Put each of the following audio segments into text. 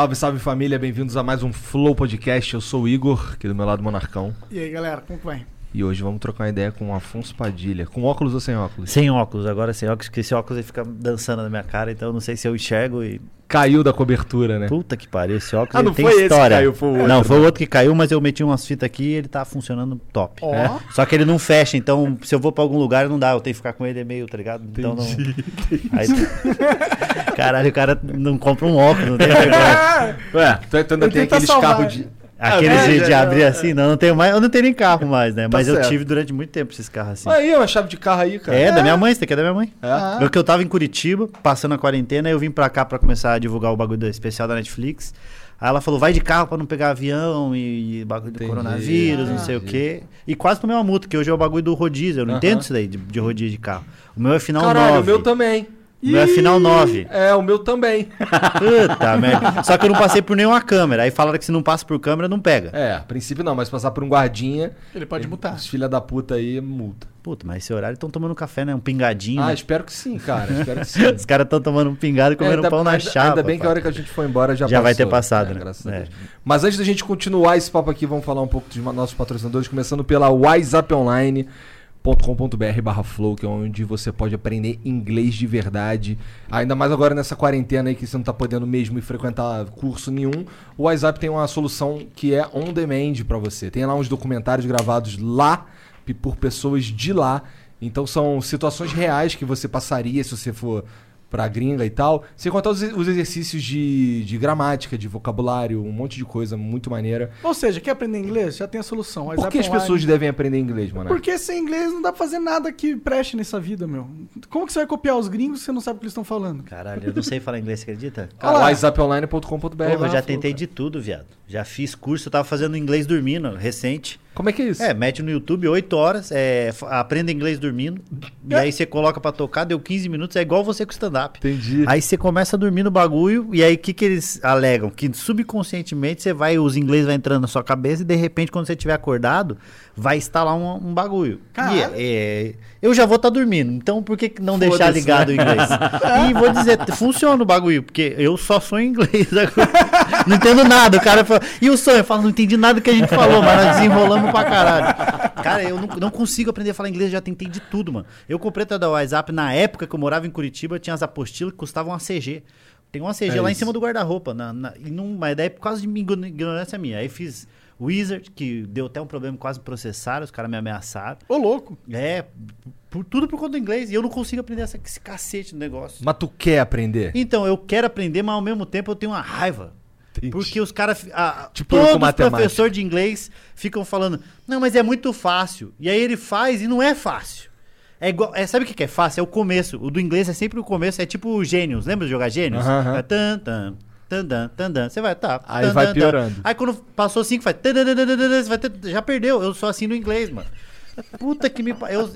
Salve, salve família, bem-vindos a mais um Flow Podcast. Eu sou o Igor, aqui do meu lado Monarcão. E aí, galera, como que vai? E hoje vamos trocar uma ideia com o Afonso Padilha. Com óculos ou sem óculos? Sem óculos, agora sem óculos, porque esse óculos ele fica dançando na minha cara, então eu não sei se eu enxergo e. Caiu da cobertura, né? Puta que pariu, esse óculos Ah, não tem foi esse que história. caiu, foi o outro, Não, foi o né? outro que caiu, mas eu meti umas fitas aqui e ele tá funcionando top. Ó. É. Só que ele não fecha, então se eu vou pra algum lugar não dá, eu tenho que ficar com ele meio, tá ligado? Então não. Aí... Caralho, o cara não compra um óculos, não tem vergonha. Ué, tu, tu ainda Ele tem aqueles carros de. Aqueles Ah, de, já, de abrir assim, não, não tenho mais. Eu não tenho nem carro mais, né? Tá Mas eu certo. tive durante muito tempo esses carros assim. Aí, uma chave de carro aí, cara. É, da minha mãe, esse daqui é da minha mãe. Ah. Porque eu tava em Curitiba, passando a quarentena, aí eu vim pra cá pra começar a divulgar o bagulho do especial da Netflix. Aí ela falou, vai de carro pra não pegar avião e, e bagulho do Entendi. coronavírus, não sei o Entendi. quê. E quase tomei uma multa, que hoje é o bagulho do rodízio. Eu não Aham. entendo isso daí, de, de rodízio de carro. O meu é final Caralho, 9. o meu também. O meu é final 9. É, o meu também. Puta merda. Só que eu não passei por nenhuma câmera. Aí falaram que se não passa por câmera, não pega. É, a princípio não, mas passar por um guardinha. Ele pode mutar. Os filha da puta aí, multa. Puta, mas esse horário estão tomando café, né? Um pingadinho. Ah, né? espero que sim, cara. Espero que sim. Os caras estão tomando um pingado e comendo ainda, pão na ainda- chapa. Ainda bem que a hora que a gente for embora já, Já vai passou. ter passado, É, né? graças a É. Deus. Mas antes da gente continuar esse papo aqui, vamos falar um pouco dos nossos patrocinadores, começando pela WhatsAppOnline.com.br barra flow, que é onde você pode aprender inglês de verdade. Ainda mais agora nessa quarentena aí que você não tá podendo mesmo frequentar curso nenhum. O WhatsApp tem uma solução que é on demand pra você. Tem lá uns documentários gravados lá por pessoas de lá. Então são situações reais que você passaria se você for pra gringa e tal. Sem contar os, os exercícios de, de gramática, de vocabulário, um monte de coisa muito maneira. Ou seja, quer aprender inglês? Já tem a solução. Por que as pessoas devem aprender inglês, mano? Porque sem inglês não dá pra fazer nada que preste nessa vida, meu. Como que você vai copiar os gringos se você não sabe o que eles estão falando? Caralho, eu não sei falar inglês, você acredita? Lá. WhatsApponline.com.br eu barra já tentei cara. de tudo, viado. Já fiz curso, eu tava fazendo inglês dormindo, recente. Como é que é isso? É, mete no YouTube 8 horas, é, aprenda inglês dormindo. E aí você coloca pra tocar, deu 15 minutos, é igual você com stand-up. Entendi. Aí você começa a dormir no bagulho, e aí o que, que eles alegam? Que subconscientemente você vai, os inglês vai entrando na sua cabeça, e de repente, quando você estiver acordado, vai instalar um, um bagulho. Caralho. E é- é, eu já vou estar dormindo, então por que não deixar ligado né? o inglês? e vou dizer, funciona o bagulho, porque eu só em inglês agora. Não entendo nada. O cara fala, e o sonho? Eu falo, não entendi nada que a gente falou, mas nós desenrolamos pra caralho. Cara, eu não, não consigo aprender a falar inglês, já tentei de tudo, mano. Eu comprei até da WhatsApp na época que eu morava em Curitiba, tinha as apostilas que custavam uma CG. Tem uma CG É lá em isso. cima do guarda-roupa, na, na- mas daí por causa de ignorância minha. Aí fiz Wizard, que deu até um problema, quase me processaram, os caras me ameaçaram. Ô, louco. É, por, tudo por conta do inglês. E eu não consigo aprender essa, esse cacete do negócio. Mas tu quer aprender? Então, eu quero aprender, mas ao mesmo tempo eu tenho uma raiva. Entendi. Porque os caras. Tipo todos os professores de inglês ficam falando, não, mas é muito fácil. E aí ele faz e não é fácil. É igual. É, sabe o que que é fácil? É o começo. O do inglês é sempre o começo. É tipo Gênios. Lembra de jogar Gênios? Aham, aham. É tan, tan, tan, tan, tan, tan. Você vai, tá. Aí tan, vai piorando. Aí quando passou cinco, faz. tan, tan, tan, tan, tan, tan, Você vai ter, já perdeu. Eu sou assim no inglês, mano. Puta que me. Eu,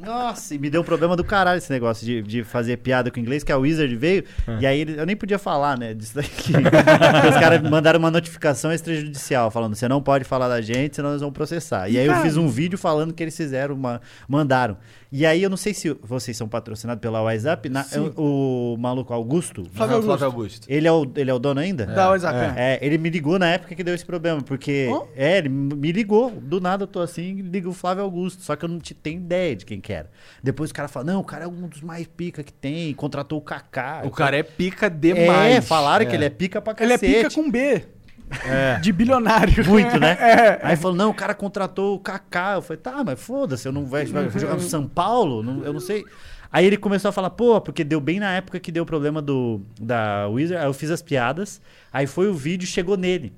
nossa, e me deu um problema do caralho esse negócio de, de fazer piada com inglês, que a Wizard veio, Ah. e aí ele- eu nem podia falar, né, disso daqui. Os caras mandaram uma notificação extrajudicial, falando, você não pode falar da gente, senão nós vamos processar. E aí eu fiz um vídeo falando que eles fizeram, uma, mandaram. E aí eu não sei se vocês são patrocinados pela WhatsApp, na- Sim. o, maluco Augusto, Flávio Augusto. Augusto. ele é, o, ele é o dono ainda? Dá o WhatsApp. é. é. É, ele me ligou na época que deu esse problema, porque. Ó. É, ele me ligou. Do nada eu tô assim, liga o Flávio Augusto. Só que eu não te- tenho ideia de quem que era. Depois o cara fala: não, o cara é um dos mais pica que tem, contratou o Kaká. O cara é pica demais. É, falaram que ele é pica pra Ele é cacete. pica com B. É. De bilionário. Muito, né? É. Aí falou, não, o cara contratou o Kaká. Eu falei, tá, mas foda-se, eu não vai, vai jogar no São Paulo? Não- eu não sei. Aí ele começou a falar, pô, porque deu bem na época que deu o problema do, da Wizard. Aí eu fiz as piadas, aí foi o vídeo, chegou nele.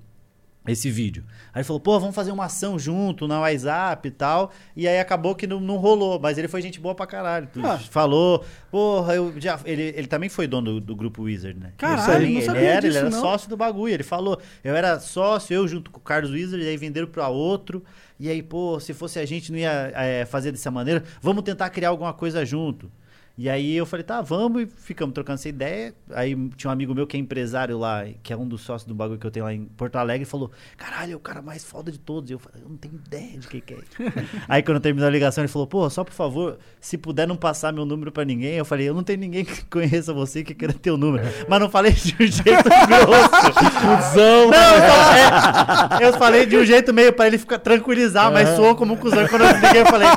Esse vídeo. Aí ele falou, pô, vamos fazer uma ação junto na WhatsApp e tal. E aí acabou que não, não rolou, mas ele foi gente boa pra caralho. Ah. Falou, porra, eu já. Ele, ele também foi dono do, do grupo Wizard, né? Caralho, ele, não ele era, disso, ele era não. sócio do bagulho. Ele falou, eu era sócio, eu junto com o Carlos Wizard, e aí venderam pra outro. E aí, pô, se fosse a gente, não ia é, fazer dessa maneira. Vamos tentar criar alguma coisa junto. E aí eu falei, tá, vamos, e ficamos trocando essa ideia. Aí tinha um amigo meu que é empresário lá, que é um dos sócios do bagulho que eu tenho lá em Porto Alegre, e falou: caralho, é o cara mais foda de todos. E eu falei, eu não tenho ideia de quem que é. aí quando terminou a ligação, ele falou, pô, só por favor, se puder não passar meu número pra ninguém, eu falei, eu não tenho ninguém que conheça você que queira ter o número. Mas não falei de um jeito grosso. Cusão. Não, eu falei, eu falei de um jeito meio pra ele ficar tranquilizar, mas soou como um cuzão. Quando eu liguei, eu falei.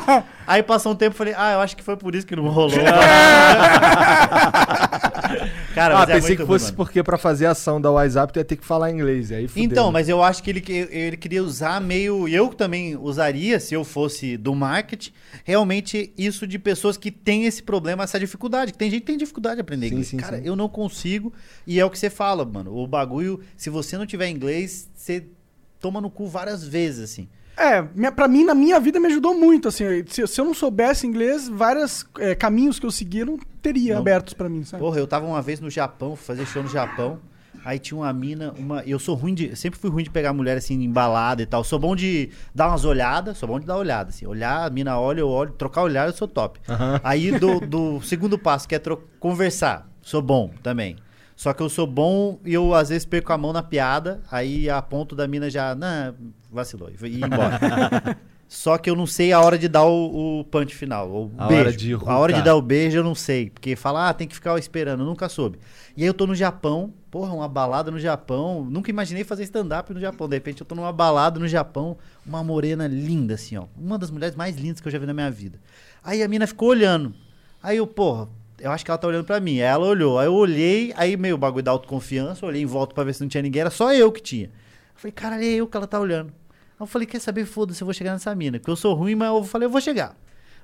Aí passou um tempo, eu falei, ah, eu acho que foi por isso que não rolou. Cara, ah, é pensei muito que ruim, fosse mano. porque pra fazer a ação da WhatsApp tu ia ter que falar inglês. Aí fudeu. Então, mas eu acho que ele, ele queria usar meio. Eu também usaria, se eu fosse do marketing, realmente isso de pessoas que têm esse problema, essa dificuldade. Que tem gente que tem dificuldade de aprender Sim, inglês. sim, Cara, sim. eu não consigo. E é o que você fala, mano. O bagulho, se você não tiver inglês, você toma no cu várias vezes, assim. É, minha, pra mim, na minha vida, me ajudou muito, assim. Se, se eu não soubesse inglês, vários é, caminhos que eu segui não teria Não. abertos pra mim, sabe? Porra, eu tava uma vez no Japão, fazer show no Japão. Aí tinha uma mina, uma. Eu sou ruim de. Sempre fui ruim de pegar mulher assim, embalada e tal. Sou bom de dar umas olhadas, sou bom de dar olhada, assim. Olhar, a mina olha, eu olho, trocar olhar, eu sou top. Aí do, do segundo passo, que é tro- conversar, sou bom também. Só que eu sou bom e eu às vezes perco a mão na piada, aí a ponto da mina já. Não, vacilou. E ir embora. Só que eu não sei a hora de dar o, o punch final. O A beijo. hora de a hora de dar o beijo eu não sei. Porque fala, ah, tem que ficar esperando. Eu nunca soube. E aí eu tô no Japão, porra, uma balada no Japão. Nunca imaginei fazer stand-up no Japão. De repente eu tô numa balada no Japão, uma morena linda, assim, ó. Uma das mulheres mais lindas que eu já vi na minha vida. Aí a mina ficou olhando. Aí eu, porra, eu acho que ela tá olhando pra mim. Aí ela olhou. Aí eu olhei, aí meio bagulho da autoconfiança, olhei em volta pra ver se não tinha ninguém. Era só eu que tinha. Eu falei, caralho, é eu que ela tá olhando. Aí eu falei, quer saber? Foda-se, eu vou chegar nessa mina. Porque eu sou ruim, mas eu falei, eu vou chegar.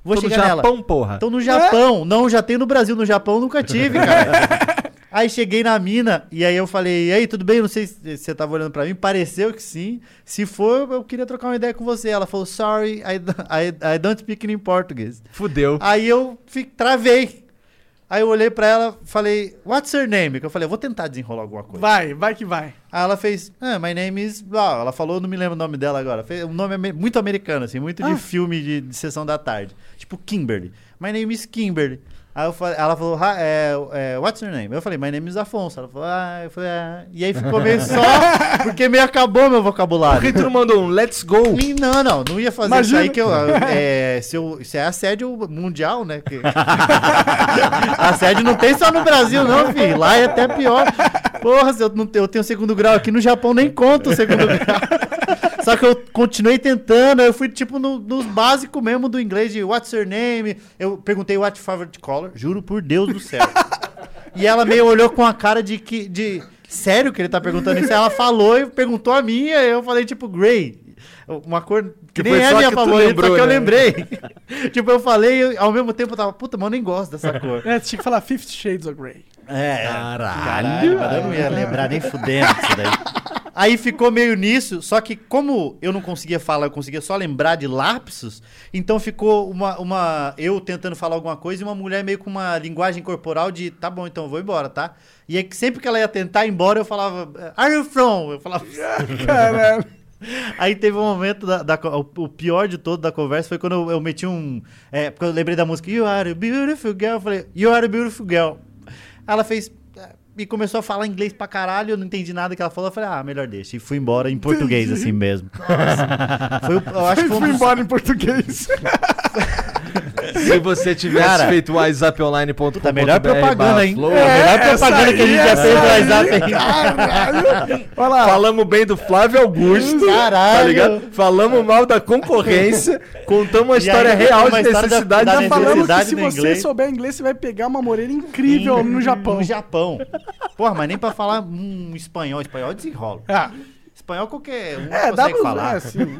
Vou Tô no chegar nela. Japão, porra. Tô no Japão. Não, já tem no Brasil. No Japão nunca tive, cara. aí cheguei na mina e aí eu falei, e aí, tudo bem? Não sei se você tava olhando pra mim. Pareceu que sim. Se for, eu queria trocar uma ideia com você. Ela falou, sorry, I, I, I don't speak in português. Fudeu. Aí eu fi- travei. Aí eu olhei pra ela falei, what's your name? Que eu falei, eu vou tentar desenrolar alguma coisa. Vai, vai que vai. Aí ela fez, ah, my name is. Ela falou, não me lembro o nome dela agora. Fez um nome muito americano, assim, muito de Ah. filme de, de sessão da tarde. Tipo Kimberly. My name is Kimberly. Aí eu falei, ela falou, "Ha- é, é, what's your name? Eu falei, my name is Afonso. Ela falou, ah, eu falei, ah. E aí ficou meio só, porque meio acabou meu Por vocabulário. que tu não mandou um let's go? Ih, Não, não, não ia fazer Imagina. isso aí que eu. É, se, eu, se é assédio mundial, né? que- assédio não tem só no Brasil, não, filho. Lá é até pior. Porra, se eu, não tenho, eu tenho segundo grau aqui no Japão, nem conta o segundo grau. Só que eu continuei tentando, eu fui tipo no, nos básicos mesmo do inglês de what's your name. Eu perguntei what your favorite color, juro por Deus do céu. E ela meio olhou com a cara de que. De, sério que ele tá perguntando isso? Aí ela falou e perguntou a minha, e eu falei, tipo, Grey. Uma cor que, Que nem é minha favorita, lembrou, só que eu né? lembrei. tipo, eu falei e ao mesmo tempo eu tava, puta, mas eu nem gosto dessa cor. É, tinha que falar Fifty Shades of Grey. É. Caralho. Caralho, mas eu não ia lembrar nem fudendo disso daí. Aí ficou meio nisso, só que como eu não conseguia falar, eu conseguia só lembrar de lapsos, então ficou uma, uma eu tentando falar alguma coisa e uma mulher meio com uma linguagem corporal de tá bom, então eu vou embora, tá? E aí sempre que ela ia tentar ir embora, eu falava, Are you from? Eu falava. Caralho. Aí teve um momento da, da o pior de todo da conversa foi quando eu, eu meti um. É, porque eu lembrei da música You are a beautiful girl. Eu falei, You are a beautiful girl. Ela fez. é, E começou a falar inglês pra caralho, eu não entendi nada que ela falou. Eu falei, ah, melhor deixa. E fui embora em português, assim mesmo. Foi, o- eu acho que foi um Fui dos- embora em português. Se você tivesse Cara, feito WhatsApponline.com. Puta, melhor propaganda, hein? Flow, É, a melhor propaganda que a gente já fez no WhatsApp aí. Caralho. Olha lá. Falamos bem do Flávio Augusto. Caralho. Tá ligado? Falamos mal da concorrência. Contamos uma história ainda real de necessidade da da, Tá falando que se você inglês. souber inglês, você vai pegar uma morena incrível no Japão. No Japão. Porra, mas nem pra falar um espanhol. Espanhol desenrola. Ah, Espanhol qualquer um é, dá consegue pra falar. É, assim.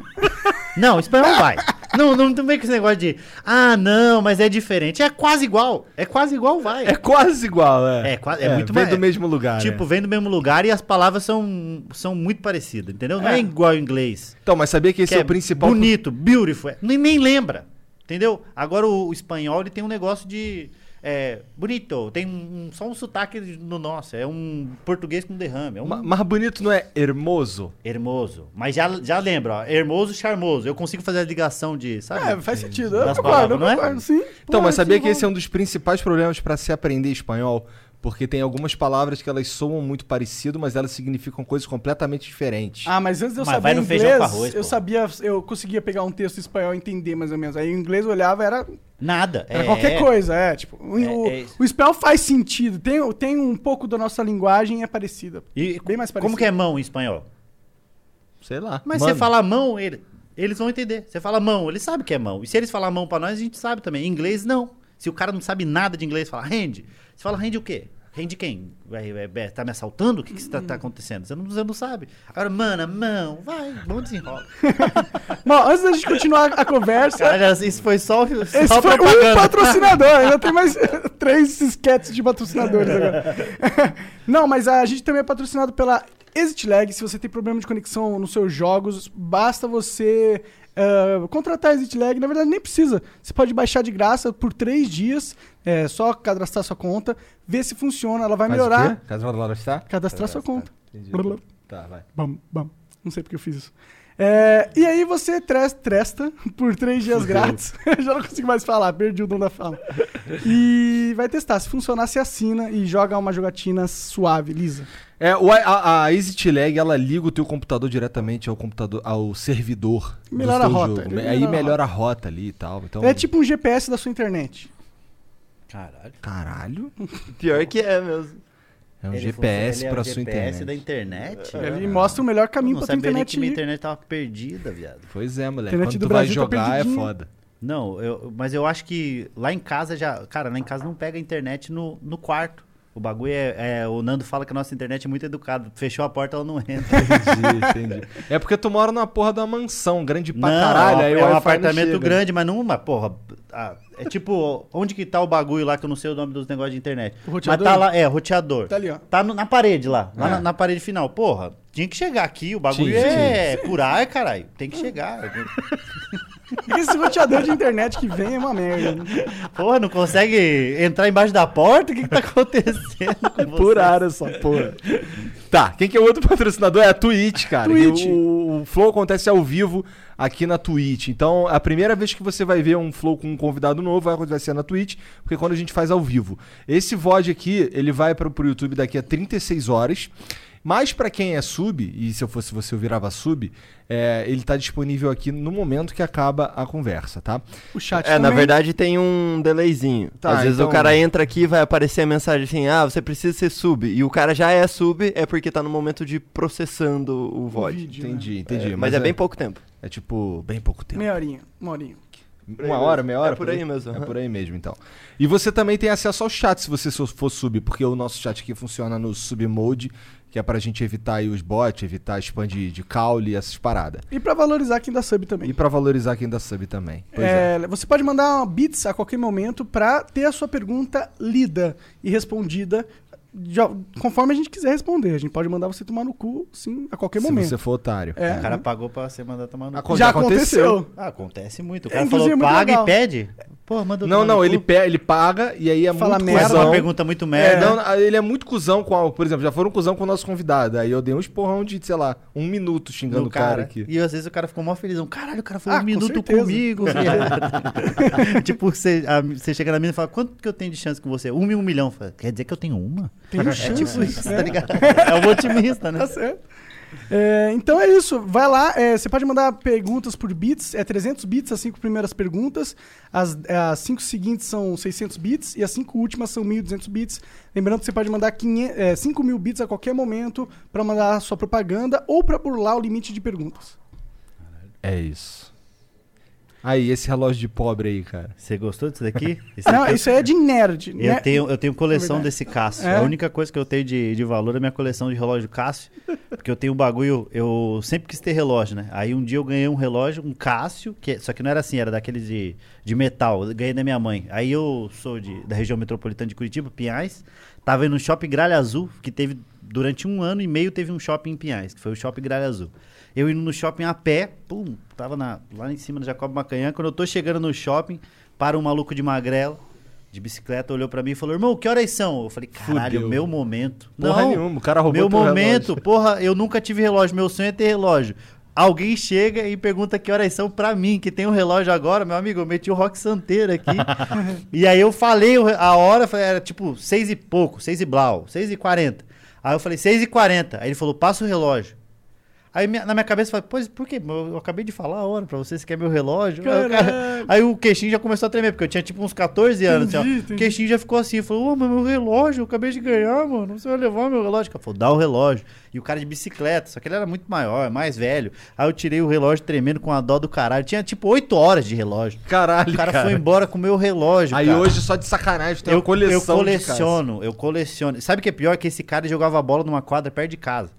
Não, espanhol vai. Não, não, não vem com esse negócio de ah, não, mas é diferente. É quase igual. É quase igual, vai. É quase igual, é. É quase- é muito Vem mais- do mesmo lugar. tipo, né? vem do mesmo lugar e as palavras são, são muito parecidas, entendeu? Não é, É. igual ao inglês. Então, mas sabia que esse que é o principal. Bonito, beautiful. é- Nem, nem lembra. Entendeu? Agora o, o espanhol ele tem um negócio de. É bonito, tem um- só um sotaque no nosso, é um português com derrame, é um Ma- Mas bonito não é hermoso? hermoso. Mas já, já lembra, ó, hermoso, charmoso. Eu consigo fazer a ligação de, sabe? É, faz sentido. Das concordo, eu palavras, não é? concordo, sim. Então, Pô, mas sabia sim, que esse é um dos principais problemas para se aprender espanhol? Porque tem algumas palavras que elas soam muito parecido, mas elas significam coisas completamente diferentes. Ah, mas antes eu Mas no inglês, feijão com arroz, eu pô. sabia, eu conseguia pegar um texto em espanhol e entender mais ou menos. Aí o inglês eu olhava, era, Nada. era é, qualquer coisa, é, tipo, o, É, o, é o espanhol faz sentido, tem, tem um pouco da nossa linguagem é parecida. E Bem mais como parecido. que é mão em espanhol? Sei lá. Mas Mano, você fala mão, ele- eles vão entender. Você fala mão, eles sabem que é mão. E se eles falar mão pra nós, a gente sabe também. Em inglês, não. Se o cara não sabe nada de inglês, fala rende. Você fala rende o quê? Rende quem? Tá me assaltando? O que, que você tá, tá acontecendo? Você não, você não sabe. Agora, mana, mão, vai, mão desenrola. Bom, antes da gente continuar a conversa, Cara, isso foi só, só esse foi um patrocinador, ainda tem mais três esquetes de patrocinadores agora. Não, mas a gente também é patrocinado pela ExitLag. Se você tem problema de conexão nos seus jogos, basta você eh, contratar a ExitLag. Na verdade, nem precisa. Você pode baixar de graça por três dias, é só cadastrar sua conta, ver se funciona, ela vai faz o melhorar. quê? Caso ela está? Cadastrar sua conta. Entendi. Blá, blá. Tá, vai. Bam, bam. Não sei porque eu fiz isso. É, e aí você tres- tresta por três dias grátis. Já não consigo mais falar, perdi o dom da fala. E vai testar. Se funcionar, você assina e joga uma jogatina suave, lisa. É, o- a, a ExitLag, ela liga o teu computador diretamente ao computador, ao servidor. do Melhora a rota, jogo. ele Aí melhora a rota ali e tal. Então, É tipo um GPS da sua internet. Caralho. Caralho. Pior que é mesmo. É um Ele GPS pra é o sua GPS internet. da internet? Ele mostra o melhor caminho pra tua internet. que minha internet tava perdida, viado. Pois é, moleque. Internet Quando do tu vai Brasil tá jogar é perdidinha. foda. Não, eu, mas eu acho que lá em casa já. Cara, lá em casa não pega internet no, no quarto. O bagulho é, é- O Nando fala que a nossa internet é muito educada. Fechou a porta, ela não entra. Entendi, entendi. É porque tu mora numa porra de uma mansão grande pra não, caralho. aí é um apartamento grande, mas não. Mas, porra. ah, é tipo, onde que tá o bagulho lá que eu não sei o nome dos negócios de internet? O mas roteador? tá lá, é, roteador. Tá ali, ó. Tá no- na parede lá, lá É. na, na parede final. Porra, tinha que chegar aqui, o bagulho Tinha, é curar, caralho. Tem que chegar. Esse roteador de internet que vem é uma merda. né? Porra, não consegue entrar embaixo da porta? O que, que tá acontecendo com você? Por ar essa porra. Tá, quem que é o outro patrocinador? É a Twitch, cara. Twitch. O, o Flow acontece ao vivo aqui na Twitch. Então, a primeira vez que você vai ver um Flow com um convidado novo vai acontecer na Twitch, porque é quando a gente faz ao vivo. Esse VOD aqui, ele vai pro, pro YouTube daqui a 36 horas. Mas pra quem é sub, e se eu fosse você eu virava sub, é, ele tá disponível aqui no momento que acaba a conversa, tá? O chat É, na também. verdade tem um delayzinho. Tá, Às vezes então- o cara entra aqui e vai aparecer a mensagem assim: ah, você precisa ser sub. E o cara já é sub, é porque tá no momento de processando o VOD. vídeo, né? Entendi, entendi. É, mas, é, bem pouco tempo. É tipo, bem pouco tempo. Meia horinha, uma horinha. Uma hora, meia hora? É por aí mesmo, É por aí mesmo, então. E você também tem acesso ao chat se você for sub, porque o nosso chat aqui funciona no sub mode, que é pra gente evitar aí os bots, evitar spam de, de caule e essas paradas. E pra valorizar quem dá sub também. E pra valorizar quem dá sub também. Pois é. É, Você pode mandar bits a qualquer momento pra ter a sua pergunta lida e respondida de- conforme a gente quiser responder. A gente pode mandar você tomar no cu, sim, a qualquer Se momento. você for otário. É. O cara pagou pra você mandar tomar no cu. Aconte- Já aconteceu. aconteceu. Ah, acontece muito. O É, cara inclusive, falou, muito paga legal. e pede. Pô, manda Não, não, ele, cu. pe- ele paga e aí é Fala muito merda. Cuzão. uma pergunta muito É, merda. não, ele é muito cuzão com a, Por exemplo, já foram cuzão com o nosso convidado. Aí eu dei um esporrão de, sei lá, um minuto xingando do o cara, cara. aqui. E às vezes o cara ficou mó felizão. Caralho, o cara falou Ah, um com minuto certeza. comigo. tipo, você, a- você chega na mina e fala, quanto que eu tenho de chance com você? Um, um milhão. Fala, Quer dizer que eu tenho uma? Tem É chance, tipo isso, né? tá ligado? É um otimista, né? Tá certo. É, então é isso. Vai lá. é, você pode mandar perguntas por bits. É 300 bits as cinco primeiras perguntas. As, é, as cinco seguintes são 600 bits. E as cinco últimas são 1.200 bits. Lembrando que você pode mandar 500, é, 5 mil bits a qualquer momento para mandar a sua propaganda ou para burlar o limite de perguntas. É isso. Aí, esse relógio de pobre aí, cara. Você gostou disso daqui? Esse Não, aqui- isso aí é de nerd. Eu né? tenho, eu tenho coleção verdade. desse Cássio. É? A única coisa que eu tenho de, de valor é a minha coleção de relógio Cássio. Porque eu tenho um bagulho. Eu sempre quis ter relógio, né? Aí um dia eu ganhei um relógio, um Cássio, que, só que não era assim, era daqueles de, de metal. Eu ganhei da minha mãe. Aí eu sou de, da região metropolitana de Curitiba, Pinhais. Tava indo no shopping Gralha Azul, que teve. Durante um ano e meio teve um shopping em Pinhais, que foi o shopping Gralha Azul. Eu indo no shopping a pé, pum, tava na- lá em cima do Jacob Macanhã. Quando eu tô chegando no shopping, para um maluco de magrela. de bicicleta, olhou pra mim e falou: Irmão, que horas são? Eu falei: Caralho, Fudeu. meu momento. Porra Não, nenhuma, o cara roubou meu momento, relógio. porra, eu nunca tive relógio, meu sonho é ter relógio. Alguém chega e pergunta que horas são pra mim, que tem um relógio agora, meu amigo, eu meti o rock santeiro aqui. e aí eu falei a hora, era tipo seis e pouco, seis e blau, seis e quarenta. Aí eu falei, seis e quarenta. Aí ele falou, passa o relógio. Aí na minha cabeça eu falei, pois por quê? Eu, acabei de falar a hora pra você, você quer meu relógio? Aí o, cara- aí o queixinho já começou a tremer, porque eu tinha tipo uns 14 anos. assim, ó. Entendi, O entendi. queixinho já ficou assim, falou, ô, mas meu relógio, eu acabei de ganhar, mano, você vai levar meu relógio? Cara falou, dá o relógio. E o cara de bicicleta, só que ele era muito maior, mais velho. Aí eu tirei o relógio tremendo com a dó do caralho. Tinha tipo 8 horas de relógio. Caralho, O cara, foi embora com o meu relógio. Aí cara. hoje, só de sacanagem, tem eu, uma coleção eu coleciono, eu coleciono. Sabe o que é pior? Que esse cara jogava bola numa quadra perto de casa.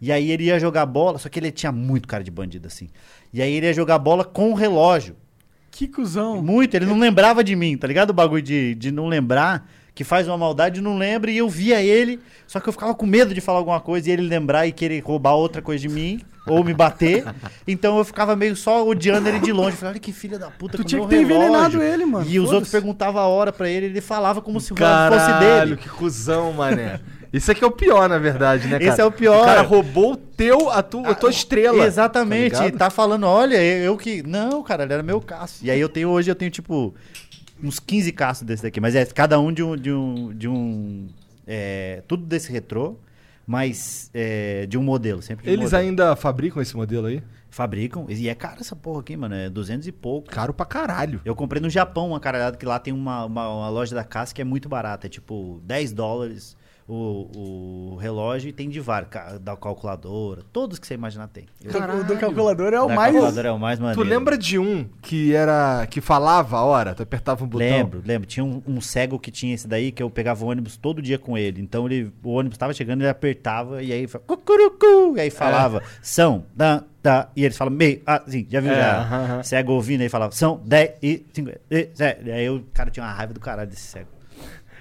E aí ele ia jogar bola, só que ele tinha muito cara de bandido assim. E aí ele ia jogar bola com o relógio. Que cuzão. Muito, ele não lembrava de mim, tá ligado? O bagulho de, de não lembrar, que faz uma maldade e não lembra. E eu via ele, só que eu ficava com medo de falar alguma coisa e ele lembrar e querer roubar outra coisa de mim, ou me bater. Então eu ficava meio só odiando ele de longe. Eu falei, olha que filha da puta, Tu com tinha meu que ter relógio. envenenado ele, mano. E os outros perguntavam a hora pra ele, ele falava como se o relógio fosse Caralho, dele. que cuzão, mané. Isso aqui é o pior, na verdade, né, cara? Esse é o pior. O cara roubou o teu, a, tu, a tua estrela. Exatamente, tá e tá falando, olha, eu, eu que. Não, cara, ele era meu caço. E aí eu tenho hoje, eu tenho tipo uns 15 caços desse daqui, mas é cada um de um. De um, de um é, tudo desse retrô, mas é, de um modelo, sempre de um Eles modelo. ainda fabricam esse modelo aí? fabricam, e é caro essa porra aqui, mano, é 200 e pouco. Caro pra caralho. Eu comprei no Japão uma caralhada que lá tem uma, uma, uma loja da caça que é muito barata, é tipo 10 dólares o, o relógio e tem de vários, ca- da calculadora, todos que você imaginar tem. Eu- O do calculador é o da mais. calculadora é o mais Tu maneiro. lembra de um que era. que falava a hora? Tu apertava um botão? Lembro, lembro. Tinha um, um cego que tinha esse daí que eu pegava o ônibus todo dia com ele. Então ele, o ônibus tava chegando, ele apertava e aí cucurucu, e aí falava são, da, da, e eles falam meio, assim, já viu É, já? aham, aham. Cego ouvindo aí falava são 10 e 50. E. E aí o cara tinha uma raiva do caralho desse cego.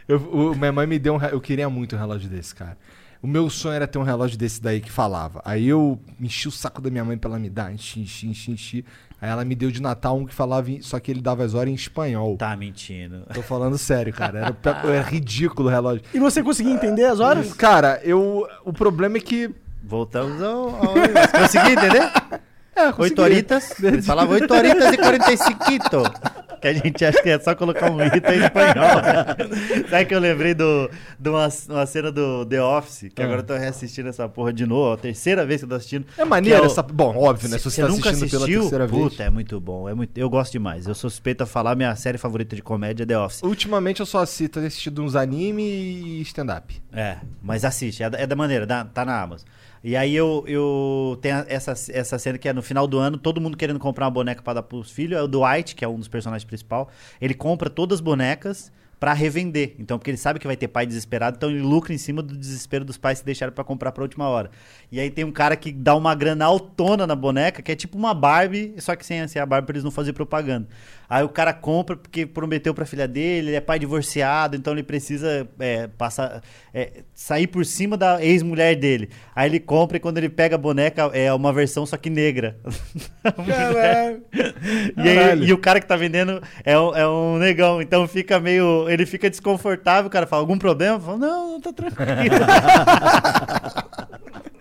Eu, o, minha mãe me deu um. Eu queria muito um relógio desse, cara. O meu sonho era ter um relógio desse daí que falava. Aí eu enchi o saco da minha mãe pra ela me dar, enchi, enchi, enchi, enchi. Aí ela me deu de Natal um que falava, em- só que ele dava as horas em espanhol. Tá mentindo. Tô falando sério, cara. Era, era ridículo o relógio. E você conseguia entender as horas? Cara, eu. O problema é que. Voltamos ao. ao Consegui entender? É, consegui. Oito horitas. Eles falavam oito horitas e 45. Que a gente acha que é só colocar um rita em espanhol. né? Sabe que eu lembrei do, de uma, uma cena do The Office, que Ah. agora eu tô reassistindo essa porra de novo, a terceira vez que eu tô assistindo. É maneiro que é o- essa. Bom, óbvio, né? Se você tá nunca assistindo pela assistiu, terceira vez. puta, é muito bom. É muito, eu gosto demais. Eu sou suspeito a falar, minha série favorita de comédia é The Office. Ultimamente eu só assisto, assistido uns anime e stand-up. É, mas assiste, é da, é da maneira, tá na Amazon. E aí eu, eu tenho essa, essa cena que é no final do ano, todo mundo querendo comprar uma boneca pra dar pros filhos. É o Dwight, que é um dos personagens principais. Ele compra todas as bonecas pra revender. Então, porque ele sabe que vai ter pai desesperado, então ele lucra em cima do desespero dos pais que deixaram pra comprar pra última hora. E aí tem um cara que dá uma grana autona na boneca, que é tipo uma Barbie, só que sem ser a Barbie pra eles não fazerem propaganda. Aí o cara compra porque prometeu pra filha dele, ele é pai divorciado, então ele precisa é, passar, é, sair por cima da ex-mulher dele. Aí ele compra e quando ele pega a boneca é uma versão só que negra. Caralho. E, aí- e o cara que tá vendendo é um, é um negão, então fica meio. Ele fica desconfortável, o cara fala, algum problema? Fala, não, não tá tranquilo.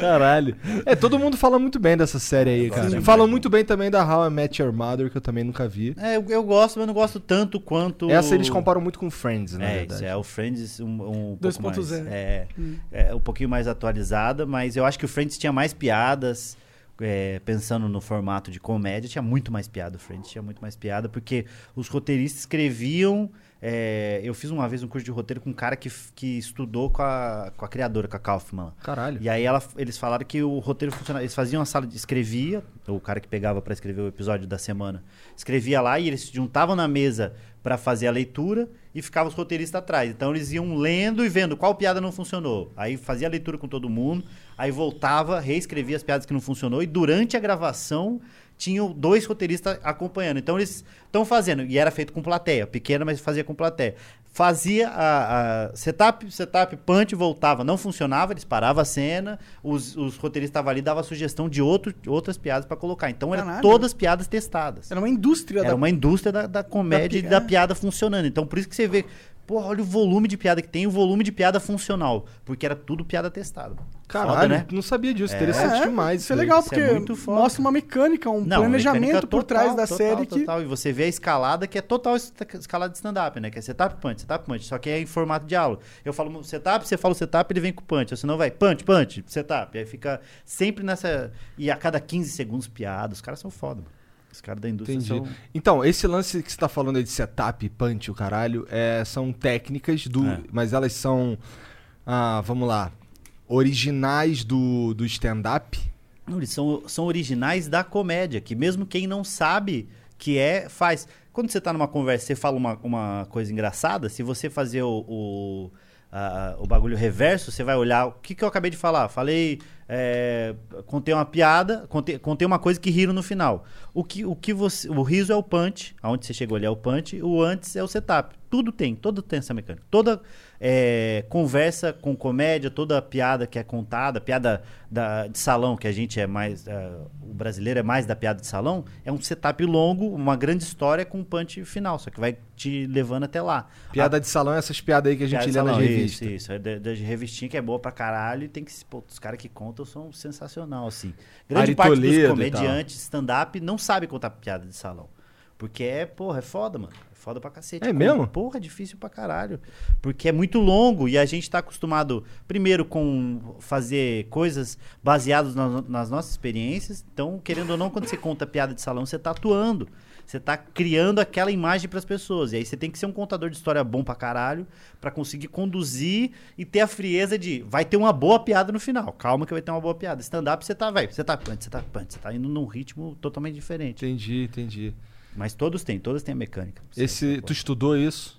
Caralho. É, todo mundo fala muito bem dessa série aí, cara. demais, Falam né? muito bem também da How I Met Your Mother, que eu também nunca vi. é, eu, eu gosto, mas não gosto tanto quanto. Essa eles comparam muito com Friends, na É, verdade. isso é o Friends um, um 2.0. pouco mais, é, Hum. é um pouquinho mais atualizada, mas eu acho que o Friends tinha mais piadas, é, pensando no formato de comédia, tinha muito mais piada. O Friends tinha muito mais piada, porque os roteiristas escreviam. É, eu fiz uma vez um curso de roteiro com um cara que, que estudou com a, com a criadora, com a Kaufman. Caralho. E aí ela- eles falaram que o roteiro funcionava. Eles faziam uma sala de. Escrevia, o cara que pegava pra escrever o episódio da semana, escrevia lá e eles se juntavam na mesa pra fazer a leitura e ficavam os roteiristas atrás. Então eles iam lendo e vendo qual piada não funcionou. Aí fazia a leitura com todo mundo, aí voltava, reescrevia as piadas que não funcionou e durante a gravação tinham dois roteiristas acompanhando. Então eles estão fazendo, e era feito com plateia, pequena, mas fazia com plateia. Fazia a, a setup, setup, punch, voltava, não funcionava, eles paravam a cena, os, os roteiristas estavam ali, dava sugestão de outro, outras piadas para colocar. Então eram Caralho. todas piadas testadas. Era uma indústria Era da... uma indústria da, da comédia Da e pi- da piada funcionando. Então, por isso que você vê, pô, olha o volume de piada que tem, o volume de piada funcional. Porque era tudo piada testada. Caralho, Foda, né? não sabia disso. É. Interessante É, demais. Isso é legal, Isso é porque muito foda. mostra uma mecânica, um Não, planejamento mecânica por total, trás da total, série que... Total. E você vê a escalada que é total es- escalada de stand-up, né? Que é setup, punch, setup, punch. Só que é em formato de aula. Eu falo setup, você fala o setup, ele vem com punch. Ou senão vai punch, punch, setup. Aí fica sempre nessa... E a cada 15 segundos piada. Os caras são foda, mano. Os caras da indústria Entendi. são... Então, esse lance que você tá falando aí de setup, punch, o caralho, é, são técnicas do. É. Mas elas são. Ah, vamos lá. Originais do, do stand-up. Não, eles são, são originais da comédia, que mesmo quem não sabe que é, faz. Quando você tá numa conversa, você fala uma, uma coisa engraçada, se você fazer o, o, o bagulho reverso, você vai olhar. O que, que eu acabei de falar? Falei. é, contei uma piada, contei, contei uma coisa que riram no final. O que, o que você. O riso é o punch, aonde você chegou ali é o punch, o antes é o setup. Tudo tem, todo tem essa mecânica. Toda é, conversa com comédia, toda piada que é contada, piada da, de salão, que a gente é mais. é, o brasileiro é mais da piada de salão, é um setup longo, uma grande história com um punch final, só que vai te levando até lá. Piada de salão é essas piadas aí que a gente lê de nas salão, revistas. Isso, isso. É da, revistinha que é boa pra caralho e tem que. Pô, os caras que contam são sensacional, assim. Grande Ari parte Toledo dos comediantes stand-up não sabe contar piada de salão. Porque é, porra, é foda, mano. Foda pra cacete. É mesmo? Porra, é difícil pra caralho. Porque é muito longo e a gente tá acostumado, primeiro, com fazer coisas baseadas na- nas nossas experiências. Então, querendo ou não, quando você conta piada de salão, você tá atuando. Você tá criando aquela imagem pras pessoas. E aí você tem que ser um contador de história bom pra caralho pra conseguir conduzir e ter a frieza de vai ter uma boa piada no final. Calma que vai ter uma boa piada. Stand-up você tá, vai, você tá punch, você tá punch, você tá indo num ritmo totalmente diferente. Entendi, entendi. Mas todos têm, todos têm a mecânica. Esse, tu estudou isso?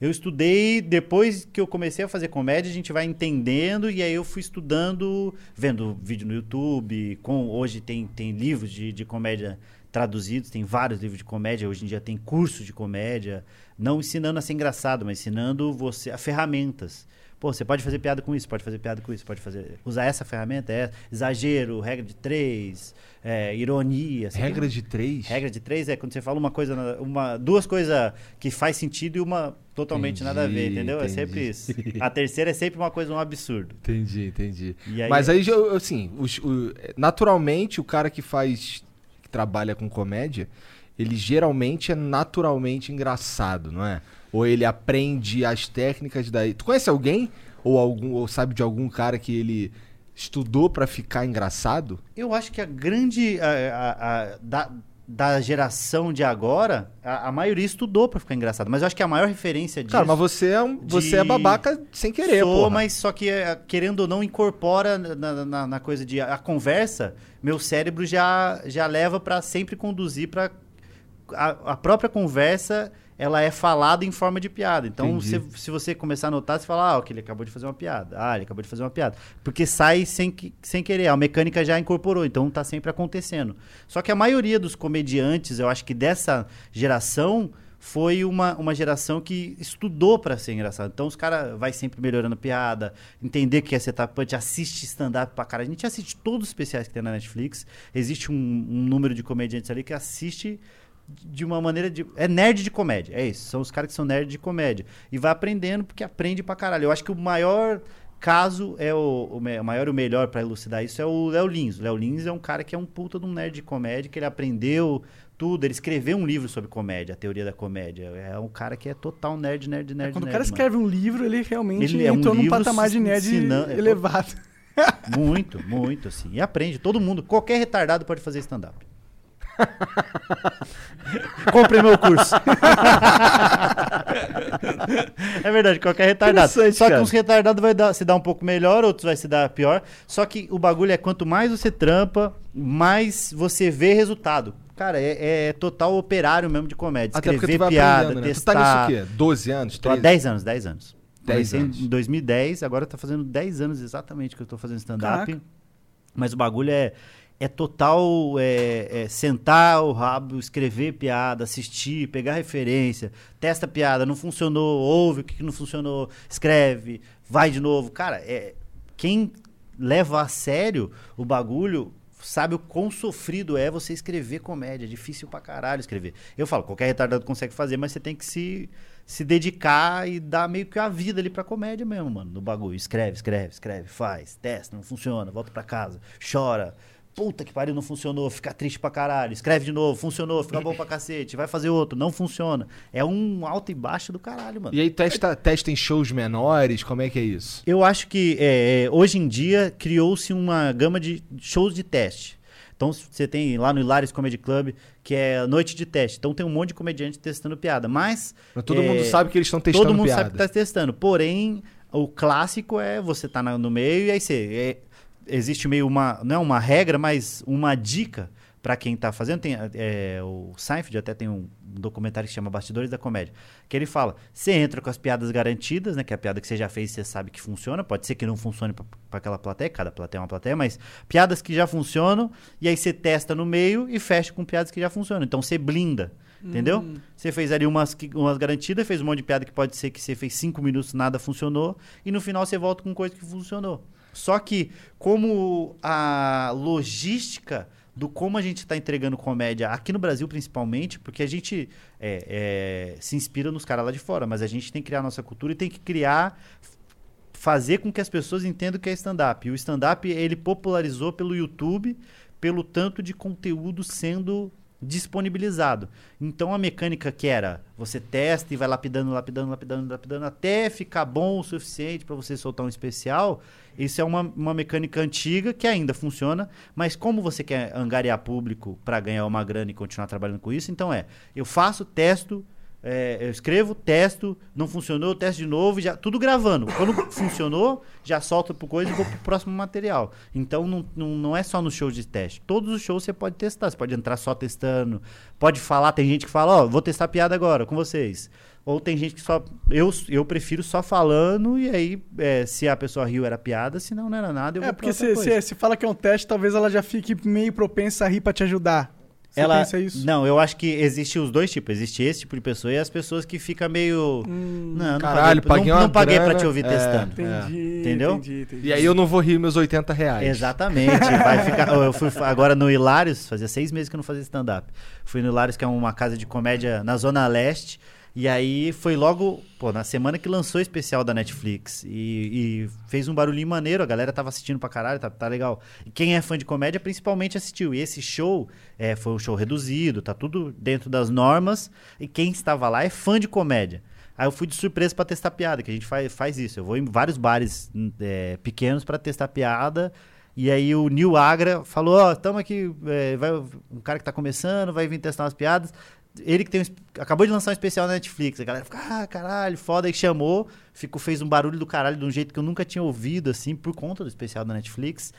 Eu estudei, depois que eu comecei a fazer comédia, a gente vai entendendo, e aí eu fui estudando, vendo vídeo no YouTube, com, hoje tem, tem livros de, de comédia traduzidos, tem vários livros de comédia, hoje em dia tem cursos de comédia, não ensinando a ser engraçado, mas ensinando você a ferramentas. Pô, você pode fazer piada com isso, pode fazer piada com isso, pode fazer. Usar essa ferramenta, é exagero, regra de três, é, ironia. Regra de três? Regra de três é quando você fala uma coisa, uma, duas coisas que faz sentido e uma totalmente nada a ver, Entendi, entendeu? É entendi. sempre isso. A terceira é sempre uma coisa, um absurdo. Entendi, entendi. Aí- Mas aí, já, assim, os- o- naturalmente, o cara que faz. que trabalha com comédia, ele geralmente é naturalmente engraçado, não é? Ou ele aprende as técnicas daí. Tu conhece alguém? Ou algum ou sabe de algum cara que ele estudou pra ficar engraçado? Eu acho que a grande. a- a- a- da, da geração de agora, a, a maioria estudou pra ficar engraçado. Mas eu acho que a maior referência disso. Cara, mas você é um, você é babaca sem querer, Sou, pô. mas só que é, querendo ou não incorpora na, na- na coisa de a conversa, meu cérebro já, já leva pra sempre conduzir pra a, a própria conversa, ela é falada em forma de piada. Então, se, se você começar a notar, você fala, ah, ok, ele acabou de fazer uma piada. Ah, ele acabou de fazer uma piada. Porque sai sem, sem querer. A mecânica já incorporou, então tá sempre acontecendo. Só que a maioria dos comediantes, eu acho que dessa geração, foi uma, uma geração que estudou pra ser engraçado. Então os caras vai sempre melhorando a piada, entender que é setup punch, assiste stand-up pra cara. A gente assiste todos os especiais que tem na Netflix. Existe um, um número de comediantes ali que assiste de uma maneira de. É nerd de comédia. É isso. São os caras que são nerd de comédia. E vai aprendendo porque aprende pra caralho. Eu acho que o maior caso é o, o, o maior e o melhor pra elucidar isso é o Léo Lins. O Léo Lins é um cara que é um puta de um nerd de comédia, que ele aprendeu tudo. Ele escreveu um livro sobre comédia, a teoria da comédia. É um cara que é total nerd, nerd, nerd. Quando o nerd, cara mano. escreve um livro, ele realmente Ele é um entrou num patamar de nerd ensinando- elevado. Muito, muito, assim. E aprende. Todo mundo, qualquer retardado pode fazer stand-up. Compre meu curso. é verdade, qualquer retardado. Só que cara. uns retardados vai dar- se dar um pouco melhor, outros vai se dar pior. Só que o bagulho é quanto mais você trampa, mais você vê resultado. Cara, é, é total operário mesmo de comédia. Até porque Escrever piada, né? testar. Tu tá nisso o quê? 12 anos? Tô há 13? 10 anos, 10 anos. 10 Comecei anos. Em 2010, agora tá fazendo 10 anos exatamente que eu tô fazendo stand-up. Mas o bagulho é. É total é, é, sentar o rabo, escrever piada, assistir, pegar referência, testa piada, não funcionou, ouve o que que não funcionou, escreve, vai de novo. Cara, é, quem leva a sério o bagulho sabe o quão sofrido é você escrever comédia. É difícil pra caralho escrever. Eu falo, qualquer retardado consegue fazer, mas você tem que se, se dedicar e dar meio que a vida ali pra comédia mesmo, mano, no bagulho. Escreve, escreve, escreve, faz, testa, não funciona, volta pra casa, chora. Puta que pariu, não funcionou, fica triste pra caralho. Escreve de novo, funcionou, fica bom pra cacete. Vai fazer outro, não funciona. É um alto e baixo do caralho, mano. E aí testa, testa em shows menores, como é que é isso? Eu acho que é, é, hoje em dia criou-se uma gama de shows de teste. Então você tem lá no Hilários Comedy Club, que é noite de teste. Então tem um monte de comediante testando piada. Mas. Mas todo é, mundo sabe que eles estão testando Todo mundo piada. sabe que tá testando. Porém, o clássico é você tá no meio e aí você. é, existe meio uma. Não é uma regra, mas uma dica pra quem tá fazendo. Tem, é, o Seinfeld até tem um documentário que chama Bastidores da Comédia. Que ele fala: você entra com as piadas garantidas, né? Que é a piada que você já fez, você sabe que funciona. Pode ser que não funcione pra aquela plateia, cada plateia é uma plateia, mas piadas que já funcionam, e aí você testa no meio e fecha com piadas que já funcionam. Então você blinda. Entendeu? Você fez ali umas, umas garantidas, fez um monte de piada que pode ser que você fez cinco minutos nada funcionou, e no final você volta com coisa que funcionou. Só que, como a logística do como a gente está entregando comédia aqui no Brasil, principalmente, porque a gente é, é, se inspira nos caras lá de fora, mas a gente tem que criar a nossa cultura e tem que criar, fazer com que as pessoas entendam o que é stand-up. O stand-up, ele popularizou pelo YouTube, pelo tanto de conteúdo sendo disponibilizado. Então a mecânica que era você testa e vai lapidando, lapidando, lapidando, lapidando até ficar bom o suficiente para você soltar um especial. Isso é uma, uma mecânica antiga que ainda funciona, mas como você quer angariar público para ganhar uma grana e continuar trabalhando com isso, então é, eu faço, testo, é, eu escrevo, testo, não funcionou, testo de novo, já tudo gravando. Quando funcionou, já solto pro coisa e vou pro próximo material. Então não, não, não é só no show de teste. Todos os shows você pode testar, você pode entrar só testando, pode falar, tem gente que fala, ó, vou testar piada agora com vocês. Ou tem gente que só. Eu, eu prefiro só falando, e aí, é, se a pessoa riu era piada, se não, não era nada, eu É, porque se, se, se fala que é um teste, talvez ela já fique meio propensa a rir pra te ajudar. Você ela pensa isso? Não, eu acho que existe os dois tipos. Existe esse tipo de pessoa e as pessoas que ficam meio. Hum, não, não Caralho, paguei, paguei não, não paguei pra grana, te ouvir é. testando. Entendi, Entendeu? entendi, entendi. E aí eu não vou rir meus 80 reais. Exatamente. Vai ficar. Eu fui agora no Hilários, fazia seis meses que eu não fazia stand-up. Fui no Hilários, que é uma casa de comédia na Zona Leste. E aí foi logo, pô, na semana que lançou o especial da Netflix. E, e fez um barulhinho maneiro, a galera tava assistindo pra caralho, tá, tá legal. E quem é fã de comédia principalmente assistiu. E esse show é, foi um show reduzido, tá tudo dentro das normas. E quem estava lá é fã de comédia. Aí eu fui de surpresa pra testar piada, que a gente faz, faz isso. Eu vou em vários bares é, pequenos pra testar piada. E aí o Nil Agra falou, ó, tamo aqui, é, vai, um cara que tá começando, vai vir testar umas piadas. Ele que tem um acabou de lançar um especial na Netflix. A galera fica, ah, caralho, foda. Aí chamou, ficou, fez um barulho do caralho de um jeito que eu nunca tinha ouvido, assim, por conta do especial da Netflix.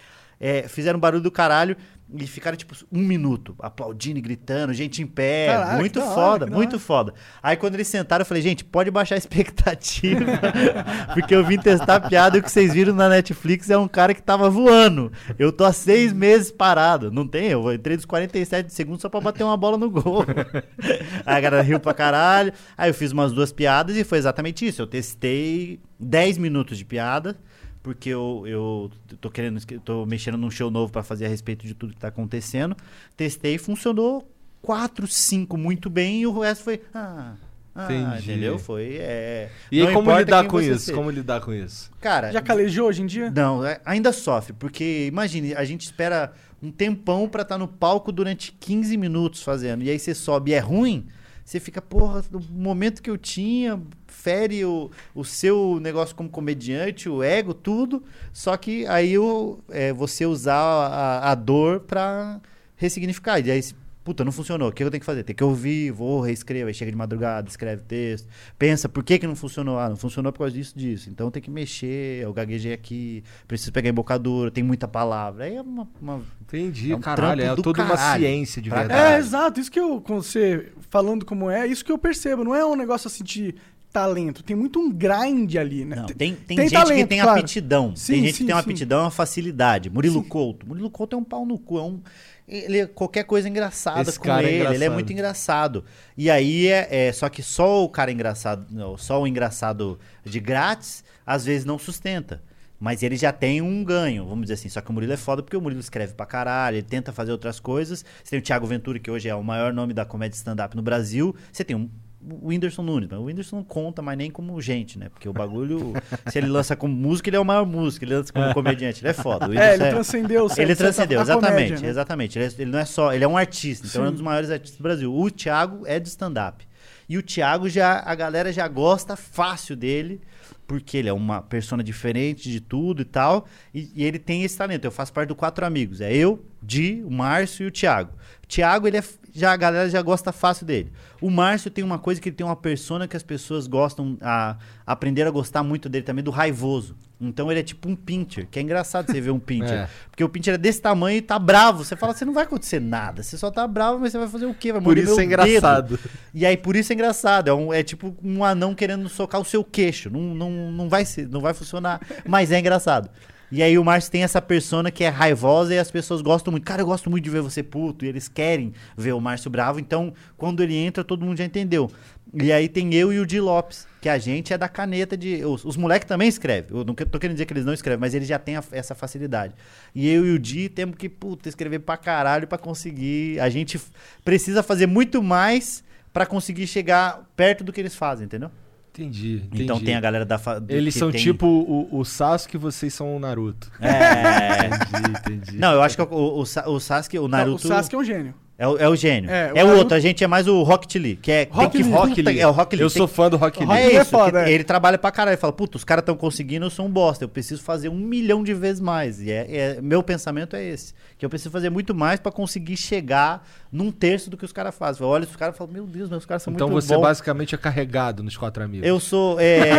É, fizeram um barulho do caralho e ficaram, tipo, um minuto, aplaudindo e gritando, gente em pé. Caraca, muito hora, foda, muito foda. Aí quando eles sentaram, eu falei, gente, pode baixar a expectativa. porque eu vim testar a piada e o que vocês viram na Netflix é um cara que tava voando. Eu tô há seis meses parado. Não tem, eu entrei dos 47 segundos só pra bater uma bola no gol. Aí a galera riu pra caralho. Aí eu fiz umas duas piadas e foi exatamente isso. Eu testei 10 minutos de piada. Porque eu, eu tô querendo, tô mexendo num show novo pra fazer a respeito de tudo que tá acontecendo. Testei, funcionou 4, 5 muito bem e o resto foi. Ah, ah Entendi. entendeu? Foi. É, E aí como lidar com isso? seja. Como lidar com isso? Cara, Já calejou hoje em dia? não, é- ainda sofre, porque imagine, a gente espera um tempão pra estar no palco durante 15 minutos fazendo, e aí você sobe e é ruim, você fica, porra, no momento que eu tinha, fere o, o seu negócio como comediante, o ego, tudo, só que aí o, é, você usar a, a dor pra ressignificar, e aí Puta, não funcionou. O que eu tenho que fazer? Tem que ouvir, vou, reescrevo, aí chega de madrugada, escreve texto. Pensa, por que, que não funcionou? Ah, não funcionou por causa disso, disso. Então tem que mexer, eu gaguejei aqui, preciso pegar embocadura, tem muita palavra. Aí é uma. uma- Entendi, É um caralho. É toda uma caralho. ciência de verdade. É, Caralho. exato. Isso que eu, com você falando como é, isso que eu percebo. Não é um negócio assim de talento, tem muito um grind ali, né? Não, Tem- tem, tem, gente que talento, tem claro. aptidão. Sim, tem gente sim, que tem uma sim. aptidão e uma facilidade. Murilo Sim. Couto. Murilo Couto é um pau no cu. É um, ele é qualquer coisa engraçada Esse com cara é ele. ele é engraçado. muito engraçado. E aí é, é- Só que só o cara engraçado. Não, só o engraçado de grátis, às vezes não sustenta. Mas ele já tem um ganho, vamos dizer assim. Só que o Murilo é foda porque o Murilo escreve pra caralho, ele tenta fazer outras coisas. Você tem o Thiago Ventura, que hoje é o maior nome da comédia stand-up no Brasil. Você tem um, o Whindersson Nunes, mas o Whindersson não conta mais nem como gente, né? Porque o bagulho, se ele lança como músico, ele é o maior músico. Ele lança como comediante, ele é foda. O É, ele transcendeu o Ele transcendeu, a exatamente, comédia, né? exatamente. Ele, é- ele não é só, ele é um artista, então Sim. é um dos maiores artistas do Brasil. O Thiago é de stand-up. E o Thiago já, a galera já gosta fácil dele, porque ele é uma persona diferente de tudo e tal. E, e ele tem esse talento. Eu faço parte do Quatro Amigos. É eu, Di, o Márcio e o Thiago. Thiago, ele é, já, a galera já gosta fácil dele. O Márcio tem uma coisa que ele tem uma persona que as pessoas gostam, a, aprenderam a gostar muito dele também, do raivoso. Então ele é tipo um pincher, que é engraçado você ver um pincher. É. Porque o pincher é desse tamanho e tá bravo. Você fala, você não vai acontecer nada. Você só tá bravo, mas você vai fazer o quê? Vai Por isso é engraçado. dedo. E aí, por isso é engraçado. É, um- é tipo um anão querendo socar o seu queixo. Não, não, não, vai, ser, não vai funcionar. Mas é engraçado. E aí o Márcio tem essa persona que é raivosa e as pessoas gostam muito. Cara, eu gosto muito de ver você puto. E eles querem ver o Márcio bravo. Então, quando ele entra, todo mundo já entendeu. E aí tem eu e o Di Lopes, que a gente é da caneta de. Os, os moleques também escrevem. Eu não tô querendo dizer que eles não escrevem, mas eles já têm a- essa facilidade. E eu e o Di temos que, puta, escrever pra caralho pra conseguir. A gente precisa fazer muito mais pra conseguir chegar perto do que eles fazem, entendeu? Entendi, entendi. Então tem a galera da. fa- Eles que são tem- tipo o, o Sasuke e vocês são o Naruto. É. Entendi, entendi. Não, eu acho que o, o, o Sasuke, o Não, Naruto. o Sasuke é um gênio. É o, é o gênio. É, É, o o Naruto- outro, a gente é mais o Rocket Lee, que é. Rock Lee. Rock Lee. É o Rock Lee. Eu tem sou fã do Rock Lee. É é isso, foda, que é. ele trabalha pra caralho. Ele fala, puta, os caras estão conseguindo, eu sou um bosta. Eu preciso fazer um milhão de vezes mais. E é, é- meu pensamento é esse. Que eu preciso fazer muito mais pra conseguir chegar num terço do que os caras fazem. Eu olho os caras e falo, meu Deus, meus caras são Então muito você bons. basicamente é carregado nos quatro amigos. Eu sou. é,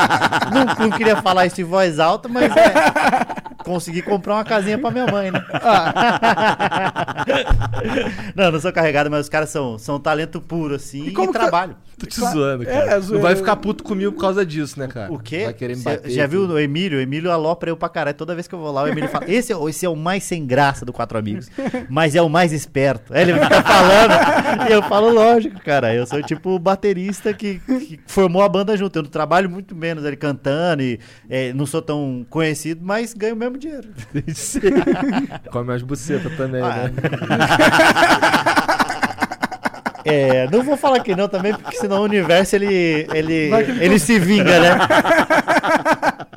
não, não queria falar isso em voz alta, mas é. Consegui comprar uma casinha pra minha mãe, né? não, não sou carregado, mas os caras são, são talento puro, assim, e, como que- trabalho. Tô te Claro. zoando, É, cara. é não zoeira. vai ficar puto comigo por causa disso, né, cara? O quê? Vai querer me Cê bater. já viu o Emílio? O Emílio alopra eu pra caralho. Toda vez que eu vou lá, o Emílio fala: esse, é o- esse é o mais sem graça do Quatro Amigos, mas é o mais esperto. Aí ele fica falando, e eu falo: lógico, cara. Eu sou tipo o baterista que, que formou a banda junto. Eu não trabalho muito menos ele cantando e é, não sou tão conhecido, mas ganho o mesmo dinheiro. Come as bucetas também, Ah, né? É, não vou falar que não também, porque senão o universo ele, ele, que ele se vinga, né?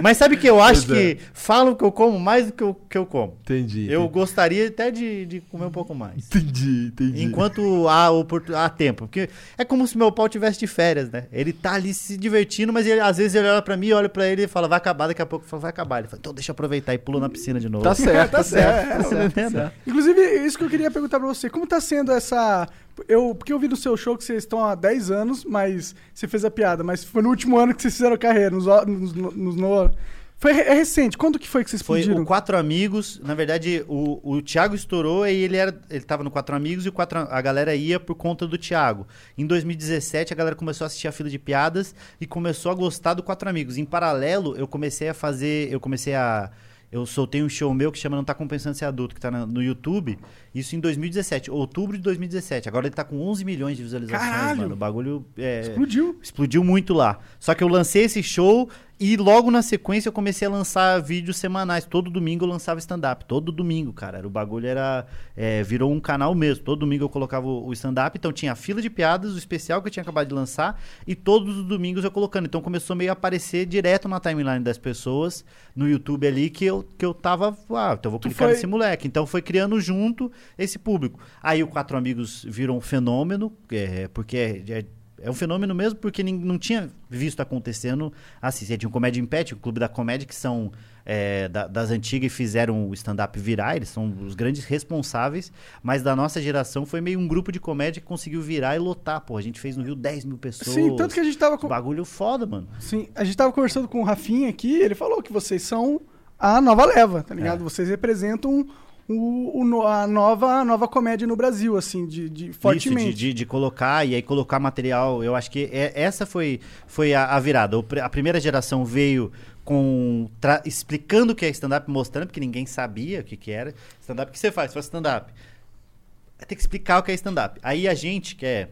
Mas sabe que eu acho Pois é. que falam que eu como mais do que eu, que eu como. Entendi. Eu gostaria até de, de comer um pouco mais. Entendi, entendi. Enquanto há, oportun... há tempo. Porque é como se meu pau tivesse de férias, né? Ele tá ali se divertindo, mas ele, às vezes ele olha pra mim, olha pra ele e fala, vai acabar, daqui a pouco eu falo, vai acabar. Ele fala, então deixa eu aproveitar e pula na piscina de novo. Tá certo, tá Tá certo. Tá tá certo. tá certo. Inclusive, isso que eu queria perguntar pra você. Como tá sendo essa. Eu, porque eu vi no seu show que vocês estão há 10 anos, mas você fez a piada, mas foi no último ano que vocês fizeram carreira. Nos, nos, nos- no- foi é recente. Quando que foi que vocês Foi explodiram? o Quatro Amigos. Na verdade, o, o Thiago estourou e ele era. Ele tava no Quatro Amigos e o quatro, a galera ia por conta do Thiago. Em 2017, a galera começou a assistir a fila de piadas e começou a gostar do Quatro Amigos. Em paralelo, eu comecei a fazer. Eu comecei a. Eu soltei um show meu que chama Não Tá Compensando Ser Adulto, que tá no YouTube. Isso em 2017, outubro de 2017. Agora ele tá com 11 milhões de visualizações, Caralho! mano. O bagulho é, Explodiu. explodiu muito lá. Só que eu lancei esse show e logo na sequência eu comecei a lançar vídeos semanais. Todo domingo eu lançava stand-up. Todo domingo, cara. O bagulho era. é, virou um canal mesmo. Todo domingo eu colocava o, o stand-up. Então tinha a fila de piadas, o especial que eu tinha acabado de lançar. E todos os domingos eu colocando. Então começou meio a aparecer direto na timeline das pessoas, no YouTube ali, que eu, que eu tava. Ah, então eu vou Tu clicar foi- nesse moleque. Então foi criando junto esse público. Aí o Quatro Amigos virou um fenômeno, é, porque é, é- é um fenômeno mesmo porque nin- não tinha visto acontecendo assim. Você tinha o Comédia Impet, o Clube da Comédia, que são é, da- das antigas e fizeram o stand-up virar, eles são os grandes responsáveis, mas da nossa geração foi meio um grupo de comédia que conseguiu virar e lotar. Pô, a gente fez no Rio 10 mil pessoas. Sim, tanto que a gente tava com. Bagulho foda, mano. Sim, a gente tava conversando com o Rafinha aqui, ele falou que vocês são a nova leva, tá ligado? É. Vocês representam um, o, o a, nova, a nova comédia no Brasil, assim, de, de fortemente. Isso, de, de, de colocar e aí colocar material. Eu acho que é- essa foi, foi a, a virada. O a primeira geração veio com tra- explicando o que é stand-up, mostrando, porque ninguém sabia o que, que era. Stand-up, o que você faz? Você faz stand-up. Tem que explicar o que é stand-up. Aí a gente, que é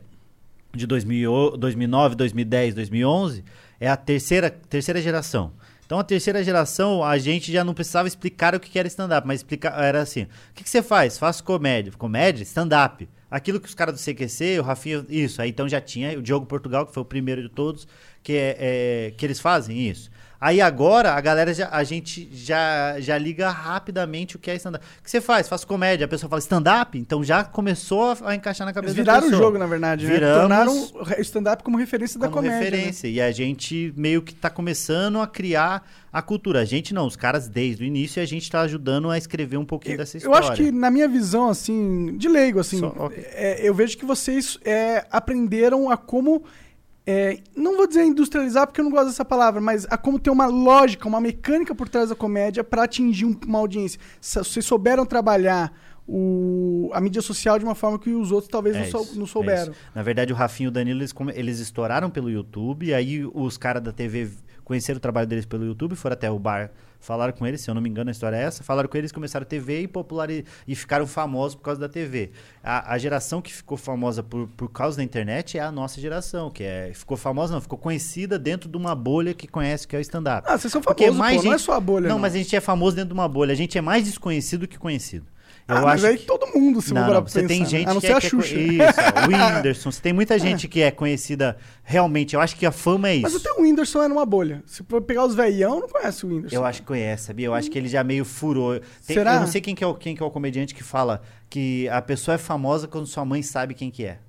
de 2000, 2009, 2010, 2011, é a terceira, terceira geração. Então, a terceira geração, a gente já não precisava explicar o que era stand-up, mas explicar, era assim: o que, que você faz? Faço comédia. Comédia? Stand-up. Aquilo que os caras do CQC, o Rafinha, isso. Aí então já tinha o Diogo Portugal, que foi o primeiro de todos, que, é, é- que eles fazem isso. Aí agora a galera já, a gente já, já liga rapidamente o que é stand-up. O que você faz? Faço comédia. A pessoa fala stand-up, então já começou a, encaixar na cabeça Eles da viraram o pessoa. jogo, na verdade, né? Viramos- Tornaram o stand-up como referência da como comédia. né? referência. E a gente meio que tá começando a criar a cultura. A gente não, os caras desde o início e a gente tá ajudando a escrever um pouquinho dessa Eu história. acho que, na minha visão, assim, de leigo, assim, Só- ok. é, eu vejo que vocês é, aprenderam a como. É, não vou dizer industrializar, porque eu não gosto dessa palavra, mas a como ter uma lógica, uma mecânica por trás da comédia para atingir um- uma audiência. Se- Vocês souberam trabalhar o- a mídia social de uma forma que os outros talvez É não, sou- isso, não é souberam. isso. Na verdade, o Rafinho e o Danilo, eles, eles estouraram pelo YouTube, aí os caras da TV conheceram o trabalho deles pelo YouTube, foram até o bar, falaram com eles, se eu não me engano a história é essa, falaram com eles, começaram a TV e populari e ficaram famosos por causa da TV. A, a geração que ficou famosa por, por causa da internet é a nossa geração, que é, ficou famosa não, ficou conhecida dentro de uma bolha que conhece que é o stand-up. Ah, vocês são Porque famosos, mais pô, não é gente- só a bolha. Não, mas a gente é famoso dentro de uma bolha, a gente é mais desconhecido que conhecido. Eu ah, mas acho aí que- todo mundo, se não, não, pra você pensar, tem né? gente A não que ser é, a que é Xuxa. Isso, ó, o Whindersson. Você tem muita gente que é conhecida realmente. Eu acho que a fama é isso. Mas até o Whindersson é numa bolha. Se for pegar os veião, não conhece o Whindersson. Eu acho que conhece, sabia? Eu acho que ele já meio furou. Tem- Será? Eu não sei quem que, é o, quem que é o comediante que fala que a pessoa é famosa quando sua mãe sabe quem que é.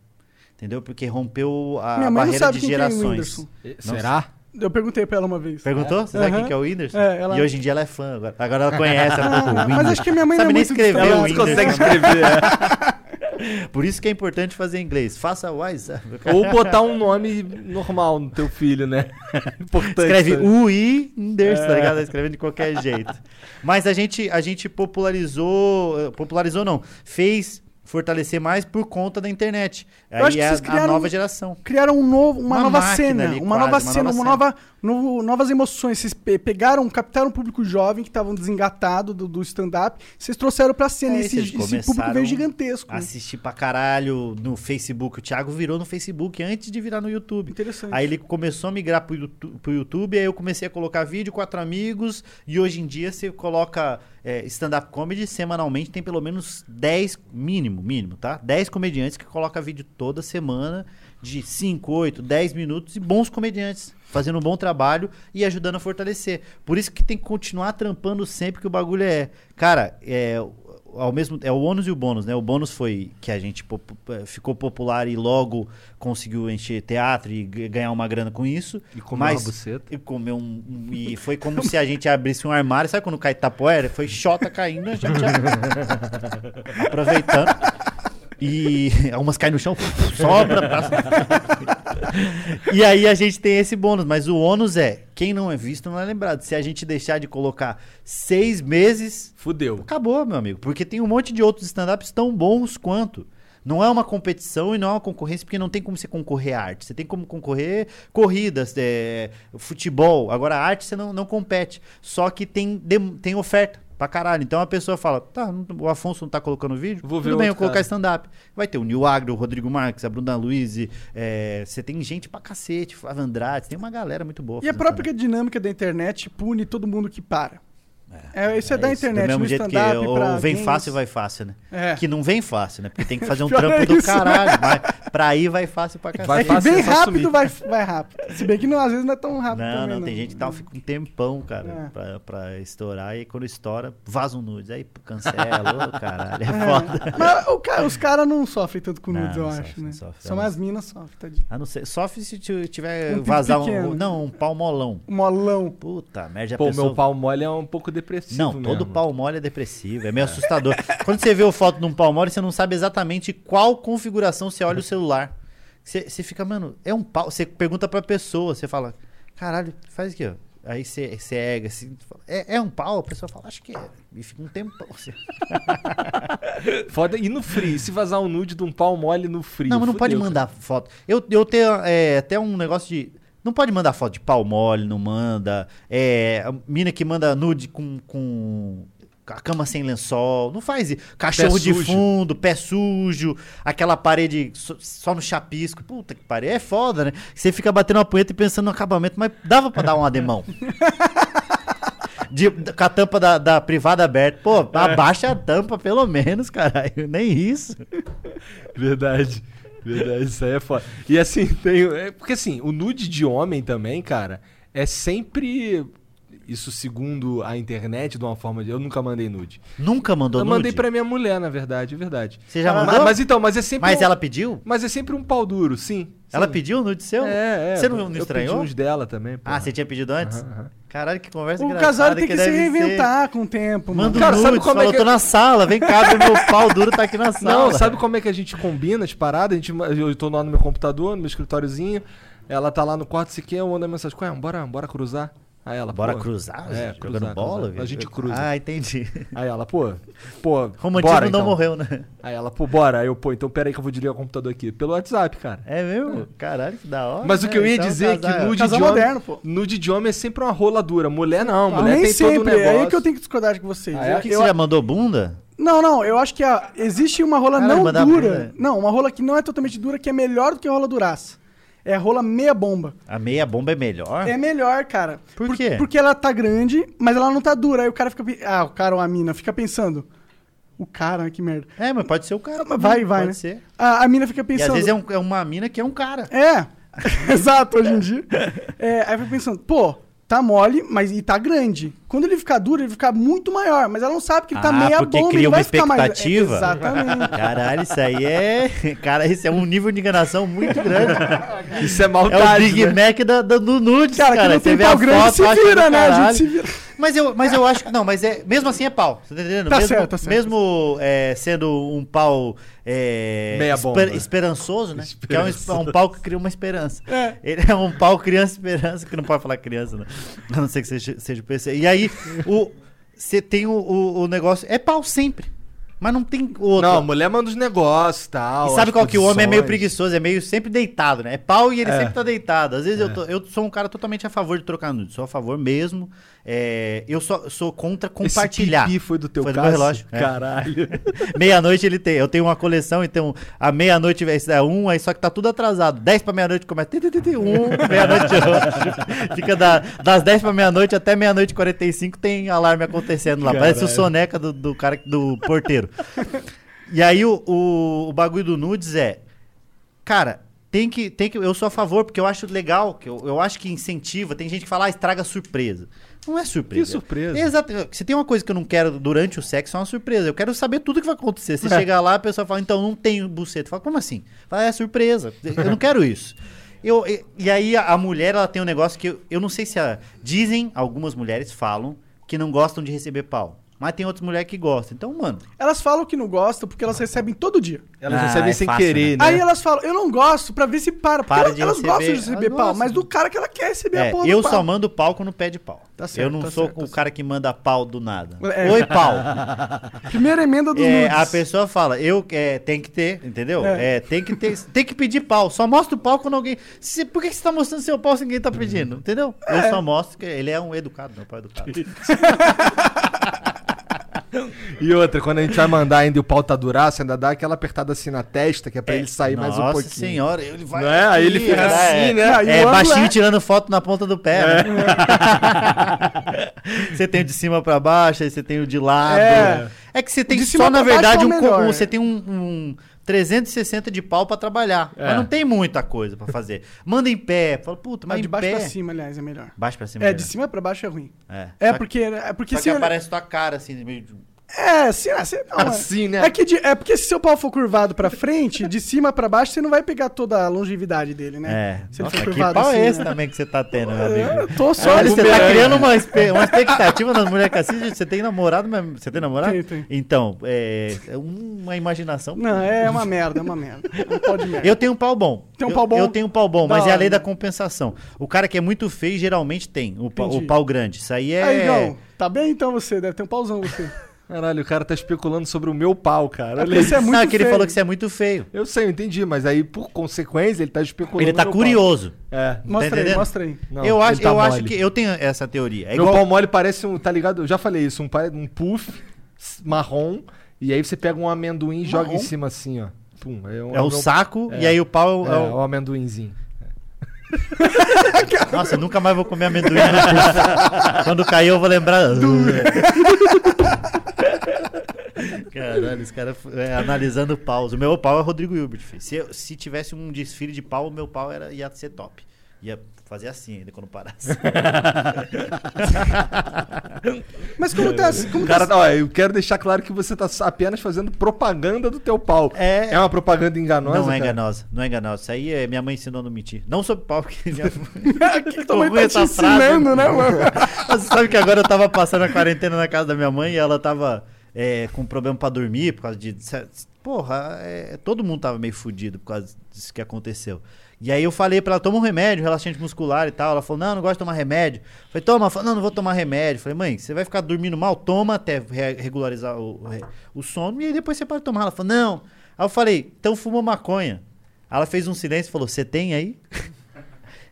Entendeu? Porque rompeu a Minha mãe não barreira sabe de é o gerações. Whindersson. Será? Eu perguntei pra ela uma vez. Perguntou? Você sabe Aham. quem que é o Whindersson? É, ela- E hoje em dia ela é fã. Agora, agora ela conhece. Ela fala, "Pô, o Ah, mas Whindersson." acho que minha mãe Sabe não é nem muito escrever o consegue escrever. Por isso que é importante fazer inglês. Faça WhatsApp. Ou botar um nome normal no teu filho, né? Importante. Escreve também. U I Whindersson, É. tá ligado? Escrevendo de qualquer jeito. Mas a gente, a gente popularizou. eh, Popularizou não. Fez fortalecer mais por conta da internet. Eu acho Aí que é a, vocês a criaram- nova geração. Criaram um novo, uma, Uma nova cena, ali, uma quase, nova uma cena, nova uma nova, novo- novas emoções. Vocês pe- pegaram, captaram um público jovem que estavam desengatado do, do stand-up. Vocês trouxeram pra cena É, esse, esse público veio gigantesco. Assistir pra caralho no Facebook. O Thiago virou no Facebook antes de virar no YouTube. Interessante. Aí ele começou a migrar pro YouTube, pro YouTube, aí eu comecei a colocar vídeo, quatro amigos, e hoje em dia você coloca é, stand-up comedy semanalmente, tem pelo menos 10, mínimo, mínimo, tá? 10 comediantes que colocam vídeo toda semana, de 5, 8, 10 minutos, e bons comediantes, fazendo um bom trabalho e ajudando a fortalecer. Por isso que tem que continuar trampando sempre que o bagulho é. Cara, é ao mesmo é o ônus e o bônus, né? O bônus foi que a gente pop- ficou popular e logo conseguiu encher teatro e ganhar uma grana com isso. E comer mas uma buceta. e comer um, um- e foi como se a gente abrisse um armário, sabe quando cai tapoeira? Foi xota caindo, a gente já aproveitando. E algumas caem no chão, sobra. passa. e aí a gente tem esse bônus, mas o ônus é, quem não é visto não é lembrado. Se a gente deixar de colocar seis meses, Fudeu. Acabou, meu amigo. Porque tem um monte de outros stand-ups tão bons quanto. Não é uma competição e não é uma concorrência, porque não tem como você concorrer à arte. Você tem como concorrer corridas, é, futebol. Agora, a arte você não, não compete. Só que tem, tem oferta pra caralho. Então a pessoa fala: tá, o Afonso não tá colocando vídeo? Vou ver Tudo bem, eu vou colocar stand-up. Vai ter o Nil Agro, o Rodrigo Marques, a Bruna Luiz. é, você tem gente pra cacete, Flávio Andrade. Tem uma galera muito boa. E a própria dinâmica da internet pune todo mundo que para. É, isso é, da isso. internet, Do mesmo no jeito que ou vem games. fácil, vai fácil, né? É. Que não vem fácil, né? Porque tem que fazer um trampo é do caralho. Mas pra ir vai fácil pra. Vai É que fácil, bem é só rápido vai, vai rápido. Se bem que não, às vezes não é tão rápido Não, também. não, tem gente que tá, fica um tempão, cara, É. pra, pra estourar. E quando estoura, vaza um nudes. Aí cancela, ô caralho, é foda. Mas o ca- os caras não sofrem tanto com Não, nudes, eu não acho, sofre, né? não sofre. Só Elas- mais minas sofrem, tadinho. A não ser, sofre se tu tiver Um vazar pequeno. um. Não, um pau molão. Molão. Puta merda, a Pô, meu pau mole é um pouco depressivo Não, todo mesmo. pau mole é depressivo, é meio assustador. Quando você vê a foto de um pau mole, você não sabe exatamente qual configuração você olha o celular. Você, você fica, mano, é um pau. Você pergunta pra pessoa, você fala, caralho, faz aqui, ó. Aí você cega, assim, é, é um pau? A pessoa fala, acho que é. E fica um tempão assim. Foda. E no frio? Se vazar um nude de um pau mole no frio? Não, mas não pode fudeu, mandar foto. Eu, eu tenho é, até um negócio de. Não pode mandar foto de pau mole, não manda. É, a mina que manda nude com, com a cama sem lençol. Não faz isso. Cachorro de fundo, pé sujo, aquela parede só, só no chapisco. Puta que pariu. É foda, né? Você fica batendo uma punheta e pensando no acabamento, mas dava pra dar um ademão. De, com a tampa da, da privada aberta. Pô, abaixa a tampa pelo menos, caralho. Nem isso. Verdade. Verdade, isso aí é foda. E assim, tem. É, porque assim, o nude de homem também, cara, é sempre. Isso segundo a internet, de uma forma de. Eu nunca mandei nude. Nunca mandou eu nude? mandei pra minha mulher, na verdade, é verdade. Você já Mas- mandou? Mas, então, mas é sempre. Mas um- ela pediu? Mas é sempre um pau duro, sim. Ela sim. pediu o nude seu? É, é. Você não, não eu estranhou? pedi uns dela também. Ah, porra. você tinha pedido antes? Aham, aham. Caralho, que conversa O casal tem que, se deve ser. reinventar com o tempo, mano. Manda um Cara, nude, sabe como é que- tô na sala, vem cá, meu pau duro tá aqui na sala. Não, sabe como é que a gente combina as paradas? A gente, eu tô lá no meu computador, no meu escritóriozinho. Ela tá lá no quarto, se quer, eu mando a mensagem. Ué, bora, bora cruzar? Aí ela, Bora pô, cruzar? É, jogando cruzar, bola? cruzar. viu? A gente cruza. Ah, entendi. Aí ela, pô, pô, Romantismo bora, não então. morreu, né? Aí ela, pô, bora. Aí eu, pô, então pera aí que eu vou desligar o computador aqui. Pelo WhatsApp, cara. É mesmo? Caralho, que da hora. Mas o né? que eu ia Isso é um dizer é que nude de, homem, moderno, pô. nude de homem é sempre uma rola dura. Mulher não, Ah, mulher nem tem sempre. todo um negócio. É aí que eu tenho que discordar com vocês. Ah, é? Eu- O que, que eu- você já mandou bunda? Não, não, eu acho que a- existe uma rola Caralho, não dura. Não, uma rola que não é totalmente dura, que é melhor do que a rola duraça. É a rola meia bomba. A meia bomba é melhor? É melhor, cara. Por quê? Porque ela tá grande, mas ela não tá dura. Aí o cara fica. Ah, o cara ou a mina fica pensando. O cara, que merda. É, mas pode ser o cara. Mas vai, também, vai, pode né? ser. A, a mina fica E pensando. às vezes é, um- é uma mina que é um cara. É, exato, hoje em dia. É, aí fica pensando, pô, tá mole, mas e tá grande. Quando ele ficar duro, ele ficar muito maior, mas ela não sabe que ele tá Ah, meia porque bomba, cria ele uma vai ficar mais. expectativa? É, exatamente. Caralho, isso aí é. Cara, isso é um nível de enganação muito grande. Isso é É maldade, o Big né? Mac da, da- do nudes, Cara, cara. que não Você tem pau a grande foto, se vira, né? A gente se vira. Mas eu, mas eu acho que. Não, mas é. Mesmo assim é pau. Você tá entendendo? Tá mesmo, certo, tá certo. Mesmo é, sendo um pau. É, Meia bomba. esperançoso, né? Que é um, es- um pau que cria uma esperança. É. Ele é um pau criança esperança, que não pode falar criança, né? A não ser que seja, seja PC. E aí, o. Você tem o, o, o negócio. É pau sempre. Mas não tem outro. Não, mulher manda os negócios e tal. E sabe qual que o homem é meio preguiçoso, é meio sempre deitado, né? É pau e ele É. sempre tá deitado. Às vezes eu, tô- eu sou um cara totalmente a favor de trocar nude, sou a favor mesmo. É, eu só, sou contra compartilhar. Esse pipi foi do teu Foi do caso? relógio, é. Caralho. Meia-noite ele tem. Eu tenho uma coleção, então a meia-noite vai ser um, aí só que tá tudo atrasado. 10 pra meia-noite começa. Um, meia-noite. Fica da- das 10 pra meia-noite até meia-noite e 45 tem alarme acontecendo lá. Parece o Caralho. soneca do, do cara do porteiro. E aí o, o, o bagulho do nudes é. Cara, tem que, tem que. Eu sou a favor, porque eu acho legal, que eu, eu acho que incentiva. Tem gente que fala, ah, estraga surpresa. Não é surpresa. Que surpresa? Exato. Se tem uma coisa que eu não quero durante o sexo, é uma surpresa. Eu quero saber tudo que vai acontecer. Você chegar lá, a pessoa fala, então não tenho buceta. Fala, como assim? Fala, é surpresa. Eu não quero isso. Eu, e, e aí a, mulher, ela tem um negócio que eu, eu não sei se a. Dizem, algumas mulheres falam, que não gostam de receber pau. Mas tem outras mulheres que gostam. Então, mano. Elas falam que não gostam porque elas recebem todo dia. Elas Ah, recebem é sem fácil, querer, né? Aí elas falam, eu não gosto pra ver se para. Porque Para elas, de elas receber. gostam de receber Elas pau, gostam. mas do cara que ela quer receber É, a porra eu do pau. só mando pau quando pede pau. Tá certo, eu não tá sou certo, o tá cara que manda pau do nada. É. Oi, pau. Primeira emenda dos É, nudes. a pessoa fala, eu é, tem que ter, entendeu? É. É. tem que ter, tem que pedir pau. Só mostra o pau quando alguém. Se- por que que você tá mostrando seu pau se ninguém tá pedindo? Entendeu? Eu só mostro que ele é um educado, meu pai é educado. E outra, quando a gente vai mandar ainda e o pau tá duraço, ainda dá aquela apertada assim na testa, que é pra ele sair mais um Nossa pouquinho. senhora, ele vai. Não é? Aí ele fica né? assim, né? É, o ângulo baixinho é- tirando foto na ponta do pé. né? você tem o de cima pra baixo, aí você tem o de lado. É. É, que você tem de só, na verdade, é um, é. você tem um, um 360 de pau pra trabalhar. É. Mas não tem muita coisa pra fazer. Manda em pé. Fala, puta, mas Mas de baixo pé. pra cima, aliás, é melhor. Baixo pra cima. É, melhor. de cima pra baixo é ruim. É, É Só- porque, é porque Só se que ele- aparece tua cara assim, meio. É, assim, assim, não, é. Assim, né? É, que de- é porque se seu pau for curvado pra frente, de cima pra baixo, você não vai pegar toda a longevidade dele, né? É. Se ele Nossa, for que curvado pau assim, é esse né? também que você tá tendo, meu É, amigo? Eu tô só Olha, você tá criando uma, uma expectativa nas mulheres que assistem. Você tem namorado mesmo? Você tem namorado? Tenho, tenho. Então, é, é uma imaginação. Não, é uma merda, é uma merda. Um pau de merda. Eu tenho um pau bom. Tem um Eu- pau bom? Eu, tenho um pau bom, Da mas é a lei da compensação. O cara que é muito feio geralmente tem o, pa- Entendi. o pau grande. Isso aí é. Aí, Igão, tá bem então você? Deve ter um pauzão você. Caralho, o cara tá especulando sobre o meu pau, cara. É Olha isso. é muito não, que ele feio. falou que você é muito feio. Eu sei, eu entendi, mas aí, por consequência, ele tá especulando. Ele tá no meu curioso. pau. É. Mostra aí, entendendo? mostra aí. Não, eu acho, tá eu acho que eu tenho essa teoria. É meu igual pau mole parece um, tá ligado? Eu já falei isso, um, um puff marrom, e aí você pega um amendoim e joga em cima assim, ó. Pum, é, um, é o meu- saco É. e aí o pau é o- É, é o- o amendoinzinho. Nossa, eu nunca mais vou comer amendoim. puff. Quando cair, eu vou lembrar. Caralho, os caras é, analisando paus. O meu pau é Rodrigo Hilbert. filho. Se, eu- se tivesse um desfile de pau, o meu pau era, ia ser top. Ia fazer assim ainda quando parasse. Mas como tá, como O tá cara, ó, eu quero deixar claro que você tá apenas fazendo propaganda do teu pau. É. É uma propaganda enganosa? não é cara? enganosa, não é enganosa. Isso aí é, minha mãe ensinou a não mentir. Não sobre pau, porque minha mãe. que tua mãe tá te essa frase. ensinando, né, mano? Você sabe que agora eu tava passando a quarentena na casa da minha mãe e ela tava é, com problema pra dormir por causa de. Porra, é, todo mundo tava meio fudido por causa disso que aconteceu. E aí eu falei pra ela, toma um remédio, relaxante muscular e tal. Ela falou, não, não gosto de tomar remédio. Falei, toma, falou, não, não vou tomar remédio. Falei, mãe, você vai ficar dormindo mal? Toma até re- regularizar o, o sono e aí depois você pode tomar. Ela falou, não. Aí eu falei, então fuma maconha. Ela fez um silêncio e falou, você tem aí?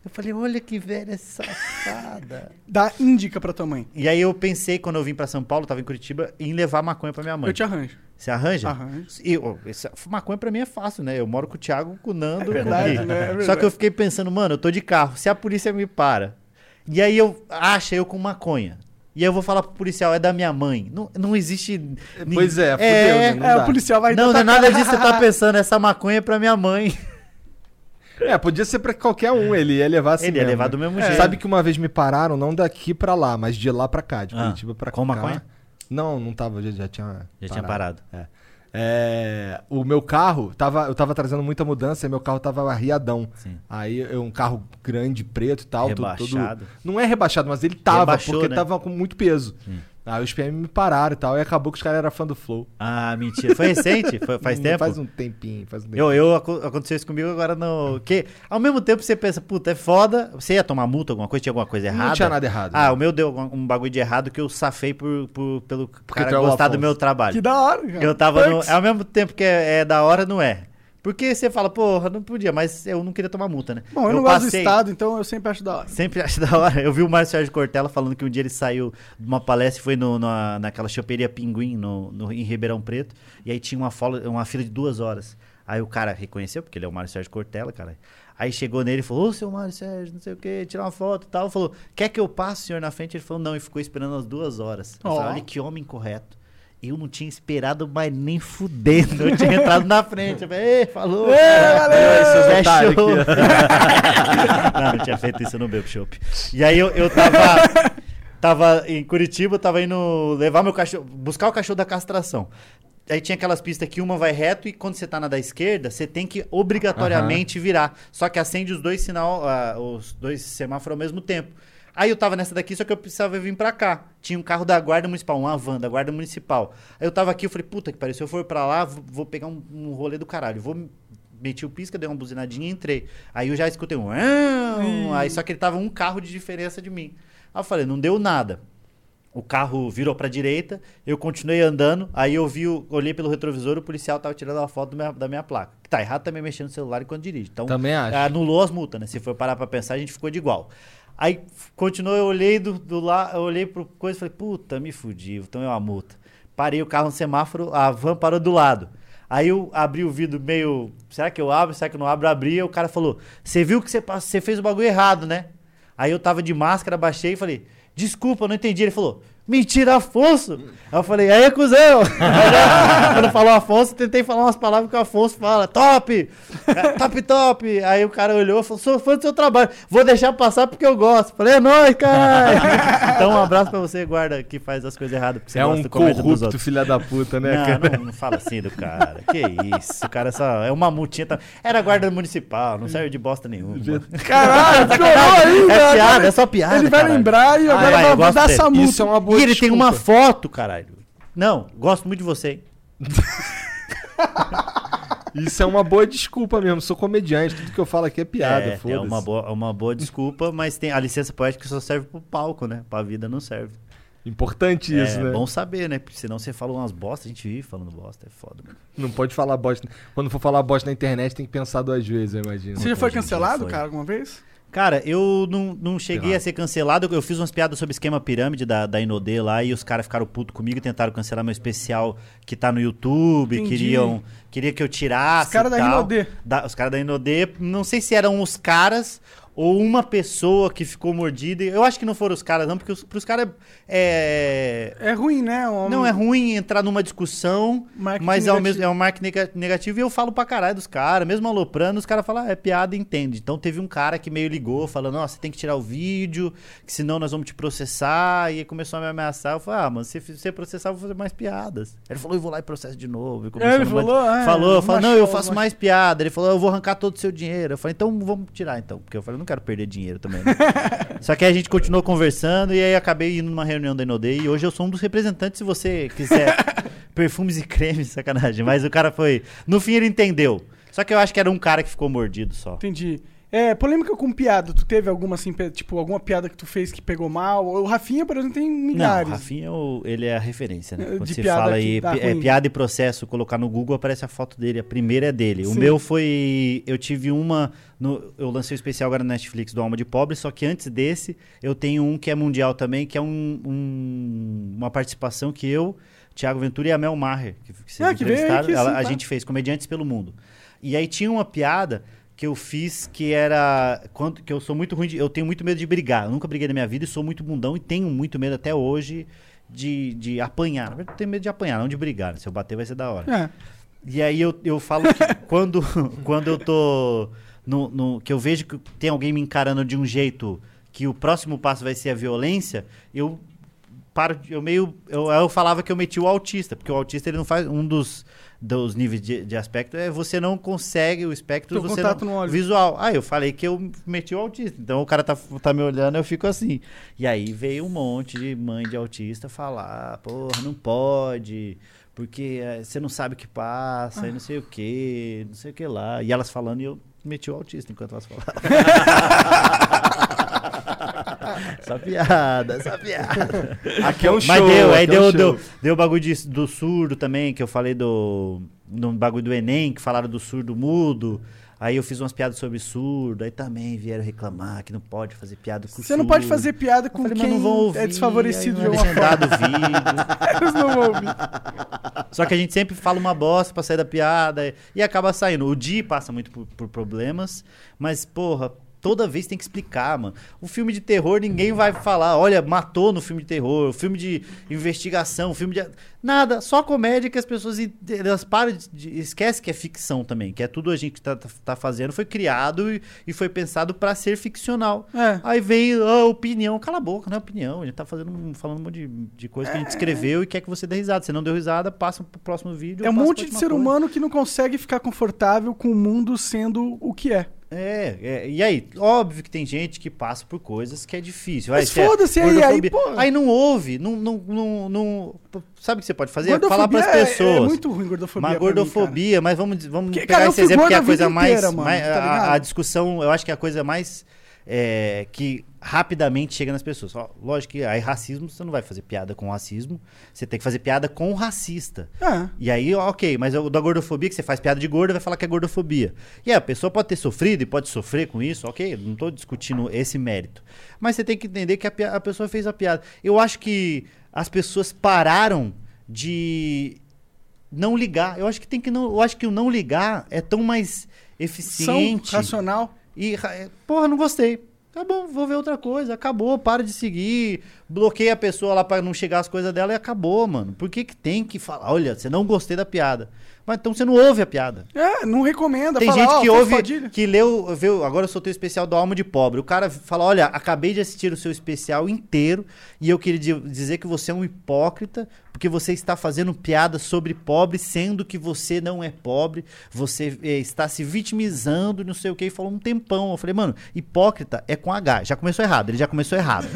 Eu falei, olha que velha safada. Dá índica pra tua mãe. E aí eu pensei, quando eu vim pra São Paulo, tava em Curitiba, em levar maconha pra minha mãe. Eu te arranjo. Você arranja? Arranjo. E, essa- maconha pra mim é fácil, né? Eu moro com o Thiago, com o Nando. É verdade, com né? É verdade. Só que eu fiquei pensando, mano, eu tô de carro, se a polícia me para, e aí eu acha eu com maconha. E aí eu vou falar pro policial, é da minha mãe. Não, não existe. Pois é, fudeu, é, né? Não é, dá. o policial vai Não, não é nada disso que você tá pensando. Essa maconha é pra minha mãe. É, podia ser pra qualquer um, ele ia levar assim Ele ia mesmo, levar né? do mesmo É. jeito. Sabe que uma vez me pararam, não daqui pra lá, mas de lá pra cá, de Ah, Curitiba pra com cá. maconha? Não, não tava, já, já tinha Já tinha parado. É. É, o meu carro, tava, eu tava trazendo muita mudança e meu carro tava arriadão. Sim. Aí um carro grande, preto e tal. tudo- tudo- Rebaixado. não é rebaixado, mas ele tava, Rebaixou, porque né? tava com muito peso. Aí os PM me pararam e tal, e acabou que os caras eram fã do Flow. Ah, mentira. Foi recente? Foi- faz Hum, tempo? Faz um tempinho, faz um tempinho. Eu, eu aco- aconteceu isso comigo agora no. Que ao mesmo tempo você pensa, puta, é foda. Você ia tomar multa, alguma coisa, tinha alguma coisa errada? Não tinha nada errado. Ah, né? o meu deu um bagulho de errado que eu safei por, por- pelo cara tu é gostar do meu trabalho. Que da hora, cara. Eu tava no. Perks. Ao mesmo tempo que é, é da hora, não é. Porque você fala, porra, não podia, mas eu não queria tomar multa, né? Bom, eu, não gosto do Estado, então eu sempre acho da hora. Sempre acho da hora. Eu vi o Márcio Sérgio Cortella falando que um dia ele saiu de uma palestra e foi no, na, naquela choperia Pinguim, no, no- em Ribeirão Preto, e aí tinha uma, fola- uma fila de duas horas. Aí o cara reconheceu, porque ele é o Márcio Sérgio Cortella, cara. Aí chegou nele e falou, ô seu Márcio Sérgio, não sei o que, tirar uma foto e tal. Falou, quer que eu passe o senhor na frente? Ele falou, não, e ficou esperando as duas horas. Eu Ó. falei, olha que homem correto. Eu não tinha esperado mais nem fudendo. Eu tinha entrado na frente. Eu falei, Ei, falou. Ê, valeu! É otários show. não, não tinha feito isso, não bebo chopp. E aí eu, eu tava, tava em Curitiba, tava indo levar meu cachorro, buscar o cachorro da castração. Aí tinha aquelas pistas que uma vai reto e quando você tá na da esquerda, você tem que obrigatoriamente virar. Só que acende os dois sinal, ah, os dois semáforos ao mesmo tempo. Aí eu tava nessa daqui, só que eu precisava vir pra cá. Tinha um carro da guarda municipal, uma van da guarda municipal. Aí eu tava aqui, eu falei, puta que pariu, se eu for pra lá, vou pegar um, um rolê do caralho. Vou meti o pisca, dei uma buzinadinha e entrei. Aí eu já escutei um. "Ão", Aí só que ele tava um carro de diferença de mim. Aí eu falei, não deu nada. O carro virou pra direita, eu continuei andando, aí eu vi, olhei pelo retrovisor, o policial tava tirando uma foto minha- da minha placa. Tá errado também mexer no celular enquanto dirige. Então, Também acho. anulou as multas, né? Se for parar pra pensar, a gente ficou de igual. Aí continuou, eu olhei do, do lá, eu olhei pro coisa e falei, puta, me fudi, então é uma multa. Parei o carro no semáforo, a van parou do lado. Aí eu abri o vidro meio. Será que eu abro? Será que eu não abro? Abri, aí o cara falou: Você viu que você, você fez o bagulho errado, né? Aí eu tava de máscara, baixei e falei: Desculpa, não entendi. Ele falou: Mentira, Afonso! Aí eu falei, aí, cuzão! Aí quando falou Afonso, eu tentei falar umas palavras que o Afonso fala. Top! É, Top, top! Aí o cara olhou e falou, sou fã do seu trabalho. Vou deixar passar porque eu gosto. Falei, é nóis, caralho! Então um abraço pra você, guarda, que faz as coisas erradas. Porque você É gosta um do comédia dos corrupto, outros. filha da puta, né, Não, cara? não, não fala assim do cara. Que isso, o cara só. É uma multinha. Tá... Era guarda municipal, não serve de bosta nenhuma. Caralho, piorou ainda. É piada, é só piada. Ele vai caralho. lembrar e Ah, agora vai, vai, dar essa multa. Isso é uma E ele tem uma desculpa. foto, caralho. Não, gosto muito de você, hein? Isso é uma boa desculpa mesmo. Sou comediante, tudo que eu falo aqui é piada, é, é uma boa, é uma boa desculpa, mas tem a licença poética só serve pro palco, né? Pra vida não serve. Importante isso, é né? bom saber, né? Porque senão você fala umas bosta, a gente vive falando bosta, é foda. Mano. Não pode falar bosta. Quando for falar bosta na internet, tem que pensar duas vezes, eu imagino. Você já foi cancelado, foi. cara, alguma vez? Cara, eu não, não cheguei lá. a ser cancelado. Eu fiz umas piadas sobre esquema pirâmide da, da Inodê lá e os caras ficaram putos comigo e tentaram cancelar meu especial que tá no YouTube. Entendi. Queriam queria que eu tirasse. Os caras da. Inodê. Os caras da Inodê, não sei se eram os caras ou uma pessoa que ficou mordida. Eu acho que não foram os caras, não, porque os, pros caras é. É ruim, né? Um- Não é ruim entrar numa discussão, Marketing mas é, o mesmo, é um marketing nega- negativo e eu falo pra caralho dos caras, mesmo aloprando, os caras falam, ah, é piada, entende. Então teve um cara que meio ligou, falando, você tem que tirar o vídeo, que senão nós vamos te processar, e começou a me ameaçar. Eu falei, ah, mano, se você processar, eu vou fazer mais piadas. Ele falou, eu vou lá e processo de novo. Começou É, ele falou, ah, falou, eu falei, não, eu faço mais piada. Ele falou, eu vou arrancar todo o seu dinheiro. Eu falei, então vamos tirar então, porque eu falei, eu não quero perder dinheiro também. né? Só que a gente continuou conversando e aí acabei indo numa reunião da Inodei e hoje eu sou um dos representantes, se você quiser perfumes e cremes, sacanagem. Mas o cara foi. No fim ele entendeu. Só que eu acho que era um cara que ficou mordido só. Entendi. É, polêmica com piada. Tu teve alguma, assim, tipo, alguma piada que tu fez que pegou mal? O Rafinha, por exemplo, tem milhares. Não, Rafinha, é o- ele é a referência, né? De Quando você piada fala que aí, é, piada e processo, colocar no Google, aparece a foto dele. A primeira é dele. O Sim. meu foi. Eu tive uma. no- eu lancei o especial agora na Netflix do Alma de Pobre, só que antes desse, eu tenho um que é mundial também, que é um- um- uma participação que eu, Thiago Ventura e a Mel Maher, que, que vocês Ah, que veio ela- sim, a tá. gente fez Comediantes pelo Mundo. E aí tinha uma piada que eu fiz que era quando que eu sou muito ruim de, eu tenho muito medo de brigar. Eu nunca briguei na minha vida e sou muito bundão e tenho muito medo até hoje de, de apanhar. Na verdade, eu tenho medo de apanhar, não de brigar. né? Se eu bater vai ser da hora. É. E aí eu, eu falo que quando, quando eu tô. No, no- que eu vejo que tem alguém me encarando de um jeito que o próximo passo vai ser a violência, eu paro. Eu meio. Eu, eu falava que eu meti o autista, porque o autista ele não faz. Um dos, dos níveis de, de aspecto é você não consegue o espectro você não, visual. Ah, eu falei que eu meti o autista. Então o cara tá, tá me olhando, eu fico assim. E aí veio um monte de mãe de autista falar, porra, não pode, porque eh, você não sabe o que passa, e não sei o que, não sei o que lá. E elas falando e eu meti o autista enquanto elas falavam. Só piada, só piada. Aqui é um show. Mas deu, aí aqui é um deu, deu, deu o bagulho de- do surdo também, que eu falei do. No bagulho do Enem, que falaram do surdo mudo. Aí eu fiz umas piadas sobre surdo, aí também vieram reclamar que não pode fazer piada com Você não pode surdo. fazer piada com falei, quem não vão ouvir, é desfavorecido de é alguma forma. vídeo. Eles não vão ouvir. Só que a gente sempre fala uma bosta pra sair da piada e acaba saindo. O Di passa muito por, por problemas, mas, porra, toda vez tem que explicar, mano. O filme de terror, ninguém vai falar, olha, matou no filme de terror, o filme de investigação, o filme de. Nada, só comédia que as pessoas elas param de, de- esquece que é ficção também, que é tudo a gente que tá, tá- tá fazendo, foi criado e, e foi pensado pra ser ficcional. É. Aí vem a opinião, cala a boca, não é opinião. A gente tá fazendo, falando um monte de, de coisa que a gente escreveu e quer que você dê risada. Se não deu risada, passa pro próximo vídeo. É um monte de ser coisa. humano que não consegue ficar confortável com o mundo sendo o que é. É, é, e aí, óbvio que tem gente que passa por coisas que é difícil. Mas é foda-se, aí- gordofobia. aí, pô. Aí não ouve, não, não, não, não- Sabe o que você pode fazer? Gordofobia Falar pras é- pessoes. É, muito ruim gordofobia. Mas pra mim, gordofobia, mas vamos, vamos Porque, pegar cara, esse exemplo que é a coisa mais. inteira, mano, mais- tá a- a, discussão, eu acho que é a coisa mais. É, que rapidamente chega nas pessoas. Lógico que aí racismo, você não vai fazer piada com racismo, você tem que fazer piada com o racista. cara. E aí, ok, mas o da gordofobia, que você faz piada de gordo, vai falar que é gordofobia. E aí, a pessoa pode ter sofrido e pode sofrer com isso, ok, não tô discutindo esse mérito. Mas você tem que entender que a, a pessoa fez a piada. Eu acho que as pessoas pararam de não ligar. Eu acho que tem que não. Eu acho que o não ligar é tão mais É. São eficiente. racional. E, é, porra, não gostei. Tá bom, vou ver outra coisa. Acabou, para de seguir. Bloqueia a pessoa lá pra não chegar as coisas dela e acabou, mano. Por que, que tem que falar? Olha, você não gostei da piada. Mas então você não ouve a piada. É, não recomenda. Tem fala, gente que ouve, Padilha. que leu, viu, agora eu soltei o especial do Alma de Pobre. O cara fala, olha, acabei de assistir o seu especial inteiro e eu queria di- dizer que você é um hipócrita porque você está fazendo piada sobre pobre, sendo que você não é pobre, você eh, está se vitimizando, não sei o que, e falou um tempão. Eu falei, mano, hipócrita é com H. Já começou errado, ele já começou errado.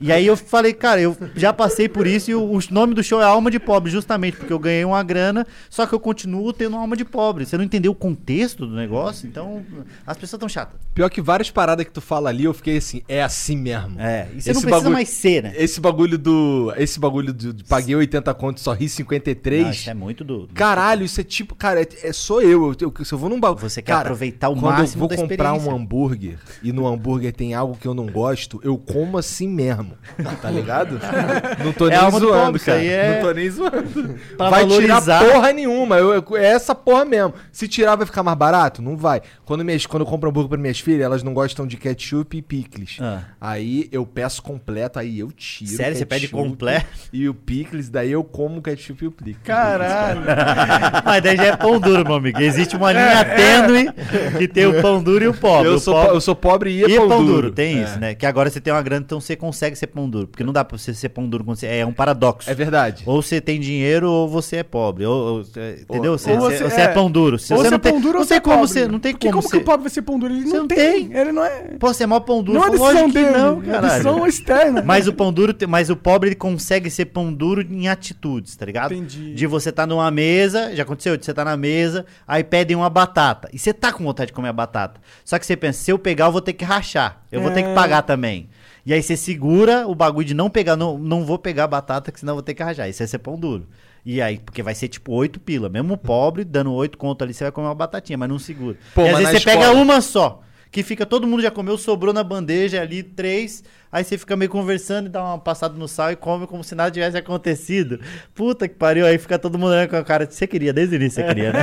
e aí eu falei, cara, eu já passei por isso e o, o nome do show é Alma de Pobre, justamente porque eu ganhei uma grana, só que eu continuo tendo uma alma de pobre. Você não entendeu o contexto do negócio? Então, as pessoas estão chatas. Pior que várias paradas que tu fala ali, eu fiquei assim, é assim mesmo. É, e você Esse não precisa bagulho- mais ser, né? Esse bagulho do. Esse bagulho de, de paguei 80 conto e só ri 53. Não, isso é muito do. do- Caralho, isso é tipo, cara, é, é sou eu. eu, eu- Se eu vou num bagulho. Você quer aproveitar o quando máximo eu vou comprar um hambúrguer e no hambúrguer tem algo que eu não gosto, eu como assim mesmo. Tá ligado? não tô É nem do zoando, cara. é- Não tô nem zoando. Pra vai valorizar. tirar porra nenhuma. Eu, eu- é essa porra mesmo. Se tirar, vai ficar mais barato? Não vai. Quando, minhas, quando eu compro hambúrguer pra minhas filhas, elas não gostam de ketchup e picles. Ah. Aí eu peço completo, aí eu tiro. o Sério, você pede ketchup completo? E o picles, daí eu como o ketchup e o picles. Caralho. Mas daí já é pão duro, meu amigo. Existe uma linha tênue que tem o pão duro e o pobre. Eu O sou, pobre- po- eu sou pobre e, E é pão, duro. tem É. isso, né? Que agora você tem uma grana, então você consegue ser pão duro. Porque não dá pra você ser pão duro quando você. É um paradoxo. É verdade. Ou você tem dinheiro ou você é pobre. Ou, ou- é, entendeu? Você, você- você- é, é. pão duro. Se você não é tem, pão duro não tem é como pobre. você. Não tem Porque como como você. que o pobre vai ser pão duro? Ele não, tem. tem. Ele não é... Pô, você é mó pão duro. Não é Lógico decisão dele. não, é caralho. decisão externa. Mas o pão duro, mas o pobre ele consegue ser pão duro em atitudes, tá ligado? Entendi. De você tá numa mesa, já aconteceu, de você tá na mesa, aí pedem uma batata. E você tá com vontade de comer a batata. Só que você pensa, se eu pegar, eu vou ter que rachar. Eu vou ter que É. pagar também. E aí você segura o bagulho de não pegar, não, não vou pegar a batata, que senão eu vou ter que rachar. Isso é ser pão duro. E aí, porque vai ser tipo oito pila. Mesmo pobre, dando oito conto ali, você vai comer uma batatinha, mas não segura. Pô, e às vezes você pega escola- uma só. Que fica, todo mundo já comeu, sobrou na bandeja ali, três. Aí você fica meio conversando e dá uma passada no sal e come como se nada tivesse acontecido. Puta que pariu, aí fica todo mundo olhando com a cara. Você queria, desde o início você queria, né?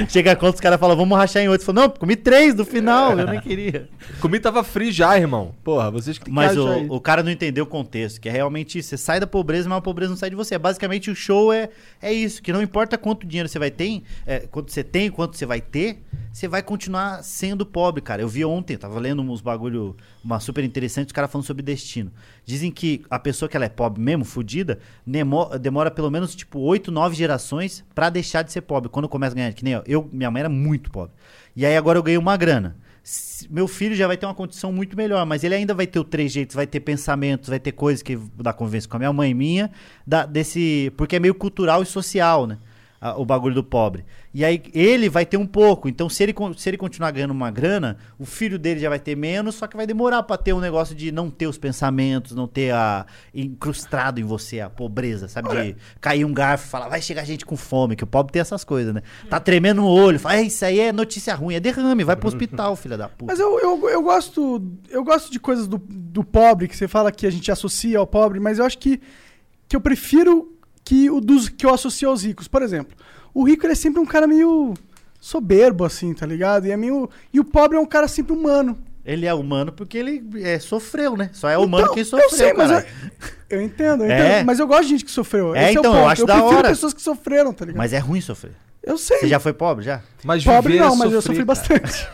Chega a conta, os caras falam, vamos rachar em oito. Você fala, não, comi três do final, eu nem queria. Comigo tava frio já, irmão. Porra, vocês que tem que Mas aí. o, o cara não entendeu o contexto, que é realmente isso. Você sai da pobreza, mas a pobreza não sai de você. Basicamente, o show é, é isso, que não importa quanto dinheiro você vai ter, é, quanto você tem, quanto você vai ter, você vai continuar sendo pobre, cara. Eu vi ontem, tava lendo uns bagulho, uma super interessante, os caras falando sobre destino. Dizem que a pessoa que ela é pobre mesmo, fudida, nemo- demora pelo menos, tipo, oito, nove gerações pra deixar de ser pobre. Quando começa a ganhar, que nem eu, eu, minha mãe era muito pobre. E aí agora eu ganhei uma grana. Meu filho já vai ter uma condição muito melhor, mas ele ainda vai ter o três jeitos, vai ter pensamentos, vai ter coisas que da convivência com a minha mãe e minha, da, desse, porque é meio cultural e social, né? A- o bagulho do pobre. E aí ele vai ter um pouco. Então, se ele, se ele continuar ganhando uma grana, o filho dele já vai ter menos, só que vai demorar pra ter um negócio de não ter os pensamentos, não ter a incrustado em você a pobreza, sabe? De cair um garfo e falar, vai chegar gente com fome, que o pobre tem essas coisas, né? Tá tremendo no olho, fala, "É, isso aí é notícia ruim, é derrame, vai pro hospital, filha da puta. Mas eu, eu, eu gosto eu gosto de coisas do, do pobre, que você fala que a gente associa ao pobre, mas eu acho que, que eu prefiro que o dos que eu associo aos ricos. Por exemplo, o rico ele é sempre um cara meio soberbo, assim, tá ligado? E, é meio, e o pobre é um cara sempre humano. Ele é humano porque ele é, sofreu, né? Só é humano Então, quem sofreu, eu sei, mas eu, eu entendo, eu É. entendo. Mas eu gosto de gente que sofreu. É, Esse então, é o eu acho da prefiro hora. pessoas que sofreram, tá ligado? Mas é ruim sofrer. eu sei. Você já foi pobre, já? Mas Pobre é não, mas eu sofri cara. bastante.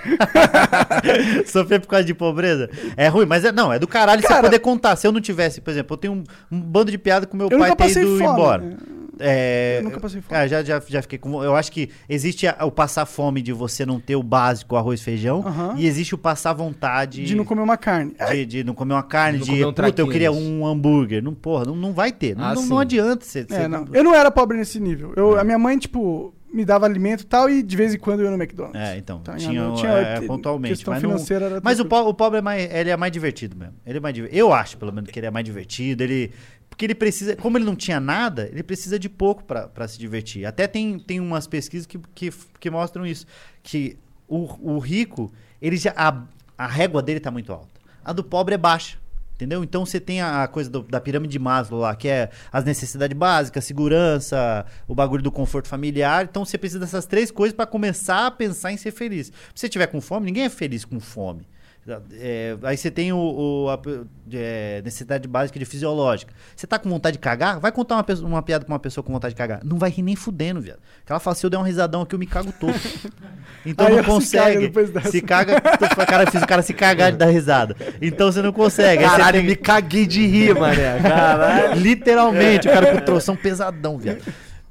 Sofrer por causa de pobreza? É ruim, mas é, não, é do caralho você Cara- poder contar. Se eu não tivesse, por exemplo, eu tenho um, um bando de piada com meu Eu pai passei ido fome. embora. É, Eu nunca passei fome. Cara, já, já, já fiquei com. Eu acho que existe a- o passar fome de você não ter o básico, arroz e feijão, e existe o passar vontade De não comer uma carne. de, de não comer uma carne, de comer um puta, eu queria um hambúrguer. Não, porra, não, não vai ter. Não, Ah, não, não adianta você. É, não. Eu não era pobre nesse nível. Eu, A minha mãe, tipo, me dava alimento e tal, e de vez em quando eu ia no McDonald's. É, então, Tá, tinha, não tinha- é, te- pontualmente. Mas, não- mas o, po- o pobre é mais, ele é mais divertido mesmo. Ele é mais Eu acho, pelo menos, que ele é mais divertido. Ele, porque ele precisa, como ele não tinha nada, ele precisa de pouco pra se divertir. Até tem, tem umas pesquisas que, que, que mostram isso. Que o, o rico, ele já, a, a régua dele tá muito alta. A do pobre é baixa. Entendeu? Então você tem a coisa do- da pirâmide de Maslow lá, que é as necessidades básicas, segurança, o bagulho do conforto familiar. Então você precisa dessas três coisas pra começar a pensar em ser feliz. Se você tiver com fome, ninguém é feliz com fome. É, aí você tem o, o- a é, necessidade básica de fisiológica. Você tá com vontade de cagar? Vai contar uma, pessoa- uma piada com uma pessoa com vontade de cagar. Não vai rir nem fudendo, viado. Porque ela fala, se eu der um risadão aqui, eu me cago todo. Então Aí não ela se caga consegue. Se caga, cara, fiz o cara se cagar de dar risada. Então você não consegue. Caralho, tem- me caguei de rir, mané. Caralho. Literalmente, o cara com troção pesadão, viado.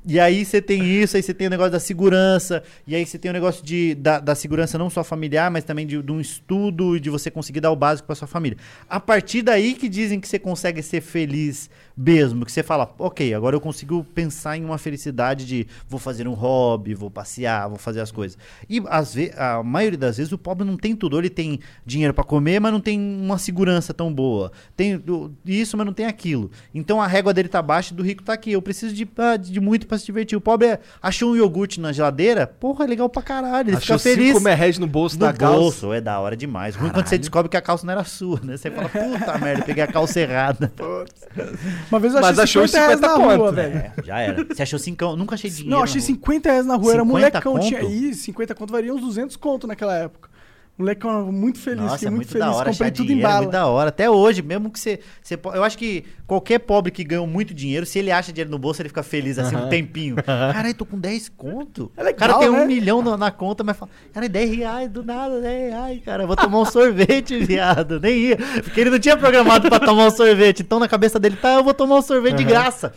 E aí você tem isso, aí você tem o negócio da segurança, e aí você tem o negócio de, da, da segurança não só familiar, mas também de, de um estudo e de você conseguir dar o básico pra sua família. A partir daí que dizem que você consegue ser feliz mesmo, que você fala, ok, agora eu consigo pensar em uma felicidade de vou fazer um hobby, vou passear, vou fazer as coisas. E às a maioria das vezes o pobre não tem tudo, ele tem dinheiro pra comer, mas não tem uma segurança tão boa. Tem isso, mas não tem aquilo. Então a régua dele tá baixa e do rico tá aqui. Eu preciso de, ah, de muito pra se divertir. O pobre é- achou um iogurte na geladeira, porra, é legal pra caralho. Ele Achou fica feliz. cinco merréis no bolso No da calça. bolso, é da hora demais. Ruim quando você descobre que a calça não era sua, né? Você fala, puta merda, peguei a calça errada. Uma vez eu Mas achei achou 50 reais 50 na rua, conto. velho. É, já era. Você achou cincão? Nunca achei dinheiro. Não, achei na rua. 50 reais na rua, era 50 molecão. conto? Tinha, Ih, 50 conto varia uns 200 conto naquela época. Molecão muito feliz, Nossa, fiquei é muito, muito feliz, da hora comprei tudo dinheiro, em é bala. muito da hora. Até hoje, mesmo que você, você... Eu acho que qualquer pobre que ganhou muito dinheiro, se ele acha dinheiro no bolso, ele fica feliz assim um tempinho. Caralho, tô com 10 conto. É legal, o cara tem né? um milhão na, na conta, mas fala, cara, 10 reais do nada, 10 reais, cara, eu vou tomar um sorvete, viado. Nem ia. Porque ele não tinha programado pra tomar um sorvete. Então na cabeça dele, tá, eu vou tomar um sorvete de graça.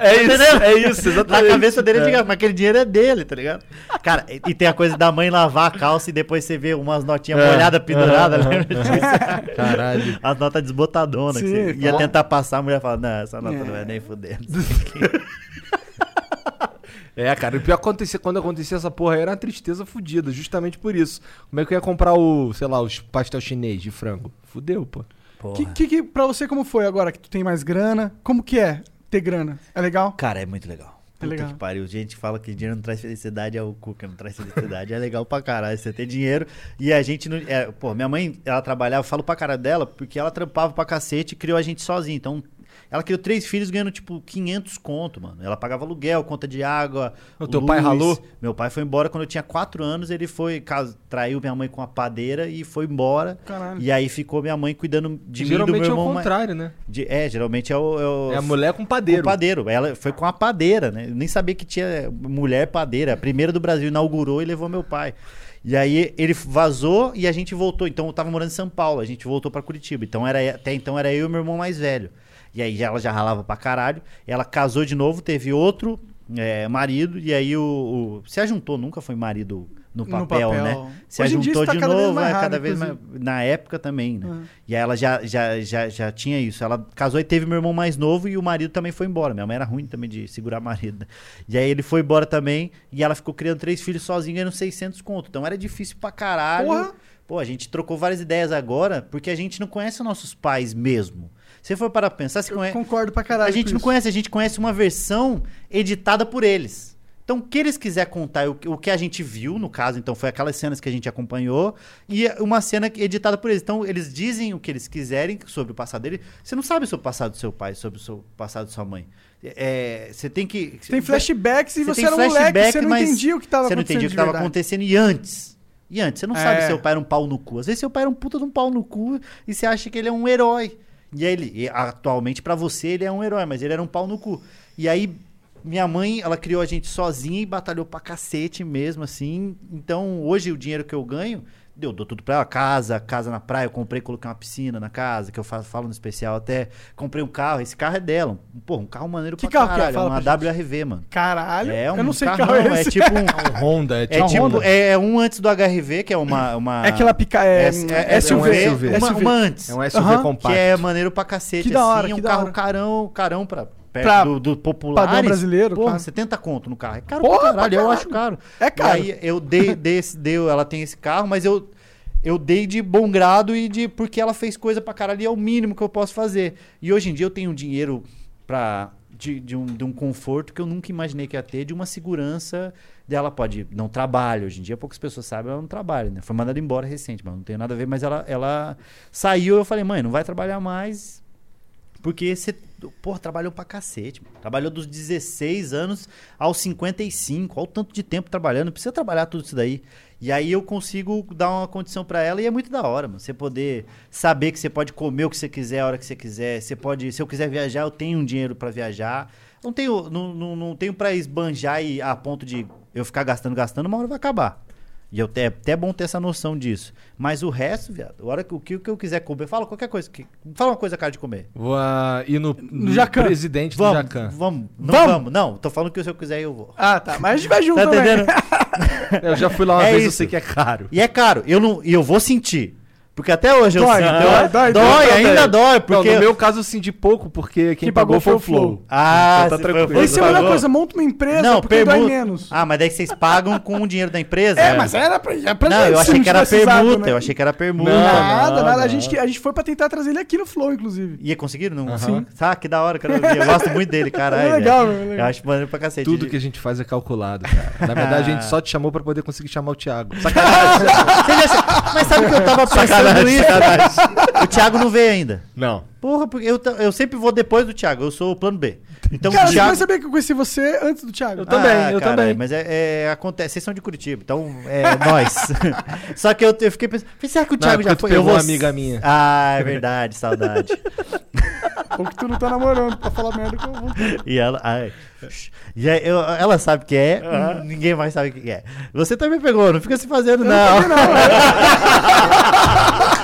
É isso, Entendeu? é isso, exatamente. Na cabeça dele é de graça, mas aquele dinheiro é dele, tá ligado? Cara, e, e tem a coisa da mãe lavar a calça e depois você vê umas notinhas É. penduradas, Aham, lembra disso? Caralho. As notas desbotadonas. que Sim, você ia tentar passar, a mulher fala, não, essa nota É. não é nem fudendo. É, cara, o pior que acontecia, quando acontecia essa porra aí era uma tristeza fodida, justamente por isso. Como é que eu ia comprar o, sei lá, os pastel chinês de frango? Fudeu, pô. Que, que, que pra você como foi agora que tu tem mais grana? Como que é ter grana? É legal? Cara, é muito legal. Puta legal. que pariu. Gente fala que dinheiro não traz felicidade, é o cu que não traz felicidade. é legal pra caralho você ter dinheiro. E a gente não. É, pô, minha mãe, ela trabalhava, eu falo pra cara dela, porque ela trampava pra cacete e criou a gente sozinha. Então, ela criou três filhos ganhando, tipo, 500 conto, mano. Ela pagava aluguel, conta de água. O teu pai ralou? Meu pai foi embora quando eu tinha 4 anos. Ele foi, traiu minha mãe com a padeira e foi embora. Caralho. E aí ficou minha mãe cuidando de mim e do Geralmente meu é irmão. o ma- contrário, né? de- é, geralmente é o. É, o- É a mulher com padeiro. com padeiro. Ela foi com a padeira, né? Eu nem sabia que tinha mulher padeira. A primeira do Brasil inaugurou e levou meu pai. E aí ele vazou e a gente voltou. Então eu tava morando em São Paulo, a gente voltou pra Curitiba. Então era até então era eu e meu irmão mais velho. E aí ela já ralava pra caralho. Ela casou de novo, teve outro é, marido e aí o, o se ajuntou, nunca foi marido no No papel, papel. né? Se Hoje ajuntou tá de novo, é cada vez mais na época também, né? Uhum. E aí ela já, já, já, já tinha isso. Ela casou e teve meu irmão mais novo e o marido também foi embora. Minha mãe era ruim também de segurar marido. né? E aí ele foi embora também e ela ficou criando três filhos sozinha ganhando 600 conto. Então era difícil pra caralho. Porra! Pô, a gente trocou várias ideias agora porque a gente não conhece os nossos pais mesmo. Se for para pensar, você Eu conhece... concordo pra caralho. A gente não isso. conhece, a gente conhece uma versão editada por eles. Então, o que eles quiser contar, o, o que a gente viu, no caso, então, foi aquelas cenas que a gente acompanhou, e uma cena que- editada por eles. Então, eles dizem o que eles quiserem sobre o passado dele. Você não sabe sobre o passado do seu pai, sobre o seu passado da sua mãe. É, você tem que. Tem flashbacks e você, era um moleque, você não entendia o que tava Você não acontecendo entendia o que estava acontecendo e antes. E antes, você não sabe É. se seu pai era um pau no cu. Às vezes seu pai era um puta de um pau no cu e você acha que ele é um herói. E aí ele, e atualmente pra você ele é um herói, mas ele era um pau no cu. E aí minha mãe, ela criou a gente sozinha e batalhou pra cacete mesmo assim. Então, hoje o dinheiro que eu ganho, eu dou tudo pra ela, casa, casa na praia, eu comprei, coloquei uma piscina na casa, que eu fa- falo no especial até. Comprei um carro, esse carro é dela. Um, porra, um carro maneiro Que pra carro que é? caralho, Fala uma pra gente. WRV, mano. Caralho, É um eu não sei que carrão, carro é esse. é tipo um Um Honda, é é tipo, tipo, Honda. é um antes do HRV, que é uma. uma É aquela pica... É, é, é, SUV. é um SUV. Uma, SUV. uma antes. É um SUV Aham, compacto. Que é maneiro pra cacete, Que da hora, assim. É um que da carro hora. carão, carão pra. Perto Pra do, do populares. padrão brasileiro, Porra, claro. 70 conto no carro. É caro Porra, pra pra caralho, eu caralho. acho caro. É caro. E aí eu dei, dei, dei, ela tem esse carro, mas eu, eu dei de bom grado e de porque ela fez coisa pra caralho e é o mínimo que eu posso fazer. E hoje em dia eu tenho dinheiro pra, de, de, um, de um conforto que eu nunca imaginei que ia ter, de uma segurança dela pode não trabalha hoje em dia poucas pessoas sabem ela não trabalha né foi mandada embora recente mas não tem nada a ver mas ela ela saiu eu falei mãe não vai trabalhar mais Porque você, porra, trabalhou pra cacete. Mano. Trabalhou dos 16 anos aos 55. Olha o tanto de tempo trabalhando. Precisa trabalhar tudo isso daí. E aí eu consigo dar uma condição pra ela e é muito da hora, mano. Você poder saber que você pode comer o que você quiser a hora que você quiser. Você pode, se eu quiser viajar, eu tenho um dinheiro pra viajar. Não tenho, não, não, não tenho pra esbanjar e a ponto de eu ficar gastando, gastando, uma hora vai acabar. E eu, é até bom ter essa noção disso. Mas o resto, viado, a hora que, o que, o que eu quiser comer, fala qualquer coisa. Que, fala uma coisa cara de comer. Vou ah, ir no, no Jacan. presidente Vamos, do Jacan. vamos, não Vamos? vamos. Não, tô falando que se eu quiser eu vou. Ah, tá. Mas a gente vai junto Tá entendendo? Eu já fui lá uma É vez, eu isso. sei que é caro. E é caro, eu não, e eu vou sentir. Porque até hoje eu Dói, sinto. dói, dói, dói, dói ainda dói, Não, porque no meu caso eu senti pouco, porque quem, Quem pagou, pagou foi o Flow. Ah, Então tá tranquilo. Que é a melhor coisa, monta uma empresa Não, porque dói permuta. menos. Ah, mas daí vocês pagam com o dinheiro da empresa? É, mas era pra, é pra Não, eu achei que era usado, permuta, né? eu achei que era permuta. Não, Nada, não, nada. A não. gente, a gente foi pra tentar trazer ele aqui no Flow, inclusive. Ia conseguiram? Não? Sim. Tá, que da hora, cara. Eu gosto muito dele, caralho. É legal, velho. meu, é legal. Eu acho maneiro pra cacete. Tudo que a gente faz é calculado, cara. Na verdade, a gente só te chamou pra poder conseguir chamar o Thiago. Sacanagem. Mas sabe que eu tava pensando Isso? O Thiago não veio ainda. Não. Porra, porque eu, ta- eu sempre vou depois do Thiago. Eu sou o plano B. Então Cara, o você Thiago... vai saber que eu conheci você antes do Thiago. Eu também, eu caralho, também. Mas é, é- acontece. Vocês são de Curitiba, então é nós. Só que eu, eu fiquei pensando, será que o Thiago época já tu foi? pegou Eu vou- uma amiga minha. Ah, é verdade, saudade. Ou que tu não tá namorando pra falar merda que eu vou. E ela, ai, e aí, eu- ela sabe que é, ninguém mais sabe o que é. Você também pegou, não fica se fazendo, não. Fudeu o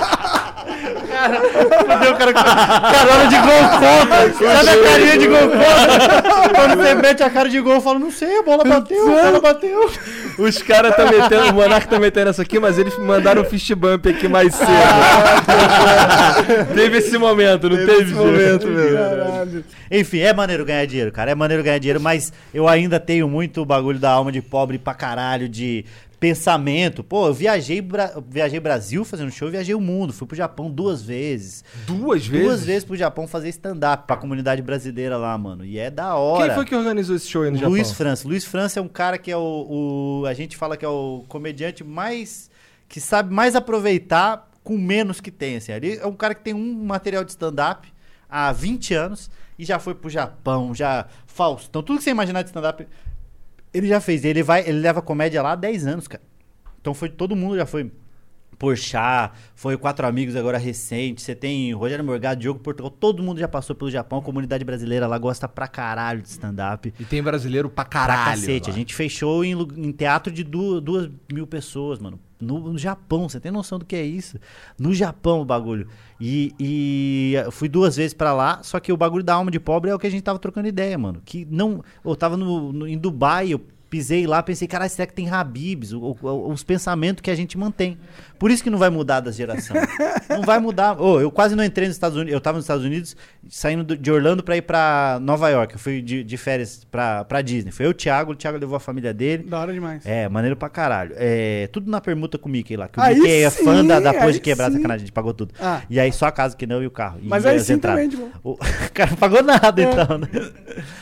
cara com carona de gol contra. Sabe a carinha de gol contra? Quando você mete a cara de gol, eu falo, não sei, a bola bateu, a bola bateu. Os caras tá metendo, o Monark tá metendo essa aqui, mas eles mandaram um fist bump aqui mais cedo. teve esse momento, não teve? esse momento, Caralho. Enfim, é maneiro ganhar dinheiro, cara. É maneiro ganhar dinheiro, mas eu ainda tenho muito o bagulho da alma de pobre pra caralho, de pensamento. Pô, eu viajei, Bra- viajei Brasil fazendo show, viajei o mundo. Fui pro Japão duas vezes. Duas vezes? Duas vezes pro Japão fazer stand-up pra comunidade brasileira lá, mano. E é da hora. Quem foi que organizou esse show aí no Luiz Japão? França. Luiz França é um cara que é o, o- A gente fala que é o comediante mais. que sabe mais aproveitar com menos que tem. Assim. Ele é um cara que tem um material de stand-up há 20 anos e já foi pro Japão, já. Faustão, tudo que você imaginar de stand-up, ele já fez. Ele vai, ele leva comédia lá há 10 anos, cara. Então foi todo mundo já foi. Porchat, foi Quatro Amigos agora recente. Você tem Rogério Morgado, Diogo Portugal. Todo mundo já passou pelo Japão. A comunidade brasileira lá gosta pra caralho de stand-up. E tem brasileiro pra Pra caralho. cacete. lá. A gente fechou em, em teatro de du- duas mil pessoas, mano. No, no Japão, você tem noção do que é isso? No Japão o bagulho. E, e fui duas vezes pra lá, só que o bagulho da alma de pobre é o que a gente tava trocando ideia, mano. Que não. Eu tava no, no- em Dubai, eu pisei lá, pensei, caralho, será que tem Habibs? O- o- os pensamentos que a gente mantém. Por isso que não vai mudar da geração. não vai mudar. Ô, eu quase não entrei nos Estados Unidos. Eu tava nos Estados Unidos, saindo do- de Orlando pra ir pra Nova York. Eu fui de, de férias pra, pra Disney. Foi eu, o Thiago, o Thiago levou a família dele. Da hora demais. É, maneiro pra caralho. É, tudo na permuta com o Mickey lá. Que o Aí Mickey é sim, fã da, da pose de quebrar, sim. sacanagem, a gente pagou tudo. Ah. E aí só a casa que não e o carro. E Mas aí sim também, tipo. O cara não pagou nada, então. né?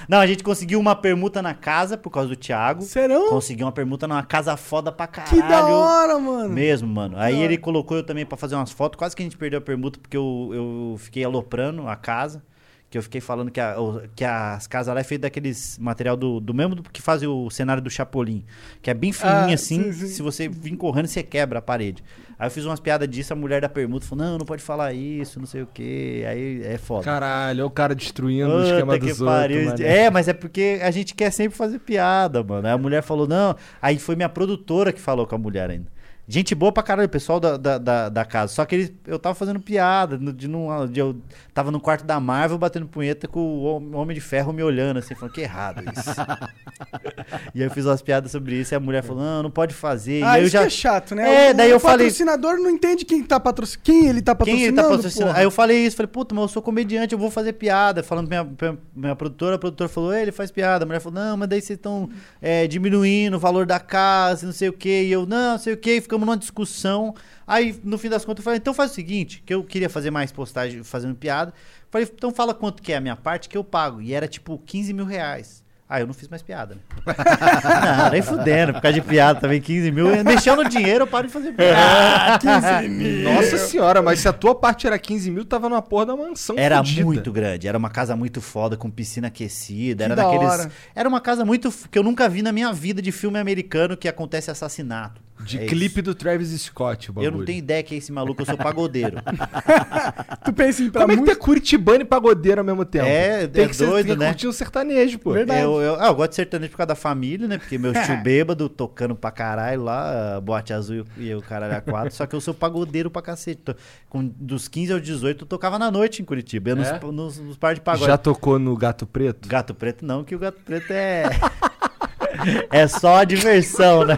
Não, a gente conseguiu uma permuta na casa por causa do Thiago. Serão? Conseguiu uma permuta numa casa foda pra caralho. Que da hora, mano. Mesmo, mano. Aí ele colocou eu também pra fazer umas fotos. Quase que a gente perdeu a permuta porque eu, eu fiquei aloprando a casa. Que eu fiquei falando que, a- o- que as casas lá é feita daqueles material do, do mesmo do que faz o cenário do Chapolin. Que é bem fininho Ah, assim. sim, sim. Se você vir correndo, você quebra a parede. Aí eu fiz umas piadas disso, a mulher da permuta falou: não, não pode falar isso, não sei o quê. Aí é foda. Caralho, é o cara destruindo o Puta esquema que dos pariu. outros, mano. É, mas é porque a gente quer sempre fazer piada, mano. Aí a mulher falou, não. Aí foi minha produtora que falou com a mulher ainda. Gente boa pra caralho, o pessoal da, da, da, da casa. Só que eles, eu tava fazendo piada. De, de eu tava no quarto da Marvel batendo punheta com o Hom- Homem de Ferro me olhando assim, falando que errado isso. e aí eu fiz umas piadas sobre isso e a mulher falou, não, não pode fazer. Ah, e aí isso já. é chato, né? É, o, daí eu o falei- patrocinador não entende quem tá patrocinando. Quem ele tá Quem patrocinando. ele tá patrocinando? porra. Aí eu falei isso, falei, puta, mas eu sou comediante, eu vou fazer piada. Falando pra minha, pra minha produtora, a produtora falou, ele faz piada. A mulher falou, não, mas daí vocês estão diminuindo o valor da casa, não sei o quê. E eu, não, não sei o quê, e ficamos numa discussão. Aí, no fim das contas, eu falei, então faz o seguinte, que eu queria fazer mais postagem fazendo piada. Falei, então fala quanto que é a minha parte que eu pago. E era tipo 15 mil reais. Ah, eu não fiz mais piada, né? não, nem fudendo, por causa de piada também, 15 mil. Mexeu no dinheiro, eu paro de fazer piada. Ah, 15 mil. Nossa senhora, mas se a tua parte era 15 mil, tava numa porra da mansão Era fudida. muito grande, era uma casa muito foda, com piscina aquecida, Que era da daqueles... hora. Era uma casa muito... que eu nunca vi na minha vida de filme americano que acontece assassinato. De É clipe do Travis Scott, o bagulho. Eu não tenho ideia que é esse maluco, eu sou pagodeiro. Tu pensa em pra Como é que tu é música? curitibano e pagodeiro ao mesmo tempo? É, tem é que ser, doido, que né? curtir um sertanejo, pô. Verdade. eu, eu, ah, eu gosto de sertanejo por causa da família, né? Porque meu tio bêbado tocando pra caralho lá, boate azul e o caralho a quatro. Só que eu sou pagodeiro pra cacete. Com, dos 15 aos 18 eu tocava na noite em Curitiba. Eu nos, É? nos, nos par de pagode. Já tocou no Gato Preto? Gato preto não, que o gato preto é. é só a diversão, né?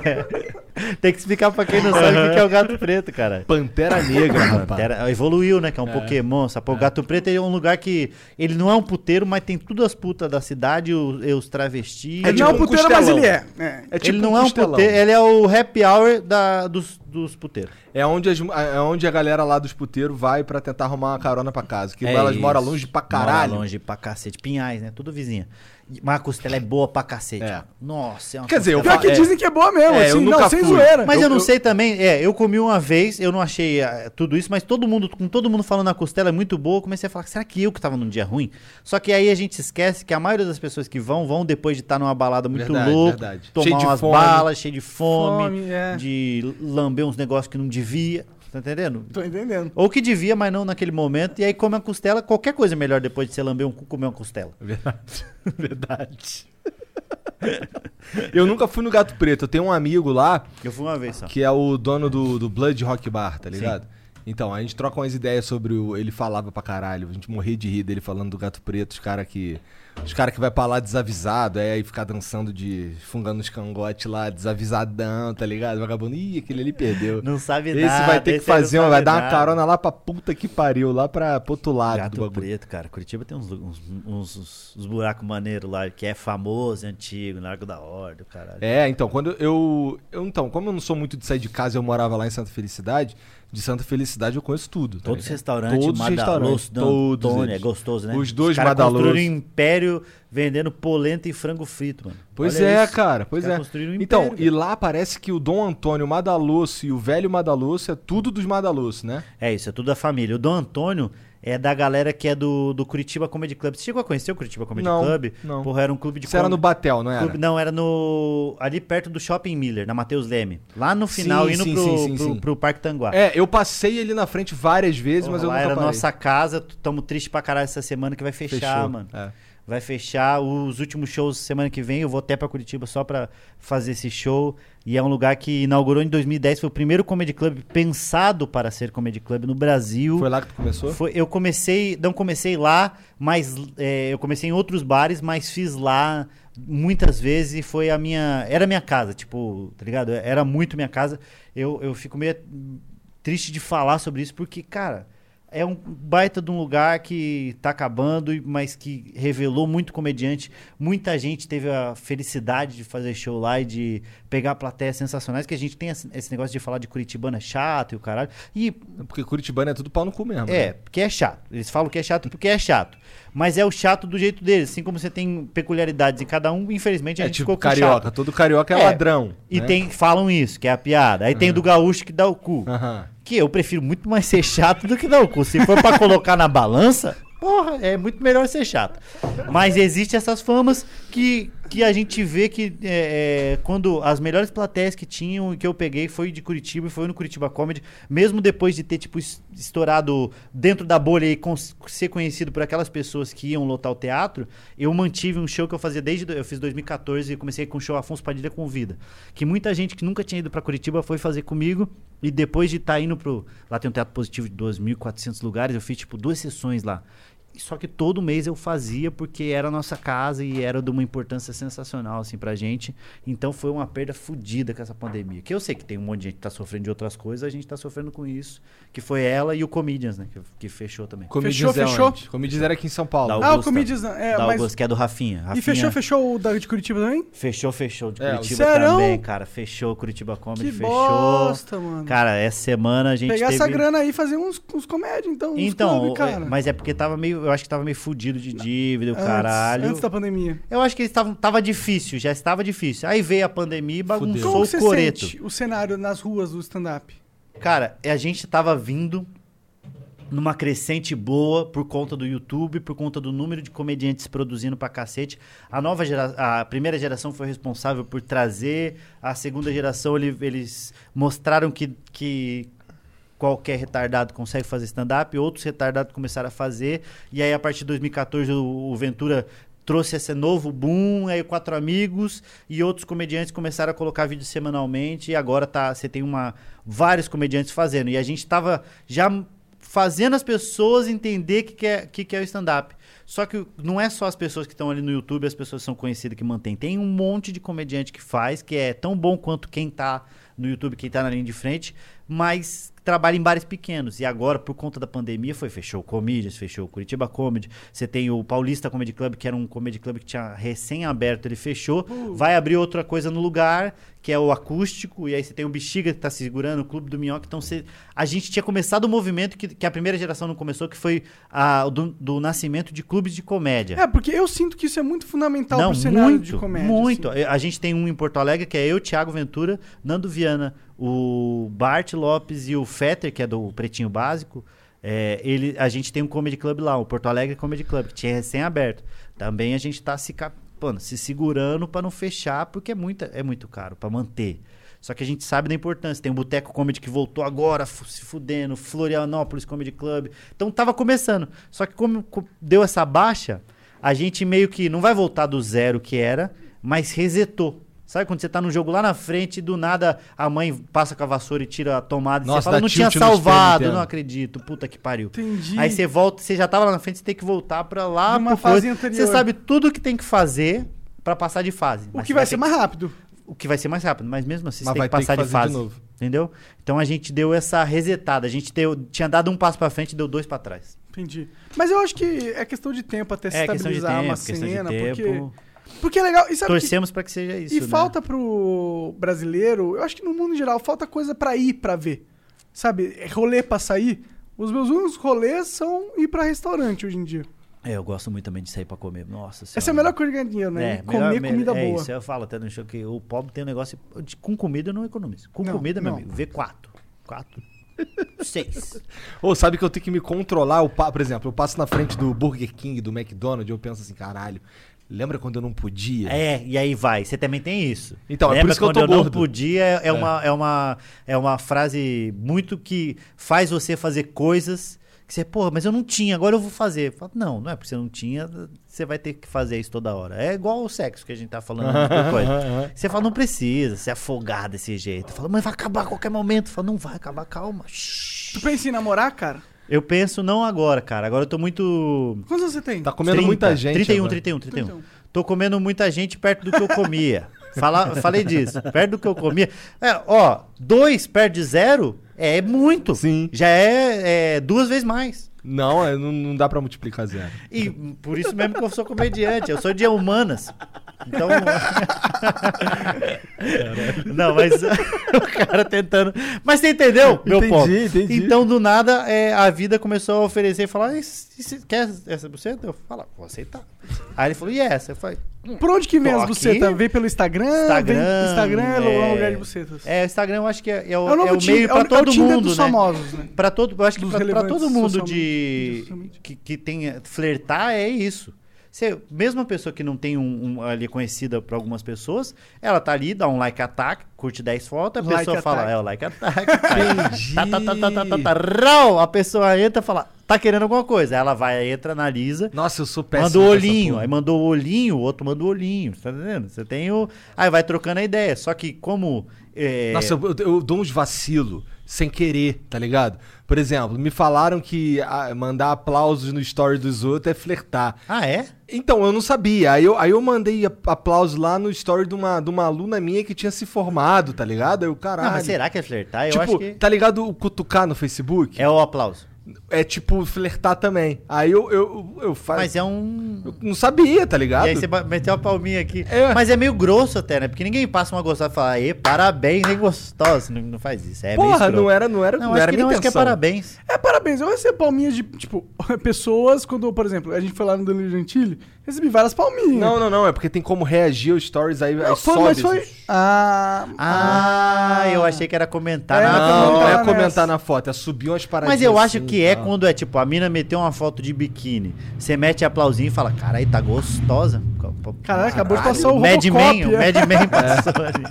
Tem que explicar pra quem não sabe o que é o gato preto, cara. Pantera Negra, rapaz. Evoluiu, né? Que é um Pokémon. Sabe? O Gato Preto é um lugar que. Ele não é um puteiro, mas tem tudo as putas da cidade, os, e os travestis. É Ele tipo não é um um puteiro, mas costelão. ele é. É. É tipo ele não é um puteiro, ele é o happy hour da, dos, dos puteiros. É onde, as- é onde a galera lá dos puteiros vai pra tentar arrumar uma carona pra casa. Que É elas isso. moram longe pra caralho. Mora longe pra cacete. Pinhais, né? Tudo vizinha. Mas a costela é boa pra cacete. É. Nossa, é uma Quer dizer, costela- Pior que É. dizem que é boa mesmo, É, eu assim, nunca não, sem fui. zoeira. Mas eu, Eu- não eu- sei também, é, eu comi uma vez, eu não achei ah, tudo isso, mas todo mundo, com todo mundo falando a costela é muito boa, eu comecei a falar, será que eu que tava num dia ruim? Só que aí a gente esquece que a maioria das pessoas que vão, vão depois de estar numa balada muito Verdade, louca, verdade. tomar Cheio umas fome. balas, cheio de fome, Fome, é. de lamber uns negócios que não devia, tá entendendo? Tô entendendo. Ou que devia, mas não naquele momento, e aí come a costela, qualquer coisa é melhor depois de você lamber um cu, comer uma costela. Verdade. Verdade. eu nunca fui no Gato Preto. Eu tenho um amigo lá Eu fui uma vez só. que é o dono do, do Blood Rock Bar, tá ligado? Então, a gente troca umas ideias sobre o. Ele falava pra caralho, a gente morria de rir dele falando do Gato Preto, os caras que. Os caras que vai pra lá desavisado, é aí ficar dançando de. fungando os cangotes lá, desavisadão, tá ligado? Vagabundo, ih, aquele ali perdeu. Não sabe Esse nada. vai ter que esse não fazer, uma, vai dar uma nada. carona lá pra puta que pariu, lá pra, pro outro lado do Gato bagulho. Preto, cara. Curitiba tem uns, uns, uns, uns- buracos maneiros lá, que é famoso, antigo, Largo da Ordem, caralho. É, então, quando eu, eu. Então, como eu não sou muito de sair de casa, eu morava lá em Santa Felicidade. De Santa Felicidade eu conheço tudo. tá Todos os restaurantes, Todos os Madaloso, todos Antônio, é gostoso, né? Os dois caras Madaloso. um império vendendo polenta e frango frito, mano. Pois Olha é, isso. cara, pois Os é. um Então, império, e velho. lá parece que o Dom Antônio Madalosso e o velho Madalosso é tudo dos Madalosso, né? É isso, é tudo da família. O Dom Antônio é da galera que é do, do Curitiba Comedy Club. Você chegou a conhecer o Curitiba Comedy Não, Club? não. Porra, era um clube de Isso era no com- Batel, não era? clube- Não, era no. ali perto do Shopping Miller, na Matheus Leme. Lá no Sim, final, indo sim, pro, sim, sim, pro, sim. pro Parque Tanguá. É, eu passei ali na frente várias vezes, mas eu lá nunca era parei. nossa casa, tamo triste pra caralho essa semana que vai fechar, Fechou, mano. é. Vai fechar os últimos shows semana que vem. Eu vou até pra Curitiba só pra fazer esse show. E é um lugar que inaugurou em 2010. Foi o primeiro comedy club pensado para ser comedy club no Brasil. Foi lá que tu começou? Foi- eu comecei, não comecei lá, mas é, eu comecei em outros bares, mas fiz lá muitas vezes e foi a minha, era a minha casa, tipo, tá ligado? Era muito minha casa. Eu, eu fico meio triste de falar sobre isso porque, cara, é um baita de um lugar que tá acabando, mas que revelou muito comediante. Muita gente teve a felicidade de fazer show lá e de pegar plateias sensacionais, que a gente tem esse negócio de falar de Curitibana é chato e o caralho. E Porque Curitibano é tudo pau no cu mesmo. é, né? porque é chato. Eles falam que é chato porque é chato. Mas é o chato do jeito deles. Assim como você tem peculiaridades em cada um, infelizmente a É gente tipo ficou com carioca. chato. Todo carioca é, É, ladrão. E né? tem, falam isso, que é a piada. Aí tem o do gaúcho que dá o cu. Aham. Que eu prefiro muito mais ser chato do que dar o cu. Se for pra colocar na balança, porra, é muito melhor ser chato. Mas existe essas famas que, que a gente vê que é, é, quando as melhores plateias que tinham e que eu peguei foi de Curitiba e foi no Curitiba Comedy, mesmo depois de ter tipo es- estourado dentro da bolha e ser conhecido por aquelas pessoas que iam lotar o teatro, eu mantive um show que eu fazia desde eu fiz 2014 e comecei com o show Afonso Padilha Convida, que muita gente que nunca tinha ido pra Curitiba foi fazer comigo e depois de estar indo pro lá tem um teatro positivo de 2.400 lugares, eu fiz tipo duas sessões lá. Só que todo mês eu fazia porque era a nossa casa e era de uma importância sensacional, assim, pra gente. Então foi uma perda fodida com essa pandemia. Que eu sei que tem um monte de gente que tá sofrendo de outras coisas, a gente tá sofrendo com isso. Que foi ela e o Comedians, né? Que, que fechou também. Comedians Fechou, é fechou? onde? Comedians era aqui em São Paulo. Da Ah, o Augusta. Comedians. É, da mas... Augusta, que é do Rafinha. E Rafinha fechou, fechou o da de Curitiba também? Fechou, fechou. De É, Curitiba Serão? também, cara. Fechou Curitiba Comedy, Que fechou. bosta, mano. Cara, essa semana a gente Pegar teve... essa grana aí e fazer uns, uns comédia, então. uns Então, clube, cara. é, mas é porque tava meio. Eu acho que tava meio fudido de dívida, o Antes- caralho. Antes da pandemia. Eu acho que eles estavam tava difícil, já estava difícil. Aí veio a pandemia e bagunçou Como o coreto. sente o cenário nas ruas do stand-up? Cara, a gente tava vindo numa crescente boa por conta do YouTube, por conta do número de comediantes produzindo pra cacete. A nova gera... a primeira geração foi responsável por trazer, a segunda geração ele- eles mostraram que, que qualquer retardado consegue fazer stand-up, outros retardados começaram a fazer, e aí a partir de 2014 o, Ventura trouxe esse novo boom, aí quatro amigos e outros comediantes começaram a colocar vídeos semanalmente e agora tá, você tem uma vários comediantes fazendo e a gente tava já fazendo as pessoas entender que, que, é, que, que é o stand-up. Só que não é só as pessoas que estão ali no YouTube, as pessoas são conhecidas que mantêm. Tem um monte de comediante que faz, que é tão bom quanto quem tá no YouTube, quem tá na linha de frente, mas trabalha em bares pequenos. E agora, por conta da pandemia, foi fechou o Comedians, fechou o Curitiba Comedy. Você tem o Paulista Comedy Club, que era um comedy club que tinha recém-aberto, ele fechou. Vai abrir outra coisa no lugar, que é o acústico. E aí você tem o Bexiga que tá segurando, o Clube do Minhoca. Então você... a gente tinha começado o movimento que, que a primeira geração não começou, que foi a, o do, do nascimento de clubes de comédia. É, porque eu sinto que isso é muito fundamental Não, pro cenário muito, de comédia. muito. assim. A gente tem um em Porto Alegre que é eu, Thiago Ventura, Nando Viana, o Bart Lopes e o Fetter, que é do Pretinho Básico. É, ele, a gente tem um comedy club lá, o Porto Alegre Comedy Club, que tinha recém-aberto. Também a gente tá se, cap- mano, se segurando para não fechar, porque é, muita, é muito caro para manter. Só que a gente sabe da importância. Tem o Boteco Comedy que voltou agora, se fudendo, Florianópolis Comedy Club. Então tava começando. Só que como co- deu essa baixa, a gente meio que não vai voltar do zero que era, mas resetou. Sabe quando você tá no jogo lá na frente e do nada a mãe passa com a vassoura e tira a tomada e Nossa, você fala, não tinha salvado, não acredito, puta que pariu. Entendi. Aí você volta, você já tava lá na frente, você tem que voltar pra lá, De uma pro fase coisa. anterior. Você sabe tudo que tem que fazer pra passar de fase. O que você vai ser mais rápido. o que vai ser mais rápido, mas mesmo assim Mas você tem vai que ter que passar de fazer fase. de novo. Entendeu? Então a gente deu essa resetada. A gente deu, tinha dado um passo pra frente e deu dois pra trás. Entendi. Mas eu acho que é questão de tempo até se É questão de estabilizar tempo, uma questão cena, porque. Porque é legal. E sabe que- Torcemos pra que seja isso. e né? falta pro brasileiro, eu acho que no mundo em geral falta coisa pra ir pra ver. Sabe, É rolê pra sair. Os meus únicos rolês são ir pra restaurante hoje em dia. É, eu gosto muito também de sair pra comer. Nossa Essa é a melhor coisa que ganha dinheiro, né? É, Comer melhor- comida é boa. Isso, eu falo até no show que o pobre tem um negócio. de- com comida eu não economizo. Com Não, comida, meu não. amigo, vê quatro. Quatro. Seis. Ou sabe que eu tenho que me controlar? Eu, por exemplo, eu passo na frente do Burger King, do McDonald's, e eu penso assim, caralho, lembra quando eu não podia? É, e aí vai. Você também tem isso. Então, é por Lembra isso que eu quando tô eu não gordo. podia é, é Uma, é, uma, é uma frase muito que faz você fazer coisas que você, porra, mas eu não tinha, agora eu vou fazer. Fala, não, não é porque você não tinha, você vai ter que fazer isso toda hora. É igual o sexo que a gente tá falando. de coisa. Você fala, não precisa se afogar desse jeito. Fala, mas vai acabar a qualquer momento. Fala, não vai acabar, calma. Shhh. Tu pensa em namorar, cara? Eu penso não agora, cara. Agora eu tô muito. Quantos anos você tem? Tá comendo muita gente. 31, agora. 31, 31. 31. Tô comendo muita gente perto do que eu comia. Fala, falei disso. Perto do que eu comia. É, ó, dois perto de zero é muito. Sim. Já é, é duas vezes mais. Não, é, não, não dá pra multiplicar zero. E por isso mesmo que eu sou comediante. Eu sou de humanas. Então. Não, mas o cara tentando. Mas você entendeu, meu Entendi, ponto? entendi. Então, do nada, é, a vida começou a oferecer e falar: "E quer essa buceta? Eu falo, vou aceitar. Aí ele falou: e essa? Eu falei: Por onde que vem as bucetas? Vem pelo Instagram? Instagram. Vem, Instagram é é, um lugar de bucetas. É, o Instagram eu acho que é, é o, É o é o meio é é o todo mundo, dos né? famosos, né? Pra todo, eu acho que relevantes todo mundo de que, que tem flertar é isso. Você, mesmo a pessoa que não tem um, um ali conhecida por algumas pessoas, ela tá ali, dá um like attack, curte 10 fotos, a Like pessoa fala, attack. é o like attack. Entendi. tá, tá, tá, tá, tá, tá, tá, rau, a pessoa entra e fala, tá querendo alguma coisa. Ela vai, entra, analisa, Nossa, eu sou péssimo. Manda o olhinho, aí mandou o olhinho, o outro manda o olhinho, tá entendendo? Você tem o. Aí vai trocando a ideia. Só que como. É, Nossa, eu, eu- eu dou uns vacilo sem querer, tá ligado? Por exemplo, me falaram que ah, mandar aplausos no story dos outros é flertar. Ah, é? Então, eu não sabia. Aí eu, aí eu mandei a- aplauso lá no story de uma, de uma aluna minha que tinha se formado, tá ligado? Aí o caralho. Não, mas será que é flertar? Eu tipo, acho que. tá ligado o cutucar no Facebook? É o aplauso. É tipo flertar também. Aí eu, eu, eu faço. Mas é um. Eu não sabia, tá ligado? E aí você meteu a palminha aqui. É. Mas é meio grosso até, né? Porque ninguém passa uma gostosa e fala, Ê, parabéns, hein, gostosa. Não, não faz isso. É Porra, não era, não era, Não, não, era que minha não, acho que é parabéns. É, parabéns. Eu recebo palminhas de, tipo, pessoas quando, por exemplo, a gente foi lá no Danilo Gentili, recebi várias palminhas. Não, não, não, é porque tem como reagir aos stories aí, Não, aí foi, sobe. mas foi... esses- Ah, Ah, eu achei que era comentar É, na Não, também não é nessa. comentar na foto, é subir umas paradinhas Mas eu acho assim, que é tá? quando é tipo, a mina meteu uma foto de biquíni, você mete aplausinho e fala, caralho, tá gostosa. Caralho, acabou de passar o Mad Men, o é. Mad Men passou ali.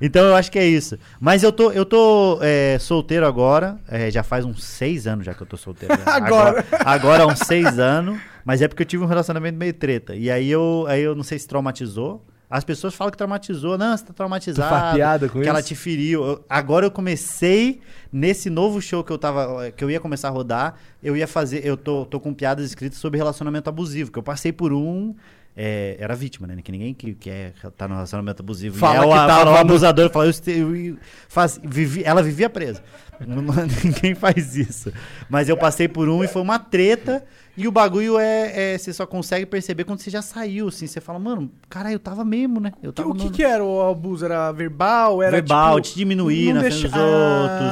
Então eu acho que é isso. Mas eu tô, eu tô é, solteiro agora, é, já faz uns seis anos já que eu tô solteiro. né? Agora. Agora há uns seis anos, mas é porque eu tive um relacionamento meio treta. E aí eu, aí eu não sei se traumatizou. As pessoas falam que traumatizou. Não, você tá traumatizado. Tu faz piada com que ela isso? te feriu. Eu- agora eu comecei nesse novo show que eu tava. que eu ia começar a rodar. Eu ia fazer. Eu tô, tô com piadas escritas sobre relacionamento abusivo. Que eu passei por um. é, era vítima, né? Que ninguém que, que é, tá no relacionamento abusivo. Fala e é o, que tava fala o no- abusador fala, eu, este- eu faz- vivi- ela vivia presa. Ninguém faz isso. Mas eu passei por um e foi uma treta. E o bagulho é, é- Você só consegue perceber quando você já saiu, assim. Você fala, mano, cara, eu tava mesmo, né? Eu tava O que no- que era o abuso? Era verbal? Era verbal, tipo, te diminuir na frente deixa- dos Ah. outros,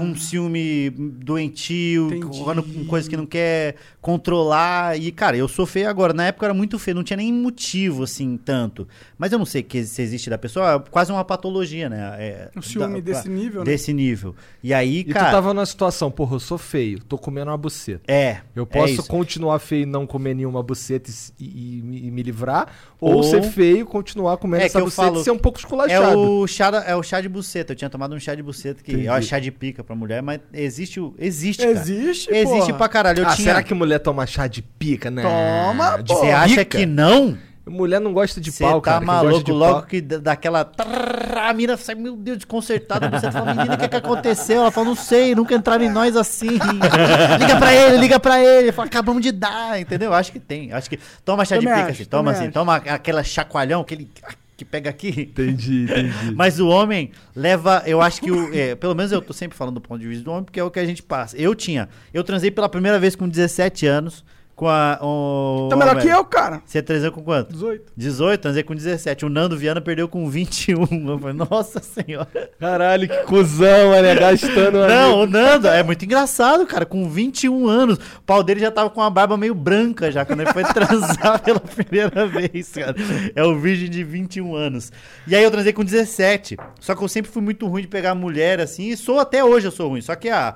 um ciúme doentio, jogando com coisas que não quer controlar. E, cara, eu sou feio agora. Na época eu era muito feio, não tinha nem motivo, assim, tanto. Mas eu não sei que se existe da pessoa, é quase uma patologia, né? É, O ciúme da- desse nível, né? Desse nível. E aí, E cara. tu tava numa situação, porra, eu sou feio, tô comendo uma buceta. É. Eu é posso isso. continuar feio e não comer nenhuma buceta e, e- e me- livrar, ou, Ou- ser feio, continuar comendo É essa que eu buceta falo- e ser um pouco É esculachado. o, chá é o chá de buceta. Eu tinha tomado um chá de buceta que Entendi. é o chá de pica pra mulher, mas existe o. Existe, cara. Existe, Existe porra. pra caralho. Eu ah, tinha... será que mulher toma chá de pica, né? Toma, de. Você acha pica? que não? Mulher não gosta de Você pau, tá cara. Quem gosta maluco, de logo pau- que dá- daquela. trrr, A mina sai, meu Deus, desconcertada. Você fala, menina, o que, que aconteceu? Ela fala, não sei, nunca entraram em nós assim. liga pra ele, liga pra ele. Fala, acabamos de dar, entendeu? Acho que tem. Acho que. Toma chá de Também pica, acho, assim. Toma também assim, acho. toma aquela chacoalhão, aquele que pega aqui. Entendi, entendi. Mas o homem leva, eu acho que o, é, pelo menos eu tô sempre falando do ponto de vista do homem, porque é o que a gente passa. Eu tinha, eu transei pela primeira vez com 17 anos com a o Tá melhor o- que eu, cara. Você transou com quanto? 18. 18, transei com 17. O Nando Viana perdeu com 21. Eu falei, nossa senhora. Caralho, que cuzão, mané, gastando uma Não, o Nando é muito engraçado, cara. Com 21 anos, o pau dele já tava com a barba meio branca já, quando ele foi transar pela primeira vez, cara. É o virgem de 21 anos. E aí eu transei com 17. Só que eu sempre fui muito ruim de pegar mulher assim, e sou até hoje eu sou ruim. Só que a.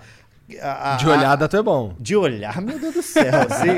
a- a- De olhada tu é bom. De olhar, meu Deus do céu. assim,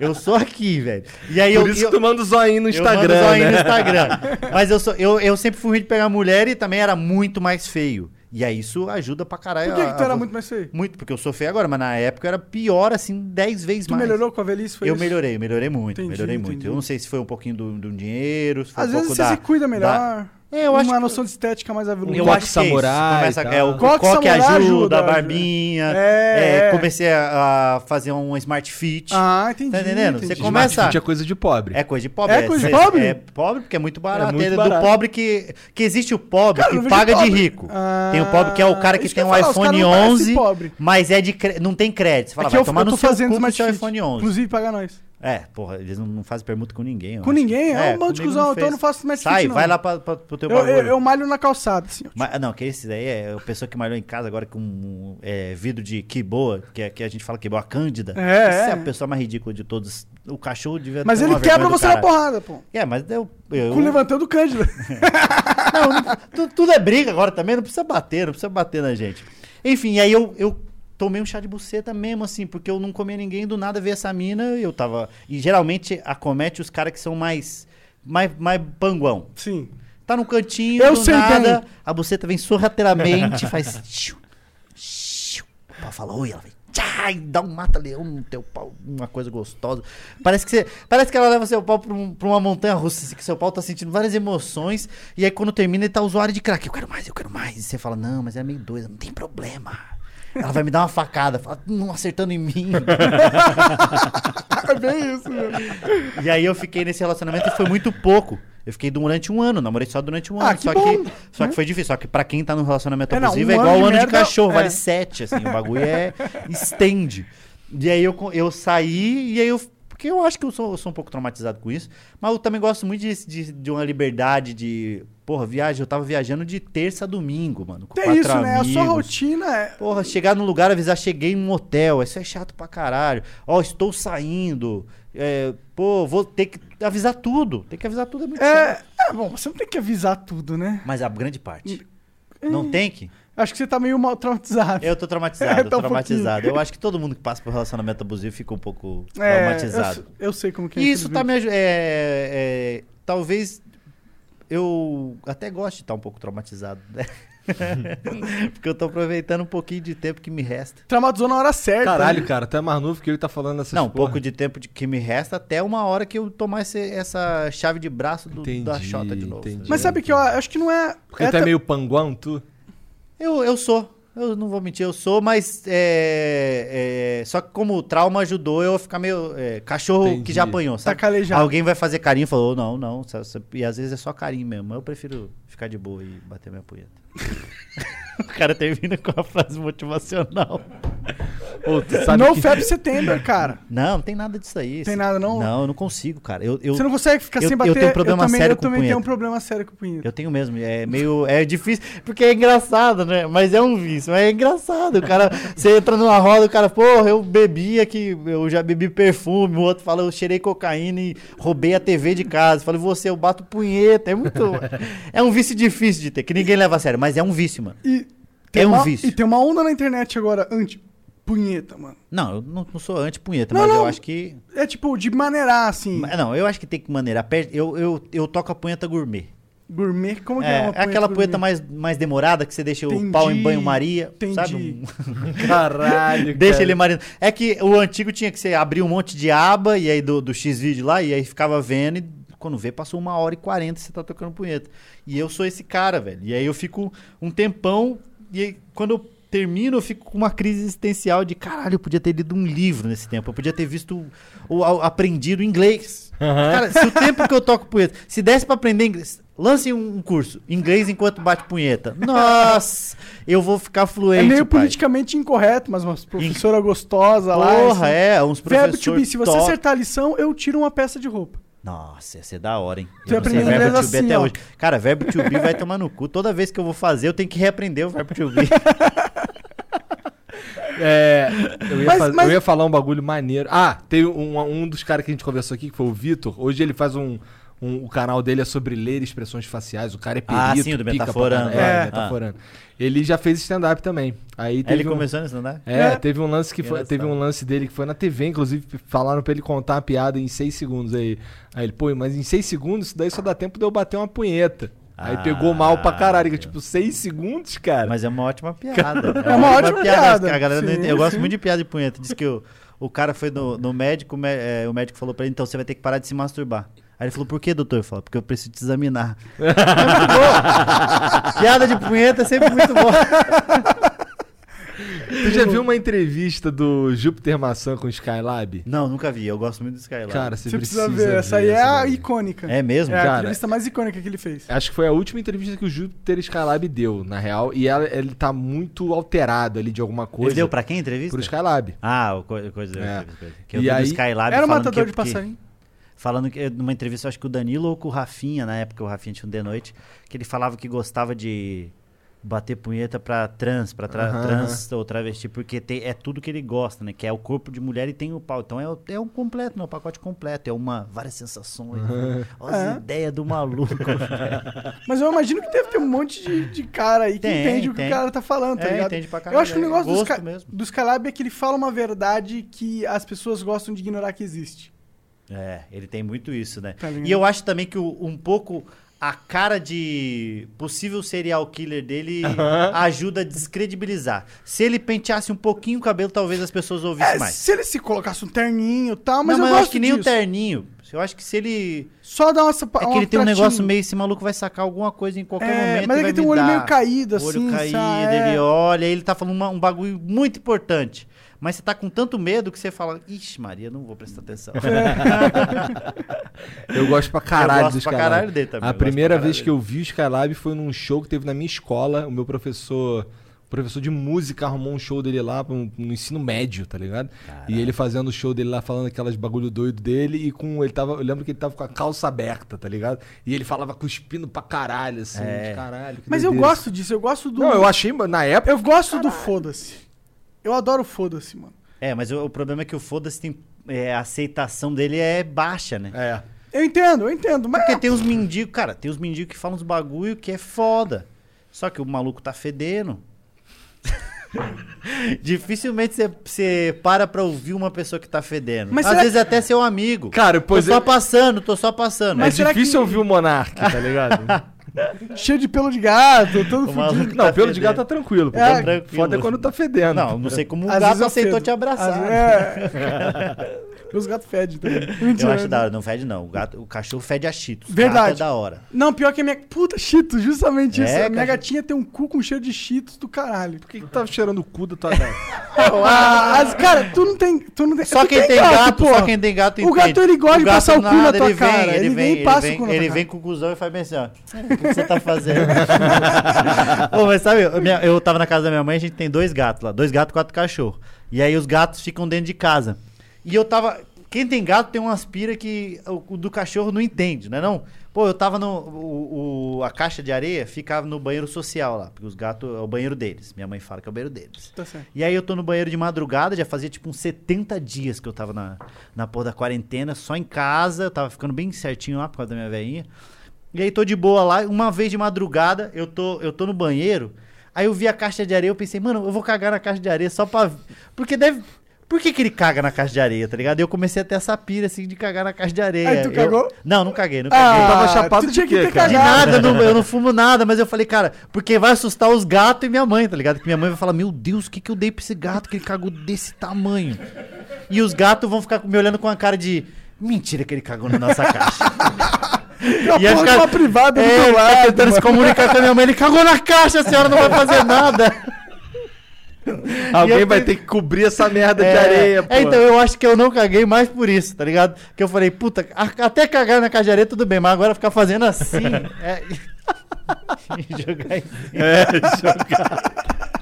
eu sou aqui, velho. E aí Por eu, isso eu, que tu manda o zoinho no eu Instagram, mando zoinho né? no Instagram. Mas eu, sou, eu, eu sempre fui ruim de pegar mulher e também era muito mais feio. E aí isso ajuda pra caralho. Por que, a- que tu era a- muito mais feio? Muito, porque eu sou feio agora, mas na época eu era pior, assim, 10 vezes Tu mais. melhorou com a velhice? Foi eu isso? melhorei, melhorei muito, Entendi, melhorei muito. entendi. Eu não sei se foi um pouquinho do, do dinheiro, se foi Às um vezes pouco você da... se cuida melhor. da- É, eu acho Uma que- noção de estética mais aveludada. Eu acho que é samurai Começa, é, o Coque coque, samurai ajuda, ajuda, a barbinha. É, é, é. comecei a, a fazer um smart fit. Ah, entendi. Tá entendendo? Você entendi. começa- Smart Fit é coisa de pobre. É coisa de pobre. É coisa de pobre? É pobre porque é muito barato. É muito É do barato. pobre que... Que existe o pobre Cara, que paga de pobre. rico. Ah, tem o pobre que é o cara que tem um falar, iPhone caras não parecem 11, pobre. mas é de cre- não tem crédito. Você fala, É que vai eu, tomar eu tô no seu fazendo cu Smart seu Fit. iPhone 11. Inclusive, paga nós. É, porra, eles não, não fazem permuta com ninguém. Com acho. ninguém? É um bando de cuzão, então eu não faço Smart Sai, Fit, vai lá pra, pra, pro teu Eu, bagulho. eu, eu malho na calçada, assim. Mas, não, que esse daí é a pessoa que malhou em casa agora com um é, vidro de que boa, que, é- que a gente fala que boa, a Cândida. É, Essa é é. a pessoa mais ridícula de todos. O cachorro devia Mas ter ele quebra você na porrada, pô. É, mas eu... eu Com levantando o Cândida. não, não- tu- tudo é briga agora também, não precisa bater, não precisa bater na gente. Enfim, aí eu, eu tomei um chá de buceta mesmo, assim, porque eu não comia ninguém, do nada veio essa mina, e eu tava... E geralmente acomete os caras que são mais, mais, mais panguão. Sim. Tá no cantinho, Eu do sei nada, bem. a buceta vem sorrateiramente, faz... Xiu, xiu. O pau fala, oi, ela vem... Tchá, e dá um mata-leão no teu pau, uma coisa gostosa. Parece que, você, parece que ela leva seu pau pra, um- pra uma montanha russa, assim, que seu pau tá sentindo várias emoções, e aí quando termina ele tá usuário de crack. Eu quero mais, eu quero mais. E você fala, não, mas é meio doida, não tem problema. Ela vai me dar uma facada, fala, não acertando em mim. É bem isso, meu. E aí eu fiquei nesse relacionamento e foi muito pouco. Eu fiquei durante um ano, namorei só durante um Ah, ano. que só bom, que, só né? que foi difícil. Só que pra quem tá no relacionamento É, não, abusivo um é igual ano o de ano de merda, cachorro, é. vale sete, assim. O bagulho é. estende. E aí eu, eu saí e aí eu. Porque eu acho que eu sou, eu sou um pouco traumatizado com isso. Mas eu também gosto muito de, de, de uma liberdade de. Porra, viagem. Eu tava viajando de terça a domingo, mano. Com quatro isso, né? A sua amigos. rotina é. Porra, chegar num lugar, avisar, cheguei em um hotel, isso é chato pra caralho. Ó, estou saindo. É, pô, vou ter que avisar tudo. Tem que avisar tudo, é muito chato. É, é, bom, você não tem que avisar tudo, né? Mas a grande parte. Não tem que? Acho que você tá meio mal traumatizado. Eu tô traumatizado, É, tá um traumatizado. Eu acho que todo mundo que passa por relacionamento abusivo fica um pouco É, traumatizado. Eu, eu sei como que é. E isso tá me ajudando. É, é, talvez eu até goste de estar um pouco traumatizado, né? Porque eu tô aproveitando um pouquinho de tempo que me resta. Traumatizou na hora certa. Caralho, né? cara, tu é mais novo que ele tá falando essas Não, um pouco de tempo de, que me resta até uma hora que eu tomar esse- essa chave de braço do, Entendi, da Xota de novo. entendi. Mas sabe que eu acho que não é. Porque é tu é meio panguão, tu? Eu, eu sou. Eu não vou mentir, eu sou, mas é, é, só que como o trauma ajudou eu a ficar meio é, cachorro Entendi. que já apanhou, Tá sabe? calejado. Alguém vai fazer carinho e falou, não, não, e às vezes é só carinho mesmo. Eu prefiro ficar de boa e bater minha punheta. o cara termina com uma frase motivacional. Ô, No que... Fab September, cara. Não, não tem nada disso aí. Tem nada, não? Não, eu não consigo, cara. Eu, eu, você não consegue ficar eu- sem eu bater. tenho problema também, sério eu com também tenho um punheta. problema sério com punheta. Eu tenho mesmo, é meio. É difícil, porque é engraçado, né? Mas é um vício, mas é engraçado. O cara, você entra numa roda, o cara, porra, eu bebi aqui, eu já bebi perfume, o outro fala, eu cheirei cocaína e roubei a TV de casa. Falei, você, eu bato punheta. É muito. É um vício difícil de ter, que ninguém leva a sério, mas é um vício, mano. E É um uma, vício. E tem uma onda na internet agora, anti-punheta, mano. Não, eu não, não sou anti-punheta, Não, mas eu não. acho que. É tipo, de maneirar, assim. Não, eu acho que tem que maneirar. Per- Eu, eu, eu toco a punheta gourmet. Gourmet, como que é, É, uma é aquela punheta mais, mais demorada que você deixa Entendi, o pau em banho-maria. entendi. Sabe? Um- Caralho, Deixa ele marinando. É que o antigo tinha que você abrir um monte de aba e aí do, do X-Vídeo lá, e aí ficava vendo e quando vê, passou uma hora e quarenta e você tá tocando punheta. E eu sou esse cara, velho. E aí eu fico um tempão, e aí quando eu termino, eu fico com uma crise existencial de caralho, eu podia ter lido um livro nesse tempo, eu podia ter visto ou a- aprendido inglês. Cara, se o tempo que eu toco punheta, se desse pra aprender inglês, lance um, curso, inglês enquanto bate punheta. Nossa, eu vou ficar É fluente. meio pai. politicamente incorreto, mas uma professora gostosa lá. Porra, assim. é, uns Verbo professores to be, se você top. acertar a lição, eu tiro uma peça de roupa. Nossa, ia ser da hora, hein? Tu Eu não sei verbo to be assim, até ó. hoje. Cara, verbo to be vai tomar no cu. Toda vez que eu vou fazer, eu tenho que reaprender o verbo to be. É, eu, ia Mas- faz- mas- eu ia falar um bagulho maneiro. Ah, tem um, um dos caras que a gente conversou aqui, que foi o Vitor. Hoje ele faz um, um- O canal dele é sobre ler expressões faciais. O cara é perito, Ah, sim, o do pica pra Metaforando. caralho. É, É. Metaforando. Ele já fez stand-up também. Aí Aí teve ele um- começou nisso, não é? É, É. teve um lance que foi, teve um lance dele que foi na TV, inclusive falaram pra ele contar uma piada em seis segundos aí. Aí ele, pô, mas em seis segundos isso daí só dá tempo de eu bater uma punheta. Aí Ah, pegou mal pra caralho, que tipo, seis segundos, cara. Mas é uma ótima piada. É uma ótima piada. A galera não Sim, eu gosto muito de piada de punheta. Diz que o, o cara foi no, no médico, o é, o médico falou pra ele, então você vai ter que parar de se masturbar. Aí ele falou, por que, doutor? Eu falei, porque eu preciso te examinar. É muito boa. Piada de punheta é sempre muito boa. Tu já viu uma entrevista do Júpiter Maçã com o Skylab? Não, nunca vi. Eu gosto muito do Skylab. Cara, você, Você precisa ver. Essa aí é a icônica. é mesmo? É a cara. entrevista mais icônica que ele fez. Acho que foi a última entrevista que o Júpiter Skylab deu, na real. E ela- ele tá muito alterado ali de alguma coisa. Ele deu pra quem a entrevista? pro Skylab. Ah, o co- coisa, É. coisa. Que eu E vi aí- do Skylab Era o matador que, de que- passarinho. Falando que numa entrevista, acho que o Danilo ou com o Rafinha, na época o Rafinha tinha um de noite, que ele falava que gostava de bater punheta pra trans, pra tra- Aham, trans ou travesti, porque tem- é tudo que ele gosta, né? Que é o corpo de mulher e tem o pau. Então é, o- é um completo, né? O pacote completo. É uma várias sensações. né? Olha É. as ideias do maluco. Mas eu imagino que deve ter um monte de, de cara aí que Tem, entende o que tem. o cara tá falando, tá É, ligado? entende pra eu acho que o caralho, negócio do, gosto Sky, mesmo. do Skylab é que ele fala uma verdade que as pessoas gostam de ignorar que existe. É, ele tem muito isso, né? Tá e eu acho também que o- um pouco a cara de possível serial killer dele ajuda a descredibilizar. Se ele penteasse um pouquinho o cabelo, talvez as pessoas ouvissem É, mais. se ele se colocasse um terninho e tal, mas não, eu mas eu acho que nem o disso. terninho. Eu acho que se ele. Só dá uma É que ele tem um negócio meio. Esse maluco vai sacar alguma coisa em qualquer É, momento. mas é que tem me um olho meio caído, O olho assim, caído, sabe? ele É. olha, ele tá falando uma- um bagulho muito importante. Mas você tá com tanto medo que você fala, ixi, Maria, não vou prestar atenção. Eu gosto pra caralho Eu gosto do pra caralho dele também, A primeira caralho vez que eu vi o Skylab foi num show que teve na minha escola. O meu professor, o professor de música arrumou um show dele lá no, no ensino médio, tá ligado? E ele fazendo o show dele lá, falando aquelas bagulho doido dele e com ele tava, eu lembro que ele tava com a calça aberta, tá ligado? E ele falava cuspindo pra caralho assim, É. de caralho. que Mas eu gosto disso, eu gosto do. Não, eu achei na época Eu gosto do foda-se. Eu adoro foda-se, mano. É, mas o, o problema é que o foda-se tem. é, a aceitação dele é baixa, né? é. Eu entendo, eu entendo, mas. Porque tem uns mendigos, cara, tem uns mendigos que falam uns bagulho que é foda. Só que o maluco tá fedendo. Dificilmente você- para pra ouvir uma pessoa que tá fedendo. Mas Às vezes até seu amigo. Cara, tô pois só é- passando, tô só passando. Mas é difícil que- ouvir o Monark, tá ligado? Cheio de pelo de gato, todo fudido. Não, tá pelo de fedendo. gato tá tranquilo. pô. É, tranquilo. Foda é quando tá fedendo. Não, não sei como o Às gato aceitou fedo. te abraçar. Às- É. Meus gatos fedem também. Eu Mentira. acho da hora, não fede não. O, gato, o cachorro fede a cheetos. Verdade. Gato é da hora. Não, pior que a minha. Puta, Cheetos, justamente É, isso. A minha cachorro. gatinha tem um cu com cheiro de Cheetos do caralho. Por que, que tu tava cheirando o cu da tua gata? Ah, as- cara, tu não tem. Tu não tem Só tu quem tem gato, porra. só quem tem gato O gato, ele gosta de gato passar o cu na tua ele vem, cara. Ele, vem, e passa ele o cu vem, na tua ele vem com o cuzão e faz bem assim, ó. O que você tá fazendo? Ô, mas sabe, eu, minha- eu tava na casa da minha mãe, a gente tem dois gatos lá. Dois gatos, quatro cachorros. E aí os gatos ficam dentro de casa. E eu tava... Quem tem gato tem uma aspira que o, do cachorro não entende, né não? Pô, eu tava no... O, o- a caixa de areia ficava no banheiro social lá. Porque os gatos é o banheiro deles. Minha mãe fala que é o banheiro deles. Tá certo. E aí eu tô no banheiro de madrugada, já fazia tipo uns 70 dias que eu tava na, na porra da quarentena, só em casa, eu tava ficando bem certinho lá por causa da minha velhinha. E aí tô de boa lá, uma vez de madrugada, eu tô, eu tô no banheiro, aí eu vi a caixa de areia, eu pensei, mano, eu vou cagar na caixa de areia só pra... Porque deve... Por que, que ele caga na caixa de areia, tá ligado? E eu comecei a ter essa pira, assim, de cagar na caixa de areia. Aí tu Eu- cagou? Não, não caguei, não Ah, caguei. tava chapado de tinha quê, que ter cara? De nada, eu não, eu não fumo nada, mas eu falei, cara, porque vai assustar os gatos e minha mãe, tá ligado? Que minha mãe vai falar, meu Deus, o que, que eu dei pra esse gato que ele cagou desse tamanho? E os gatos vão ficar me olhando com a cara de, mentira que ele cagou na nossa caixa. Uma E fica- de uma privada do É, ele tá lado. tentando se mano. comunicar com a minha mãe, ele cagou na caixa, a senhora não vai fazer nada. Alguém eu vai ter que cobrir essa merda de É, areia, pô. é, então eu acho que eu não caguei mais por isso, tá ligado? Que eu falei, puta, até cagar na caixa de areia tudo bem, mas agora ficar fazendo assim. é... e jogar em cima. É, jogar.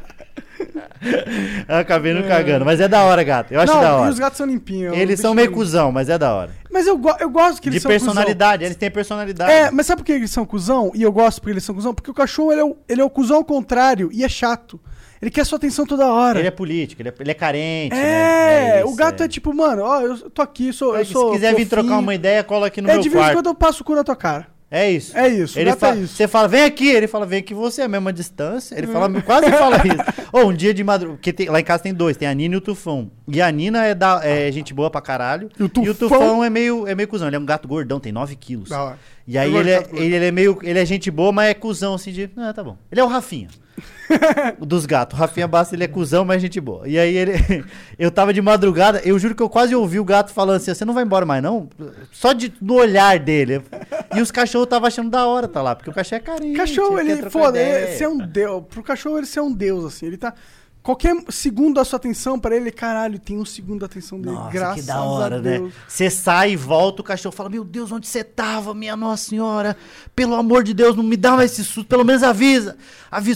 Eu acabei não cagando, mas é da hora, gato. Eu acho não, da e hora. os gatos são limpinhos. Eles são meio cuzão, mas é da hora. Mas eu, go- eu gosto que eles De são cuzão. personalidade, eles têm personalidade. É, mas sabe por que eles são cuzão? E eu gosto porque eles são cuzão? Porque o cachorro, ele é o, ele é o cuzão ao contrário e é chato. Ele quer sua atenção toda hora. Ele é político, ele é, ele é carente. É, né? o gato é. tipo, mano, ó, eu tô aqui, sou, eu Se sou quiser vir fofinho. trocar uma ideia, cola aqui no É, meu de vez em quarto. quando eu passo o cu na tua cara. É isso. É isso, o Ele fala, é isso. Você fala, vem aqui. Ele fala, vem aqui você, é a mesma distância. Ele fala, quase fala isso. Ou um dia de madrugada. Porque tem- lá em casa tem dois, tem a Nina e o Tufão. E a Nina é, da, é gente boa pra caralho. E o Tufão, Tufão é meio, é meio cuzão. Ele é um gato gordão, tem 9 quilos. Hora. E aí ele é, ele, ele é meio. Ele é gente boa, mas é cuzão assim de. Ah, tá bom. Ele é o Rafinha. Dos gatos. O Rafinha Basta, ele é cuzão, mas é gente boa. E aí ele. Eu tava de madrugada, eu juro que eu quase ouvi o gato falando assim: você não vai embora mais, não? Só de, do olhar dele. E os cachorros estavam achando da hora tá lá, porque o cachorro é carinho. Cachorro, ele, foda, ele ser um deus. Pro cachorro, ele ser um deus, assim. Ele tá. Qualquer segundo da sua atenção pra ele, caralho, tem um segundo da atenção dele. Nossa, graças que da hora, a né? Deus. Você sai e volta, o cachorro fala: Meu Deus, onde você tava, minha Nossa Senhora? Pelo amor de Deus, não me dá mais esse susto, pelo menos avisa.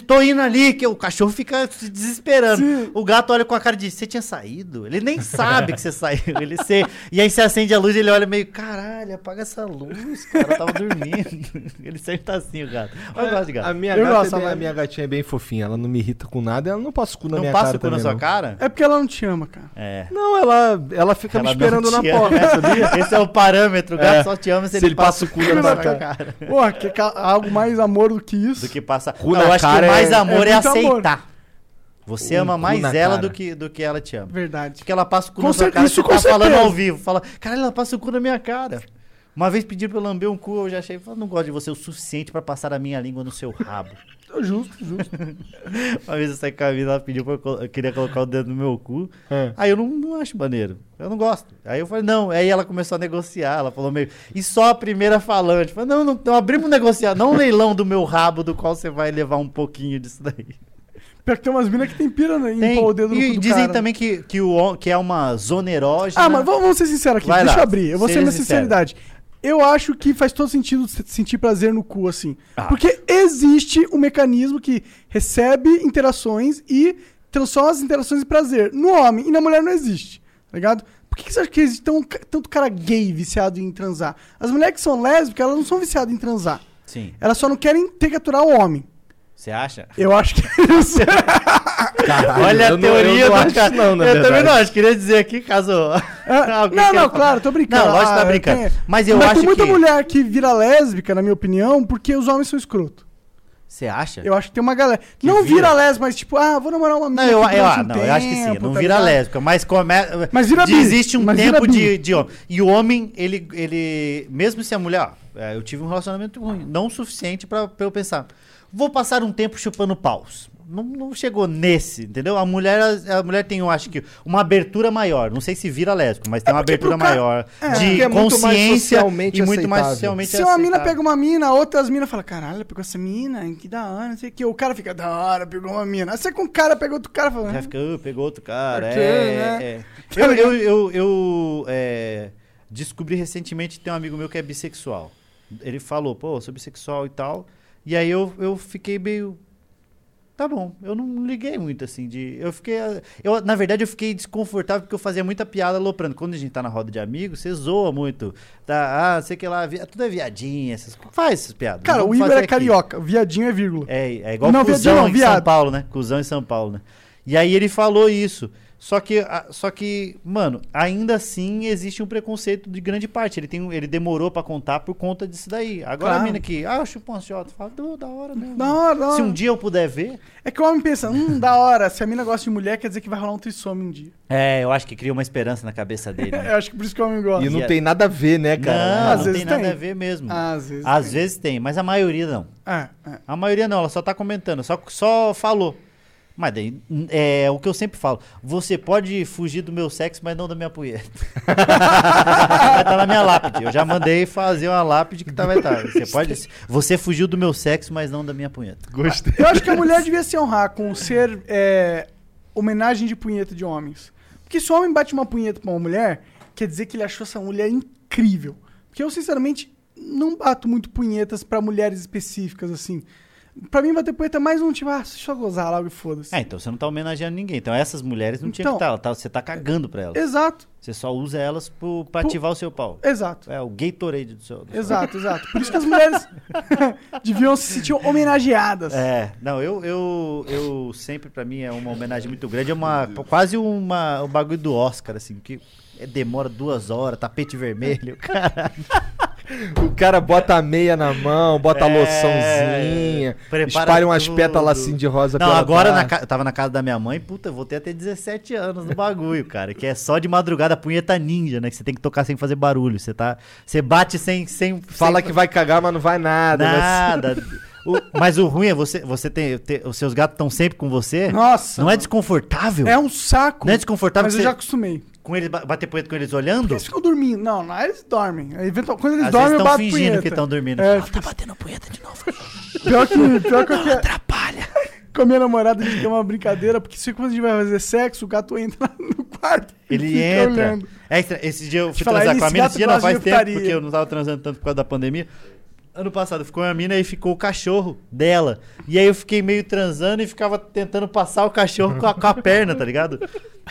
Tô indo ali, que o cachorro fica se desesperando. Sim. O gato olha com a cara de: Você tinha saído? Ele nem sabe que você saiu. Ele se... E aí você acende a luz e ele olha meio: Caralho, apaga essa luz, cara, eu tava dormindo. ele sempre tá assim, o gato. Mas eu gosto de A gato. minha, Eu gata gosto, é bem- a minha gatinha é bem fofinha, ela não me irrita com nada, ela não passa o cu na Não minha passa cara o cu na sua não. cara? É porque ela não te ama, cara. É. Não, ela, ela fica me Ela esperando não na ama, porta, né? Esse é o parâmetro. O gato É. só te ama se, Se ele passa o cu na sua cara. Porra, que algo mais amor do que isso. do que passar. Cu Não, na eu acho que mais é- amor é é, muito amor. aceitar. Você Um ama mais ela cara. do que, do que ela te ama. Verdade. Porque ela passa o cu Com na sua cara, isso você tá falando ao vivo. Fala, caralho, ela passa o cu na minha cara. Uma vez pediram pra eu lamber um cu, eu já achei, não gosto de você o suficiente pra passar a minha língua no seu rabo. Justo, justo. Uma vez eu saí com a mina, ela pediu pra eu, queria colocar o dedo no meu cu. É. Aí eu não, não acho maneiro. Eu não gosto. Aí eu falei, não. Aí ela começou a negociar. Ela falou meio. E só a primeira falante. Falei, não, não, não abrimos negociar. Não um leilão do meu rabo, do qual você vai levar um pouquinho disso daí. Pior que tem umas minas que tem pira né, Tem. pôr o dedo no e cu do dizem cara. também que, que, o, que é uma zona erógena. Ah, mas vamos, vamos ser sinceros aqui. Vai Deixa lá, eu abrir. Eu vou ser seja minha sincero. Eu acho que faz todo sentido se- sentir prazer no cu, assim. Ah. Porque existe um mecanismo que recebe interações e transforma as interações em prazer. No homem e na mulher não existe, tá ligado? Por que, que você acha que existe tão, tanto cara gay viciado em transar? As mulheres que são lésbicas, elas não são viciadas em transar. Sim. Elas só não querem ter que aturar o homem. Você acha? Eu acho que é isso. Caralho, Olha a eu não- teoria eu não do cara. não, eu também verdade. não acho. Queria dizer aqui, caso. Ah, não, não, claro, tô brincando. Não, lógico que tá Ah, brincando. tem- Mas eu Mas acho tem muita que. mulher que vira lésbica, na minha opinião, porque os homens são escroto. Você acha? Eu acho que tem uma galera. Que não vira, vira? lésbica, mas tipo, ah, vou namorar uma Não, menina eu, aqui eu, ah, um não, eu acho que sim. tempo, Não tá vira ligado? lésbica, mas come... Mas vira Existe um mas tempo de, de homem. E o homem, ele, ele. Mesmo se a mulher. ó, é, eu tive um relacionamento ruim. Não o suficiente pra, pra eu pensar. Vou passar um tempo chupando paus. Não, não chegou nesse, entendeu? A mulher, a mulher tem, eu acho que, uma abertura maior. Não sei se vira lésbico, mas tem uma porque abertura cara- maior. É. De é muito consciência socialmente e muito mais aceitável. socialmente Se uma mina aceitável. pega uma mina, outras minas falam, caralho, ela pegou essa mina, que da hora, não sei o que. O cara fica, da hora, pegou uma mina. Aí você com o cara pega outro cara fala, Já "Ah, fica, "Ah, pegou outro cara. Porque, é, né? é. Eu, eu, eu, eu, é, descobri recentemente que tem um amigo meu que é bissexual. Ele falou, pô, eu sou bissexual e tal. E aí eu, eu fiquei meio. Tá bom, eu não liguei muito assim de. Eu fiquei. Eu, na verdade, eu fiquei desconfortável porque eu fazia muita piada aloprando. Quando a gente tá na roda de amigos, você zoa muito. Tá, ah, sei que lá, vi- tudo é viadinha, essas. Faz essas piadas. Cara, o Igor fazer é aqui. carioca, viadinho é vírgula. É, é igual Não, cuzão viadinho não, em viado. São Paulo, né? Cusão em São Paulo, né? E aí ele falou isso. Só que, só que, mano, ainda assim existe um preconceito de grande parte. Ele, tem, um- ele demorou pra contar por conta disso daí. Agora Claro. a mina que, ah, eu chupo uma xota, fala, "Du, da hora mesmo. Da hora, da hora. Se um dia eu puder ver. É que o homem pensa, hum, da hora, se a mina gosta de mulher, quer dizer que vai rolar um trissome um dia. É, eu acho que cria uma esperança na cabeça dele. né? Eu acho que por isso que o homem gosta. E não E a- tem nada a ver, né, cara? não, Às não vezes tem nada tem. a ver mesmo. Às vezes. Às tem. vezes tem, mas a maioria não. É, é. A maioria não, ela só tá comentando, só, só falou. Mas daí, é o que eu sempre falo. Você pode fugir do meu sexo, mas não da minha punheta. vai estar na minha lápide. Eu já mandei fazer uma lápide que tá, vai estar. Você pode. Você fugiu do meu sexo, mas não da minha punheta. Gostei. Eu acho que a mulher devia se honrar com ser é, homenagem de punheta de homens. Porque se o homem bate uma punheta pra uma mulher, quer dizer que ele achou essa mulher incrível. Porque eu, sinceramente, não bato muito punhetas pra mulheres específicas, assim. Pra mim, bater punheta é mais um tipo, ah, deixa eu gozar logo e foda-se. É, então você não tá homenageando ninguém. Então essas mulheres não tinham Então- que estar. Tá, você tá cagando pra elas. Exato, Você só usa elas pro, pra Pu- ativar o seu pau. exato. É o Gatorade do seu. do seu- Exato, exato. Por isso que as mulheres deviam se sentir homenageadas. É, não, eu, eu, eu sempre, pra mim, é uma homenagem muito grande, é uma, quase uma, um bagulho do Oscar, assim, que demora duas horas, tapete vermelho, cara. O cara bota a meia na mão, bota a É, loçãozinha, espalha umas tudo. pétalas assim de rosa Não, agora na ca- eu tava na casa da minha mãe, puta, eu voltei até 17 anos no bagulho, cara, que é só de madrugada, punheta ninja, né, que você tem que tocar sem fazer barulho, você tá, você bate sem, sem... Fala sem- que vai cagar, mas não vai nada. né? Nada. O- mas o ruim é você, você tem, ter- os seus gatos estão sempre com você, Nossa. não é desconfortável? É um saco. Não é desconfortável Mas eu você- já acostumei. Com eles, ba- bater punheta com eles olhando? Eles ficam dormindo. Não, não, eles dormem. Eventual- Quando eles Às dormem, vezes eu bato fingindo punheta. que estão dormindo. É, Ah, fica- tá batendo punheta de novo. Pior que, pior que quero- Atrapalha. com a minha namorada, a gente tem uma brincadeira, porque se quando a gente vai fazer sexo, o gato entra no quarto. Ele entra. olhando. É, esse dia eu fui transar com a gato Esse dia não faz tempo, putaria. porque eu não tava transando tanto por causa da pandemia. Ano passado ficou a mina e ficou o cachorro dela. E aí eu fiquei meio transando e ficava tentando passar o cachorro com a, com a perna, tá ligado?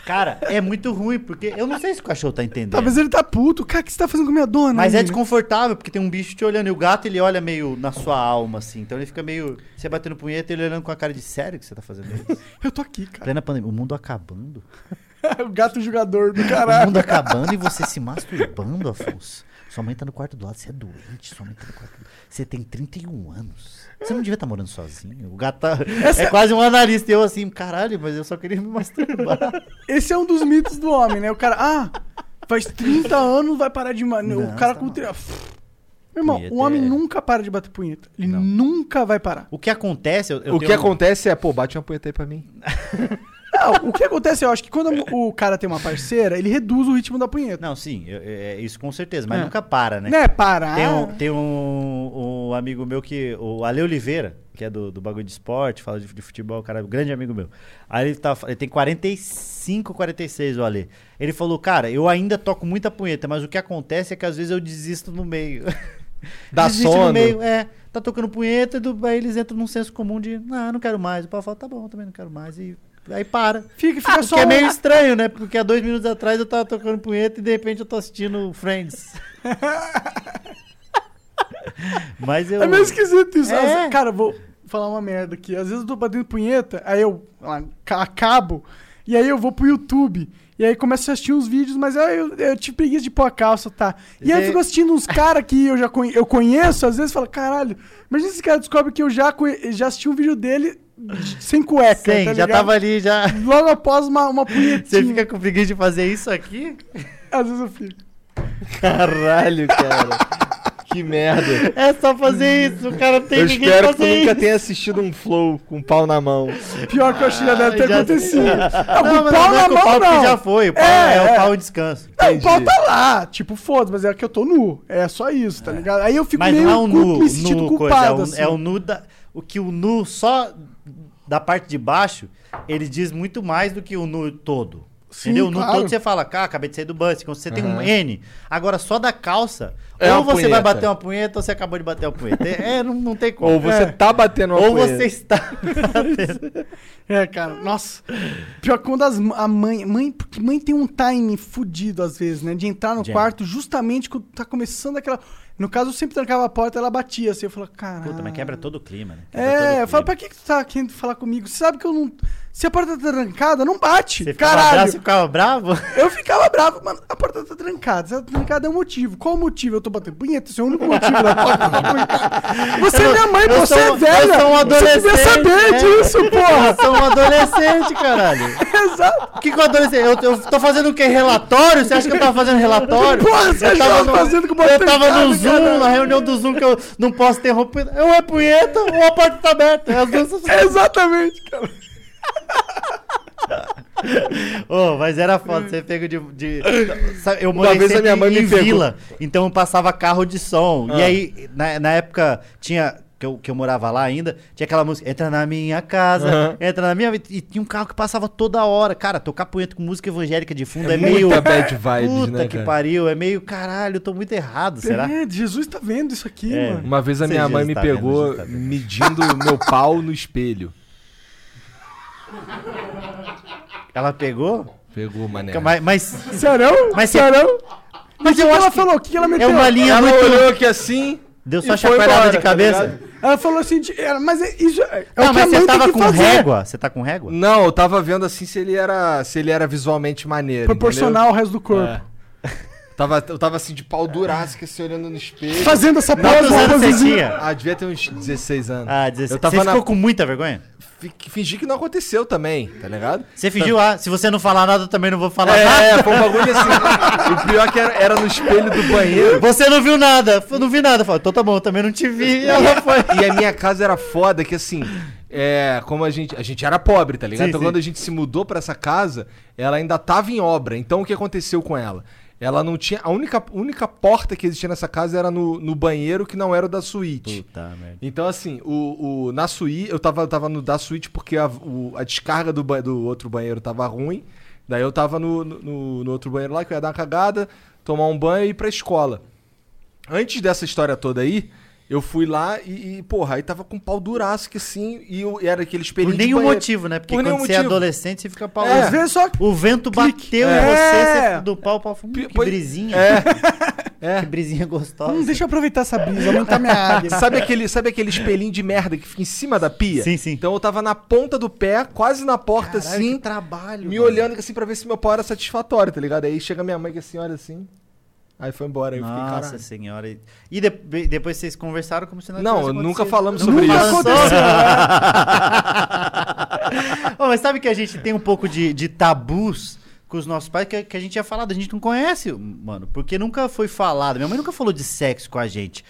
Cara, é muito ruim, porque eu não sei se o cachorro tá entendendo. Talvez ele tá puto. Cara, o que você tá fazendo com a minha dona? Mas é desconfortável, porque tem um bicho te olhando. E o gato, ele olha meio na sua alma, assim. Então ele fica meio. Você batendo punheta e ele olhando com a cara de sério que você tá fazendo isso. Eu tô aqui, cara. Plena pandemia. O mundo acabando. o gato jogador do O caralho. mundo acabando e você se masturbando, Afonso. Sua mãe tá no quarto do lado, você é doente. Sua mãe tá no quarto do... Você tem 31 anos. Você não devia estar morando sozinho. O gato tá... É quase um analista. E eu assim, caralho, mas eu só queria me masturbar. Esse é um dos mitos do homem, né? O cara, ah, faz 30 anos, vai parar de. Não, o cara tá com. tri- Meu irmão, Punheta o homem é- nunca para de bater punheta. Ele Não. nunca vai parar. O que acontece... Eu, eu O tenho que um- acontece é, pô, bate uma punheta aí pra mim. Não, o que acontece, eu acho que quando o cara tem uma parceira, ele reduz o ritmo da punheta. Não, sim, eu- é isso com certeza. Mas É. nunca para, né? Né? Parar. Tem, um, tem um, um amigo meu que. O Ale Oliveira, que é do, do bagulho de esporte, fala de, de futebol, cara, um grande amigo meu. Aí ele, tá, ele tem 45, 46, o Ale. Ele falou, cara, eu ainda toco muita punheta, mas o que acontece é que às vezes eu desisto no meio. Dá Desisto sono. no meio, é. Tá tocando punheta, e do, aí eles entram num senso comum de, ah, não quero mais. O Paulo fala, tá bom, também não quero mais. E aí para. Fica, fica Ah, só. que é meio estranho, né? Porque há dois minutos atrás eu tava tocando punheta e de repente eu tô assistindo Friends. Mas eu. É meio esquisito isso. É. Cara, vou falar uma merda aqui. Às vezes eu tô batendo punheta, aí eu ca- acabo, e aí eu vou pro YouTube. E aí começo a assistir uns vídeos, mas aí eu, eu tive preguiça de pôr a calça, tá? E aí eu fico assistindo uns caras que eu já conhe- eu conheço, às vezes falo, caralho, imagina esse cara descobre que eu já, já assisti um vídeo dele sem cueca, Sim, tá já tava ali, já. Logo após uma, uma punhetinha. Você fica com preguiça de fazer isso aqui? Às vezes eu fico. Caralho, cara. que merda. É só fazer isso, o cara não tem Eu ninguém espero que tu nunca tenha assistido um flow com o pau na mão. Pior que eu acho que já deve ter Já- acontecido. Não, Não, com mas pau não é na com o mão, pau não. que já foi. O pau É, é, é. o pau em descanso. Não, o pau tá lá, tipo, foda-se, mas é que eu tô nu. É só isso, tá ligado? Aí eu fico Mas meio não é um nu, me sentindo nu coisa, culpado, é, um, assim. é o nu da, o que o nu só da parte de baixo, ele diz muito mais do que o nu todo. Sim, entendeu? Claro. todo você fala, cara, acabei de sair do bus, quando você tem um N. Agora só da calça, É ou você vai punheta. bater uma punheta ou você acabou de bater uma punheta. É, não, não tem como. Ou você É. tá batendo uma Ou punheta. você está batendo. É, cara, nossa. Pior que quando as, a mãe, mãe. Porque mãe tem um time fudido às vezes, né? De entrar no Gente. quarto justamente quando tá começando aquela. No caso, eu sempre trancava a porta ela batia assim. Eu falava, caralho. Puta, mas quebra todo o clima, né? Quebra É, eu falo, pra que, que tu tá querendo falar comigo? Você sabe que eu não. Se a porta tá trancada, não bate. Você ficava caralho. bravo, você ficava bravo? Eu ficava bravo, mano. A porta tá trancada. Se ela tá trancada é um motivo. Qual o motivo? Eu tô batendo punheta. Esse é o único motivo da porta tá trancada. Você é Eu- minha mãe, eu você sou- é eu velha. sou um Você adolescente, saber é. disso, porra. Eu sou um adolescente, caralho. Exato. O que que eu adolescente? Eu, eu tô fazendo o quê? Relatório? Você acha que eu tava fazendo relatório? Porra, você eu tava eu fazendo com o Eu tava no Zoom, caralho. na reunião do Zoom, que eu não posso interromper. Ou é punheta ou a porta tá aberta. É as duas Exatamente, cara. Ô, mas era foda, você pega de. de- sabe, eu Uma morei vez a sempre minha mãe me em pegou. vila, então eu passava carro de som. Ah. E aí, na, na época, tinha. Que eu, que eu morava lá ainda, tinha aquela música, entra na minha casa, Aham. entra na minha. E tinha um carro que passava toda hora. Cara, tocar punheta com música evangélica de fundo é, meio. muita bad vibes, Puta né, que cara? pariu, é meio caralho, eu tô muito errado, será? É, Jesus tá vendo isso aqui, É. mano. Uma vez a minha mãe me vendo, pegou vendo. medindo meu pau no espelho. Ela pegou? Pegou, mané. Mas, mas, Sério? Mas você- Sério? Mas o que eu ela acho que falou? O que ela é meteu? uma linha Ela muito. olhou aqui assim. Deu e só foi chacoalhada embora, de tá cabeça. ligado? Ela falou assim, de- é, mas é- isso é, é Não, o que a mas mãe você tem tava que com fazer. régua? Você tá com régua? Não, eu tava vendo assim se ele era, se ele era visualmente maneiro. Proporcional ao resto do corpo. Tava, eu tava assim de pau duraço, assim, olhando no espelho. Fazendo essa pose? Ah, devia ter uns 16 anos. Ah, 16. Eu tava Você na- ficou com muita vergonha? Fi- Fingi que não aconteceu também, tá ligado? Você fingiu, ah, se você não falar nada, eu também não vou falar É, nada. é, foi um bagulho assim. o pior que era, era no espelho do banheiro. Você não viu nada. Eu não vi nada. Eu falei, então tá bom, eu também não te vi. E ela foi. E a minha casa era foda, que assim, é, como a gente, a gente era pobre, tá ligado? Sim, então sim. quando a gente se mudou pra essa casa, ela ainda tava em obra. Então o que aconteceu com ela? Ela não tinha. A única, única porta que existia nessa casa era no, no banheiro que não era o da suíte. Puta merda. Então, assim, o, o, na suíte, eu tava, eu tava no da suíte porque a, o- a descarga do, do outro banheiro tava ruim. Daí eu tava no, no, no outro banheiro lá, que eu ia dar uma cagada, tomar um banho e ir pra escola. Antes dessa história toda aí, eu fui lá e, e, porra, aí tava com pau duraço que assim, e, eu, e era aquele espelho Por nenhum motivo, né? Porque Por quando nenhum você é motivo. adolescente, você fica pau. É. Às vezes só... O vento bateu em É. você, você do pau, pau. Hum, que Pois- brisinha. É. É. Que brisinha gostosa. Hum, deixa eu aproveitar essa brisa, aumentar minha águia. Sabe aquele, sabe aquele espelhinho de merda que fica em cima da pia? Sim, sim. Então eu tava na ponta do pé, quase na porta, Caralho, assim, que trabalho. me mano. olhando assim pra ver se meu pau era satisfatório, tá ligado? Aí chega minha mãe que assim, olha assim. Aí foi embora, aí eu fiquei, Nossa caralho. senhora. E de- depois vocês conversaram como se nada Não, tivesse nunca falamos Nunca sobre isso. falamos Aconteceu, Ô, mas sabe que a gente tem um pouco de, de tabus com os nossos pais que, que a gente tinha falado, a gente não conhece, mano, porque nunca foi falado. Minha mãe nunca falou de sexo com a gente.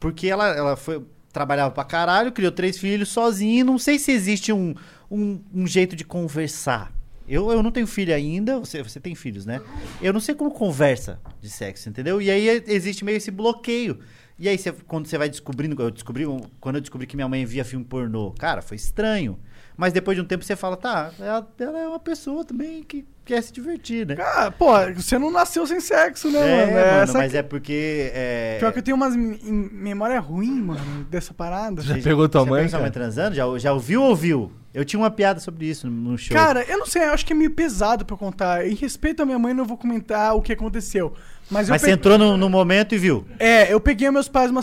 Porque ela, ela foi, trabalhava pra caralho, criou três filhos sozinha, e não sei se existe um, um, um jeito de conversar. Eu, eu não tenho filho ainda, você, você tem filhos, né? Eu não sei como conversa de sexo, entendeu? E aí é- existe meio esse bloqueio E aí, você- quando você vai descobrindo, eu descobri, quando eu descobri que minha mãe via filme pornô, cara, foi estranho. Mas depois de um tempo você fala, tá, ela, ela é uma pessoa também que quer se divertir, né? Ah, pô, você não nasceu sem sexo, né, é, mano? mano, É, essa mas é porque. É... Pior que eu tenho umas em- em memória ruim, mano, dessa parada. Já pegou tua Você mãe, cara? transando? Já, já ouviu ou ouviu? Eu tinha uma piada sobre isso no show. Cara, eu não sei, eu acho que é meio pesado pra eu contar. Em respeito à minha mãe, não vou comentar o que aconteceu. Mas, Mas você pe- entrou no, no momento e viu. É, eu peguei meus pais numa,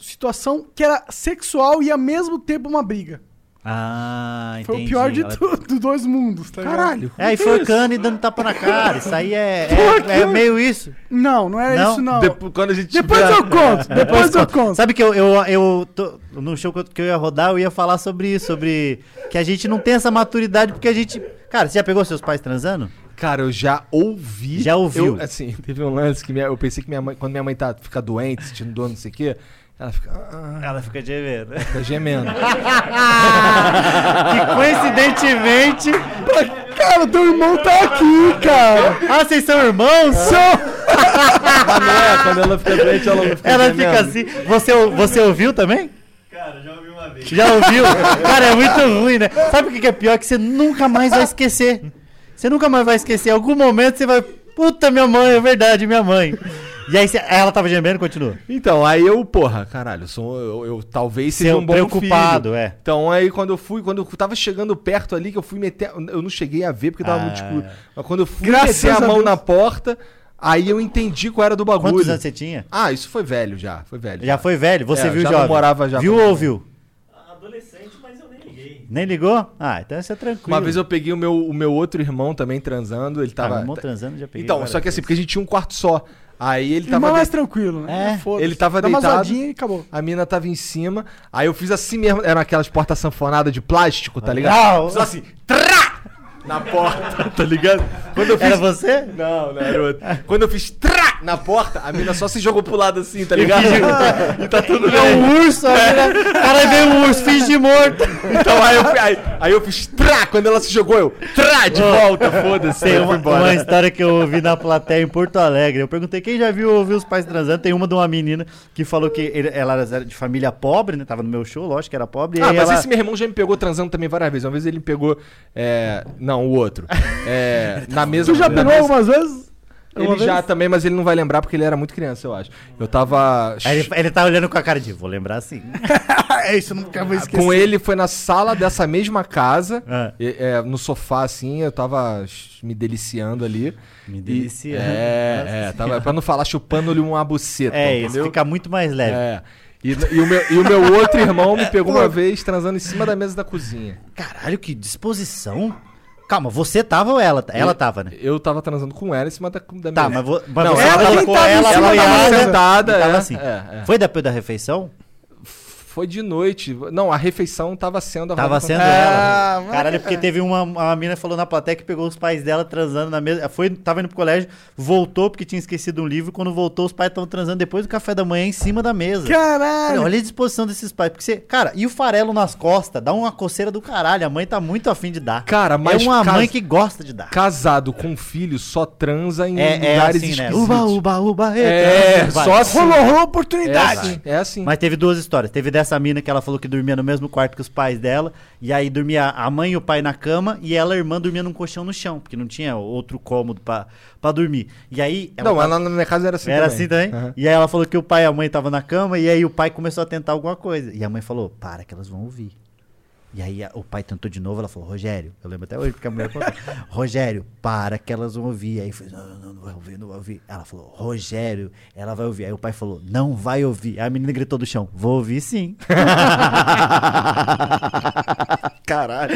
situação que era sexual e ao mesmo tempo uma briga. Ah, entendi. Foi o pior de Ela- tudo, dos dois mundos, tá ligado? Caralho. É, e que isso? forcando e dando tapa na cara. Isso aí é, é, é meio isso. Não, não era Não? isso, não. Depois, quando a gente Depois tiver- eu conto, depois eu conto. Sabe que eu, eu, eu tô- no show que eu, que eu ia rodar, eu ia falar sobre isso, sobre que a gente não tem essa maturidade porque a gente. Cara, você já pegou seus pais transando? Cara, eu já ouvi. Já ouviu? Eu, assim, teve um lance que minha- eu pensei que minha mãe, quando minha mãe tá, fica doente, sentindo dor, não sei o quê, ela fica, ah, Ela fica gemendo. fica gemendo. que coincidentemente. Cara, teu irmão tá aqui, cara. Ah, vocês são irmãos? Ah, não é? Quando ela fica doente, ela não fica Ela gemendo. fica assim. Você, você ouviu também? Cara, já ouvi uma vez. Já ouviu? Cara, é muito ruim, né? Sabe o que que é pior? Que você nunca mais vai esquecer. Você nunca mais vai esquecer. Em algum momento você vai. Puta, minha mãe, é verdade, minha mãe. E aí ela tava gemendo, continua. Então, aí eu, porra, caralho, eu, sou, eu, eu talvez seja um bom preocupado, filho. é. Então, aí quando eu fui, quando eu tava chegando perto ali, que eu fui meter. Eu não cheguei a ver porque tava Ah. muito escuro. Mas quando eu fui Graças meter a a mão Deus. na porta, aí eu entendi qual era do bagulho. Quantos anos você tinha? Ah, isso foi velho já, foi velho. Já foi velho? Você É, viu já jovem? namorava já Viu ou ouviu? Mas nem ligou? Ah, então você é tranquilo. Uma vez eu peguei o meu, o meu outro irmão também transando, ele Ah, tava. meu irmão transando, já peguei então, só que assim, porque a gente tinha um quarto só. Aí ele Irmão tava. mais de- tranquilo, né? É, Foda-se. ele tava Dá deitado. e acabou. A mina tava em cima. Aí eu fiz assim mesmo. Eram aquelas portas sanfonadas de plástico, tá ligado? Não. Só assim. Trá! Na porta, tá ligado? Quando eu fiz. Era você? Não, não era outro. Quando eu fiz trá na porta, a mina só se jogou pro lado assim, tá ligado? e tá tudo É bem. um urso, a mina- cara veio um urso, finge morto. Então aí eu, aí, aí eu fiz trá, quando ela se jogou, eu trá de volta, foda-se. Tem uma, uma história que eu ouvi na plateia em Porto Alegre. Eu perguntei quem já viu ou ouviu os pais transando. Tem uma de uma menina que falou que ele- ela era de família pobre, né? Tava no meu show, lógico que era pobre. Ah, mas ela- esse meu irmão já me pegou transando também várias vezes. Uma vez ele me pegou. é, Não, o outro. É, na mesa. Tu já pegou mesa- algumas vezes? Ele Uma já vez? também, mas ele não vai lembrar porque ele era muito criança, eu acho. Eu tava. Ele, ele tá olhando com a cara de, vou lembrar sim. é isso, eu nunca vou esquecer. Com ele foi na sala dessa mesma casa, Ah. e- é, no sofá assim, eu tava me deliciando ali. Me E- deliciando. É, é, tava, pra não falar chupando-lhe uma buceta. É, isso entendeu? fica muito mais leve. É. E, e o meu, e o meu outro irmão me pegou uma vez transando em cima da mesa da cozinha. Caralho, que disposição. Calma, você tava ou ela? Ela tava, né? Eu tava transando com ela em cima da, da Tá, mas, vo- mas Não, você ela ela cima da apoiada mesa. sentada, tava é, assim. é, é. Foi depois da refeição? Foi de noite. Não, a refeição tava sendo a Tava roda sendo com- Ah, ela. Caralho, porque teve uma, uma mina falou na plateia que pegou os pais dela transando na mesa. Foi, tava indo pro colégio, voltou porque tinha esquecido um livro. Quando voltou, os pais estavam transando depois do café da manhã em cima da mesa. Caralho. Olha a disposição desses pais. Porque você, cara, e o farelo nas costas? Dá uma coceira do caralho. A mãe tá muito afim de dar. Cara, mas é uma cas- mãe que gosta de dar. Casado com filho só transa em É, é lugares assim, né? Uba, uba, uba. É, vai. só assim. Rolou, rolou É oportunidade. assim. É assim. Mas teve duas histórias. Teve dessa mina que ela falou que dormia no mesmo quarto que os pais dela. E aí dormia a mãe e o pai na cama. E ela, a irmã, dormia num colchão no chão. Porque não tinha outro cômodo pra, pra dormir. E aí. ela não, tava- lá na minha casa era assim Era também. assim também? Aham. E aí ela falou que o pai e a mãe estavam na cama. E aí o pai começou a tentar alguma coisa. E a mãe falou: Para, que elas vão ouvir. E aí a- o pai tentou de novo, ela falou, Rogério, eu lembro até hoje porque a mulher contou, Rogério, para que elas vão ouvir. Aí falou, não, não, não vai ouvir, não vai ouvir. Ela falou, Rogério, ela vai ouvir. Aí o pai falou, não vai ouvir. Aí a menina gritou do chão, vou ouvir sim. Caralho,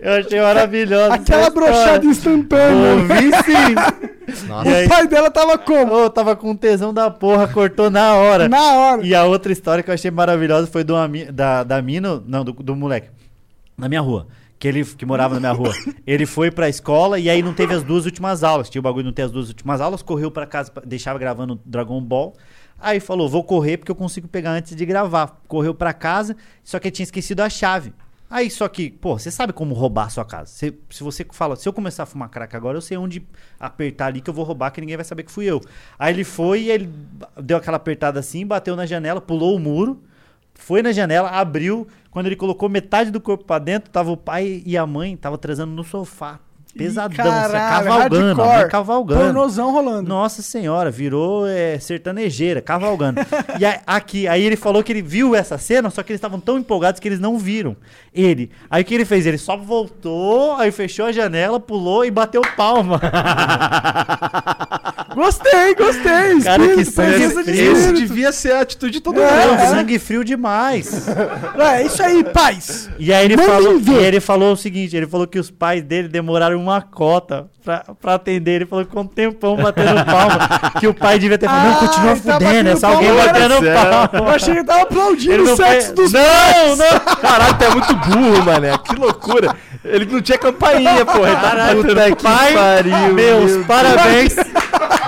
eu achei maravilhoso. Aquela brochada Vou instantânea. ouvir sim. Nossa. Aí- O pai dela tava como? Ô, tava com tesão da porra, cortou na hora. Na hora. E a outra história que eu achei maravilhosa foi do, da, da mina, não, do, do moleque, na minha rua. Que ele que morava na minha rua. Ele foi pra escola e aí não teve as duas últimas aulas. Tinha o bagulho de não ter as duas últimas aulas, correu pra casa, deixava gravando Dragon Ball. Aí falou: vou correr porque eu consigo pegar antes de gravar. Correu pra casa, só que ele tinha esquecido a chave. Aí só que, pô, você sabe como roubar a sua casa. Se você fala, se eu começar a fumar crack agora, eu sei onde apertar ali que eu vou roubar, que ninguém vai saber que fui eu. Aí ele foi e ele deu aquela apertada assim, bateu na janela, pulou o muro, foi na janela, abriu. Quando ele colocou metade do corpo pra dentro, tava o pai e a mãe, tava transando no sofá. Pesadão, Ih, assim, caralho, cavalgando, hardcore. cavalgando. Pornozão rolando. Nossa senhora, virou é, sertanejeira, cavalgando. e aqui, aí ele falou que ele viu essa cena, só que eles estavam tão empolgados que eles não viram ele. Aí o que ele fez? Ele só voltou, aí fechou a janela, pulou e bateu palma. Gostei, gostei. Cara, que sangue frio. Espírito. devia ser a atitude de todo É, mundo. Não, sangue frio demais. É isso aí, paz. E aí ele falou, e ele falou o seguinte, ele falou que os pais dele demoraram uma cota pra, pra atender. Ele falou que ficou um tempão batendo palma. que o pai devia ter falado, não, Ah, continua ele tá fudendo, é só alguém palma, batendo era Eu palma. achei que ele tava aplaudindo Ele o não sexo fez- dos Não, não. Caralho, tu é muito burro, mané. Que loucura. Ele não tinha campainha, porra. Tá Caralho, batendo- que pai, pariu, meus meu parabéns.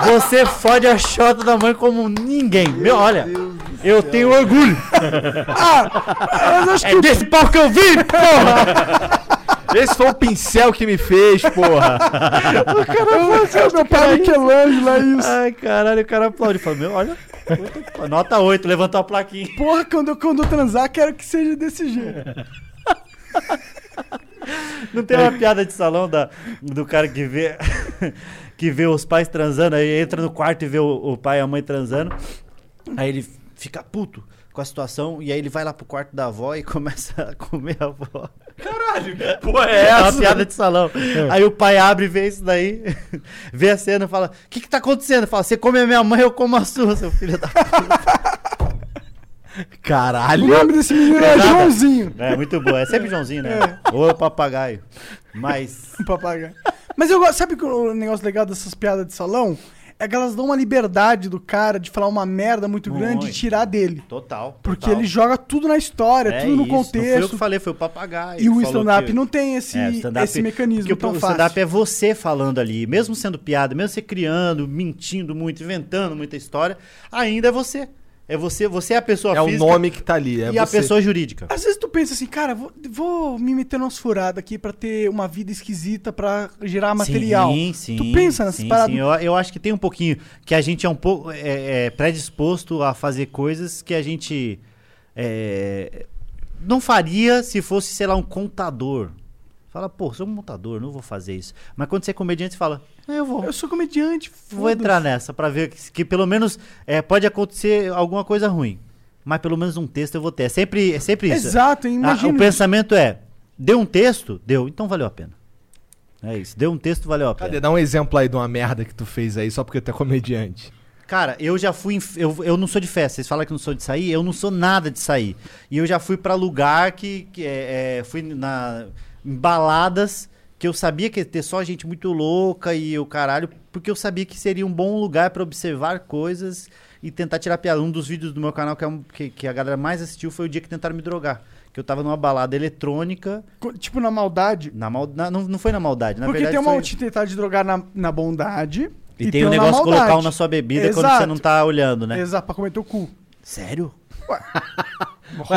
Você fode a chota da mãe como ninguém. Meu, olha, eu tenho orgulho. Ah, acho que É desse pau que eu vi, porra. Esse foi o pincel que me fez, porra. o cara meu pai Michelangelo é isso. Ai, caralho, o cara aplaude. Fala, meu, olha, puta nota 8, levantou a plaquinha. Porra, quando eu, quando eu transar, quero que seja desse jeito. Não tem uma piada de salão da, do cara que vê que vê os pais transando, aí entra no quarto e vê o, o pai e a mãe transando. Aí ele fica puto com a situação e aí ele vai lá pro quarto da avó e começa a comer a avó. Porra, é É uma essa? piada de salão. Aí o pai abre e vê isso daí, vê a cena e fala: O que que tá acontecendo? Fala: Você come a minha mãe, eu como a sua, seu filho da O Caralho. nome desse menino é Nada. Joãozinho. É muito boa. É sempre Joãozinho, né? Ou é o papagaio. Mas. Papagaio. Mas eu gosto, sabe que o negócio legal dessas piadas de salão? É que elas dão uma liberdade do cara de falar uma merda muito grande e tirar dele. Total. Porque total. ele joga tudo na história, É tudo no isso, Não foi eu contexto. que falei, foi o papagaio. E o stand-up que- não tem esse, É, o esse mecanismo Porque tão o fácil. stand-up é você falando ali, mesmo sendo piada, mesmo você criando, mentindo muito, inventando muita história, ainda é você. É você, você é a pessoa É o física nome que tá ali. É e a você. pessoa jurídica. Às vezes tu pensa assim, cara, vou, vou me meter umas furadas aqui pra ter uma vida esquisita pra gerar material. Sim, sim. Tu pensa nessas sim, paradas? sim. Eu, eu acho que tem um pouquinho que a gente é um pouco é, é, predisposto a fazer coisas que a gente é, não faria se fosse, sei lá, um contador. Fala, pô, sou um contador, não vou fazer isso. Mas quando você é comediante, você fala, "Ah, eu vou. Eu sou comediante, Vou entrar nessa pra ver que, que pelo menos é, pode acontecer alguma coisa ruim. Mas pelo menos um texto eu vou ter. É sempre, é sempre isso. Exato, Ah, imagina. o pensamento é: deu um texto? Deu, então valeu a pena. É isso. Deu um texto, valeu a pena. Cadê? Dá um exemplo aí de uma merda que tu fez aí só porque tu é comediante. Cara, eu já fui. Eu, eu não sou de festa. Vocês falam que não sou de sair? Eu não sou nada de sair. E eu já fui pra lugar que. que é, é, fui na, baladas que eu sabia que ia ter só gente muito louca e o caralho. Porque eu sabia que seria um bom lugar pra observar coisas e tentar tirar piada. Um dos vídeos do meu canal que, é um- que, que a galera mais assistiu foi o dia que tentaram me drogar. Que eu tava numa balada eletrônica. Tipo, na maldade. Na mal, na- não, não foi na maldade. Na Porque verdade, tem uma foi... te tentar de drogar na, na bondade. E, tem o uma negócio de colocar um na sua bebida quando Exato. você não tá olhando, né? Exato, pra comer teu cu. Sério? Ué,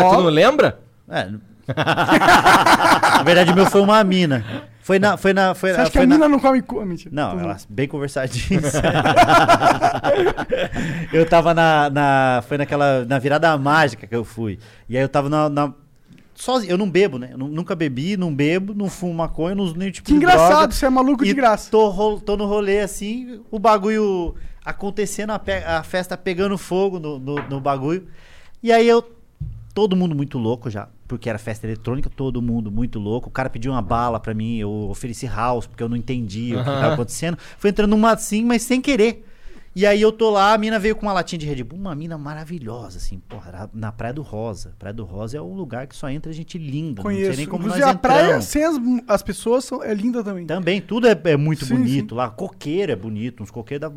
tu não lembra? É. na verdade, o meu foi uma mina. Foi na. Foi na foi, Você acha que foi a na- mina não come cu? Ah, Mentira. Não, ela bem conversadinha. eu tava na, na. Foi naquela. Na virada mágica que eu fui. E aí eu tava na. na sozinho. Eu não bebo, né? Eu nu- nunca bebi, não bebo, não fumo maconha, não uso nenhum tipo Que de engraçado, droga. você é maluco de graça. Tô, tô no rolê assim, o bagulho acontecendo, a, pe- a festa pegando fogo no, no, no bagulho. E aí eu. Todo mundo muito louco já, porque era festa eletrônica, todo mundo muito louco. O cara pediu uma bala pra mim, eu ofereci house, porque eu não entendi o que tava acontecendo. Foi entrando numa assim, mas sem querer. E aí eu tô lá, a mina veio com uma latinha de Red Bull, uma mina maravilhosa, assim, porra, na Praia do Rosa. Praia do Rosa é um lugar que só entra gente linda, não sei Conheço. nem como Inclusive, nós a praia sem as, as pessoas são, é linda também. Também, tudo é, é muito Sim, bonito lá. Coqueiro é bonito, uns coqueiros dá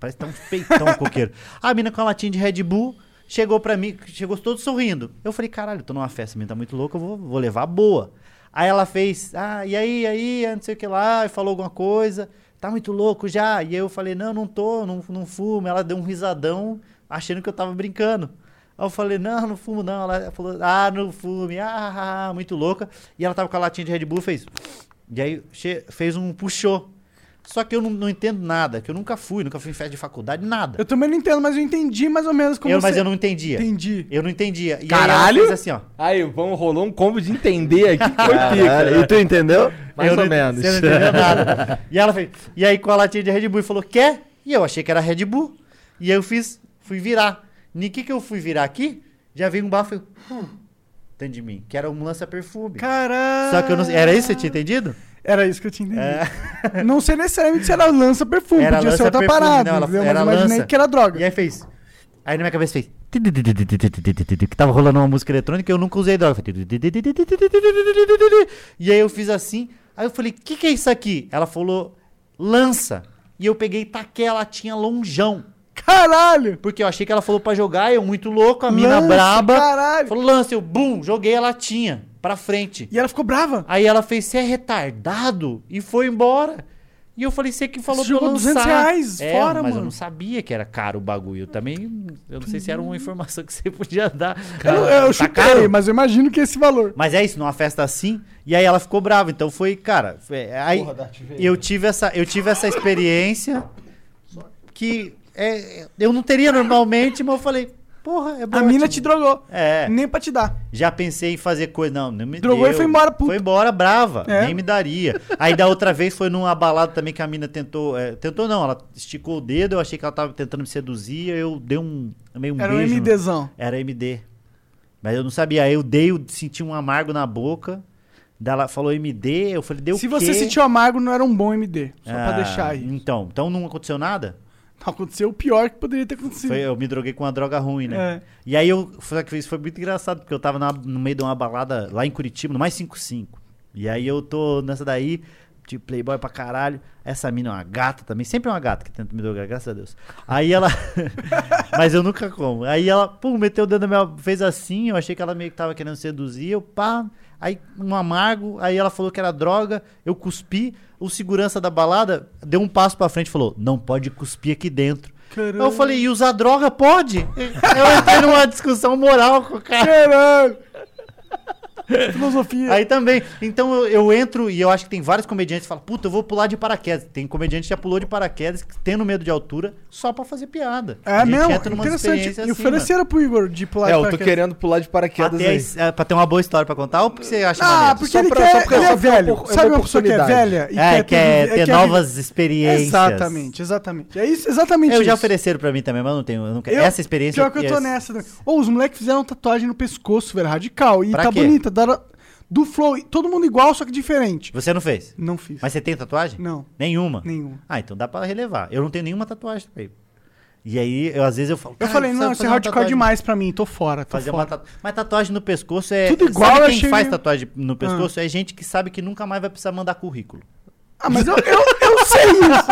parece que tá uns peitão coqueiro. A mina com a latinha de Red Bull chegou pra mim, chegou todo sorrindo. Eu falei, caralho, tô numa festa, a mina tá muito louca, eu vou, vou levar boa. Aí ela fez, ah, e aí, aí, não sei o que lá, e falou alguma coisa, tá muito louco já. E eu falei, não, não tô, não, não fumo. Ela deu um risadão, achando que eu tava brincando. Aí eu falei, não, não fumo não. Ela falou, ah, não fume, ah, ah, ah, muito louca. E ela tava com a latinha de Red Bull, fez. E aí fez um puxou. Só que eu não, não entendo nada, que eu nunca fui, nunca fui em festa de faculdade, nada. Eu também não entendo, mas eu entendi mais ou menos como Eu- você... mas eu não entendia. Entendi. Eu não entendia. E Caralho! Aí assim, ó. Aí, vamos, rolou um combo de entender aqui que foi pica. Né? e tu entendeu? Mais Eu ou não- menos. Você não entendeu nada. E ela fez. E aí com a latinha de Red Bull e falou, quer? E eu achei que era Red Bull. E aí eu fiz, fui virar. E que que eu fui virar aqui? Já veio um bafo e eu, hum, de mim, que era um lança-perfume. Caralho. Só que eu não Era isso que você tinha entendido? Era isso que eu tinha entendido. É. Não sei necessariamente se era lança-perfume, Era podia ser outra lança-perfume, parada, não, ela- entendeu? era Mas eu imaginei lança. que era droga. E aí fez. Aí na minha cabeça fez. Que tava rolando uma música eletrônica e eu nunca usei droga. E aí eu fiz assim. Aí eu falei, o que, que é isso aqui? Ela falou, lança. E eu peguei e taquei a latinha lonjão. Caralho! Porque eu achei que ela falou pra jogar, eu muito louco, a mina Lança, braba. caralho. Falou, lança, eu, bum, joguei a latinha pra frente. E ela ficou brava. Aí ela fez, você é retardado? E foi embora. E eu falei, você que falou Você pra eu jogou 200 lançar. reais é, fora, mas eu mano. não sabia que era caro o bagulho. Eu também, eu não sei se era uma informação que você podia dar. Eu, eu Tá chutei, caro? mas eu imagino que é esse valor. Mas é isso, numa festa assim. E aí ela ficou brava. Então foi, cara. foi- aí eu tive essa, eu tive essa experiência que é, eu não teria normalmente, mas eu falei, porra, é bom. A mina te drogou. É. Nem pra te dar. Já pensei em fazer coisa. Não, não me Drogou deu. e foi embora, puta. Foi embora brava. É. Nem me daria. Aí da outra vez foi numa balada também que a mina tentou. é, tentou não, ela esticou o dedo, eu achei que ela tava tentando me seduzir, eu dei um. Meio um Era um beijo. no- MDzão. Era MD. Mas eu não sabia. Aí eu dei, eu senti um amargo na boca. Ela falou MD, eu falei, deu Se o você quê? sentiu amargo, não era um bom MD. Só pra Ah, deixar aí. Então, então não aconteceu nada? Aconteceu o pior que poderia ter acontecido. Foi, eu me droguei com uma droga ruim, né? É. E aí eu. Só que isso foi muito engraçado, porque eu tava na- no meio de uma balada lá em Curitiba, no mais 55. E aí eu tô nessa daí, tipo, playboy pra caralho. Essa mina é uma gata também, sempre é uma gata que tenta me drogar, graças a Deus. Aí ela. Mas eu nunca como. Aí ela, pum, meteu o dedo na minha. fez assim, eu achei que ela meio que tava querendo seduzir, eu pá. Aí um amargo, aí ela falou que era droga, eu cuspi. O segurança da balada deu um passo pra frente e falou: não pode cuspir aqui dentro. Caralho. Eu falei, e usar droga pode? Eu entrei numa discussão moral com o cara. Caralho! Filosofia. Aí também. Então eu, eu entro e eu acho que tem vários comediantes que falam, puta, eu vou pular de paraquedas. Tem comediante que já pulou de paraquedas, que tendo medo de altura, só pra fazer piada. É mesmo? Interessante. experiência E assim, ofereceram pro Igor de pular É, de eu tô paraquedas. querendo pular de paraquedas Até aí. é, pra ter uma boa história pra contar ou porque você acha Ah, maneiro? porque Só ele, pra- quer, só ele só é velho. opor- Sabe uma pessoa que é oportunidade. velha? E É, quer ter quer novas viver- experiências. Exatamente, exatamente. É isso, exatamente Eu já isso. ofereceram pra mim também, mas eu não tenho. eu não quero- Eu- Essa experiência. Pior que eu tô essa- nessa. né? Ou os moleques fizeram tatuagem no pescoço, velho, radical. E tá bonita. Da, do flow. Todo mundo igual, só que diferente. Você não fez? Não fiz. Mas você tem tatuagem? Não, Nenhuma? nenhum. Ah, então dá pra relevar. Eu não tenho nenhuma tatuagem também. E aí, eu, às vezes eu falo. Eu "Cara, falei, não, isso é uma hardcore tatuagem." demais pra mim, tô fora, tô Fazer uma fora. tatu... Mas tatuagem no pescoço é. Tudo igual, Sabe quem achei faz tatuagem no pescoço? É gente que sabe que nunca mais vai precisar mandar currículo. Ah, mas eu, eu, eu sei isso.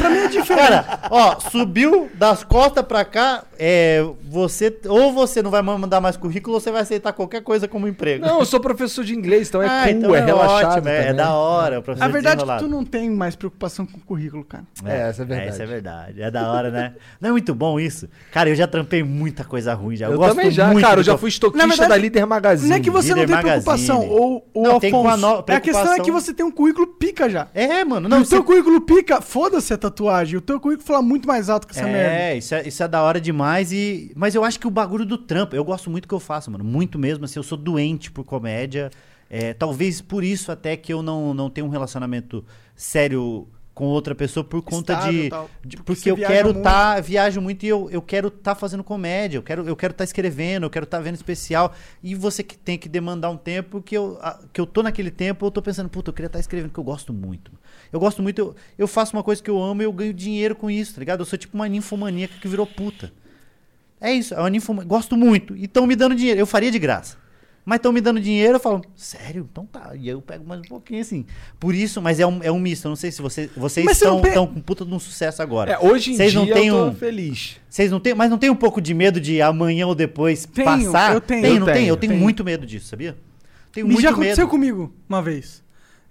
pra mim é diferente. Cara, ó, subiu das costas pra cá, é, você. Ou você não vai mandar mais currículo, ou você vai aceitar qualquer coisa como emprego. Não, eu sou professor de inglês, então é Ah, cool, então é, relaxado. ótimo, é, é da hora. O professor a verdade é que tu não tem mais preocupação com o currículo, cara. É, essa é verdade. essa é verdade. É da hora, né? Não é muito bom isso? Cara, eu já trampei muita coisa ruim já. Eu, Eu gosto também já, muito cara, eu já fui estoquista Na verdade, da Líder Magazine. Não é que você não Líder tem preocupação, Magazine. ou o Não, tem com a Afonso. no- É a questão é preocupação. que você tem um currículo pica já. É, mano. Não, Não, o teu você- currículo pica, foda-se a tatuagem. O teu currículo fala muito mais alto que essa merda. É, isso é, isso é da hora demais e... Mas eu acho que o bagulho do trampo, eu gosto muito do que eu faço, mano. Muito mesmo, assim, eu sou doente por comédia. É, talvez por isso até que eu não, não tenho um relacionamento sério com outra pessoa por conta Estável de, tal. de- Porque eu quero estar viajo muito e eu, eu quero estar fazendo comédia eu quero eu quero estar escrevendo eu quero estar vendo especial. E você que tem que demandar um tempo que eu a- que eu tô naquele tempo eu tô pensando puta eu queria estar escrevendo que eu gosto muito. Eu gosto muito eu, eu faço uma coisa que eu amo e eu ganho dinheiro com isso tá ligado? Eu sou tipo uma ninfomaníaca que virou puta. É isso é uma ninfoma gosto muito e estão me dando dinheiro. Eu faria de graça mas estão me dando dinheiro, eu falo, sério? Então tá. E aí eu pego mais um pouquinho assim. Por isso, mas é um, é um misto. Eu não sei se você, vocês estão pe- com puta de um sucesso agora. É, hoje em Vocês dia não têm eu tô um- feliz. Vocês não tem, mas não tem um pouco de medo de amanhã ou depois Tenho, passar? eu tenho. Tem, Eu não tem? tenho, Eu tenho tenho. muito medo disso, sabia? Tenho Me muito já medo. aconteceu comigo uma vez.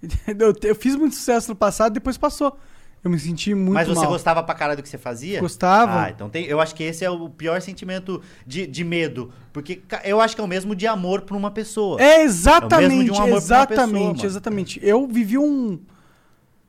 Eu, eu fiz muito sucesso no passado, depois passou. Eu me senti muito Mas você mal. gostava pra caralho do que você fazia? Gostava. Ah, então tem, eu acho que esse é o pior sentimento de, de medo. Porque eu acho que é o mesmo de amor pra uma pessoa. É É exatamente, de um exatamente, pessoa, exatamente. Eu vivi um.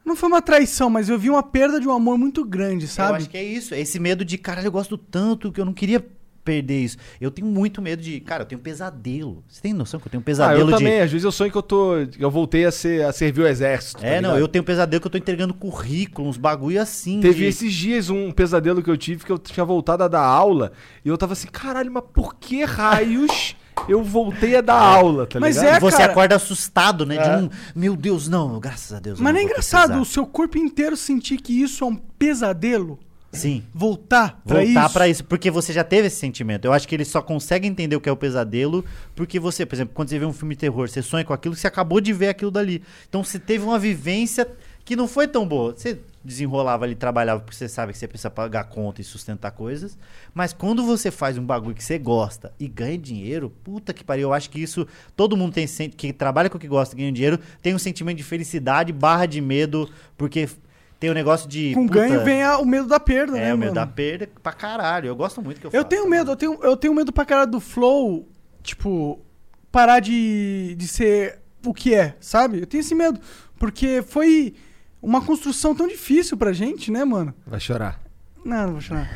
Não foi uma traição, mas eu vi uma perda de um amor muito grande, Eu sabe? acho que é isso. Esse medo de, caralho, eu gosto tanto que eu não queria perder isso. Eu tenho muito medo de. Cara, eu tenho pesadelo. Você tem noção que eu tenho Ah, pesadelo eu de. também. Às vezes eu sonho que eu tô. Eu voltei a, ser, a servir o exército. tá É, não, ligado? eu tenho pesadelo que eu tô entregando currículo, uns bagulho assim. Teve de- esses dias um pesadelo que eu tive que eu tinha voltado a dar aula e eu tava assim, caralho, mas por que raios eu voltei a dar aula, tá Mas ligado? é, E você cara. acorda assustado, né? É. De um. Meu Deus, não, graças a Deus. eu Mas não é engraçado precisar." o seu corpo inteiro sentir que isso é um pesadelo? Sim. Voltar pra Voltar isso? pra isso, porque você já teve esse sentimento. Eu acho que ele só consegue entender o que é o pesadelo porque você, por exemplo, quando você vê um filme de terror, você sonha com aquilo, você acabou de ver aquilo dali. Então você teve uma vivência que não foi tão boa. Você desenrolava ali, trabalhava porque você sabe que você precisa pagar conta e sustentar coisas. Mas quando você faz um bagulho que você gosta e ganha dinheiro, puta que pariu, eu acho que isso todo mundo tem que trabalha com o que gosta e ganha dinheiro, tem um sentimento de felicidade barra de medo, porque tem o negócio de Com puta, ganho vem a- o medo da perda, né, é, o medo mano? da perda pra caralho. Eu gosto muito que eu Eu faço, tenho medo, eu tenho, eu tenho medo pra cara do Flow, tipo, parar de, de ser o que é, sabe? Eu tenho esse medo. Porque foi uma construção tão difícil pra gente, né, mano? Vai chorar. Não, não vou chorar.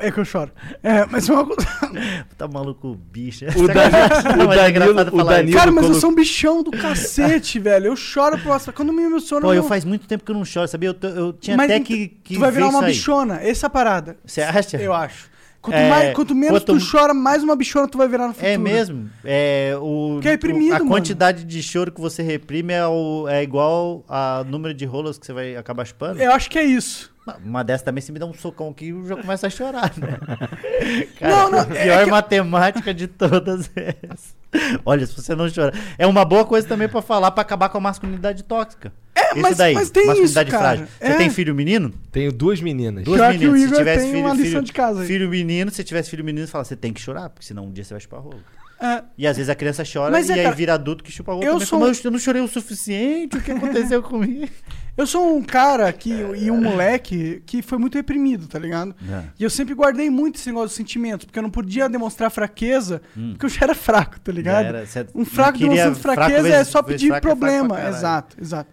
É que eu choro. É, mas uma coisa. Tá maluco, bicho. O Danilo- o é engraçado Danilo- o. Danilo- Cara, mas eu sou um bichão do cacete, velho. Eu choro próximo. Quando me emociono. Pô, eu não- faz muito tempo que eu não choro, sabia? Eu, eu tinha Mas até que, que Tu vai virar uma bichona. Essa é a parada. Você acha? Eu acho. Quanto, É, mais, quanto menos quanto- tu chora, mais uma bichona tu vai virar no futuro. É mesmo? É, o, Que é reprimido, o- a mano. quantidade de choro que você reprime é, o, é igual a número de rolas que você vai acabar chupando. Eu acho que é isso. Uma dessa também, se me dá um socão aqui, eu já começo a chorar, né? Não, não, a é pior que- matemática de todas essas. Olha, se você não chora. É uma boa coisa também pra falar, pra acabar com a masculinidade tóxica. É, Esse mas- daí, mas tem masculinidade isso, cara. frágil. Você É. tem filho menino? Tenho duas meninas. Duas Pior que meninas. o Se Igor tivesse tem filho, uma lição filho, de casa aí. filho menino, se tivesse filho menino, você fala, você tem que chorar, porque senão um dia você vai chupar rolo. É, E às vezes a criança chora Mas e é, aí cara, vira adulto que chupa rolo eu também. sou eu, não chorei o suficiente, o que aconteceu comigo? eu sou um cara que, e um moleque que foi muito reprimido, tá ligado? É. E eu sempre guardei muito esse negócio de sentimentos, porque eu não podia demonstrar fraqueza, porque eu já era fraco, tá ligado? Hum. Era, um fraco demonstrando fraco fraqueza vezes- é só pedir fraco é fraco pra problema. exato, exato.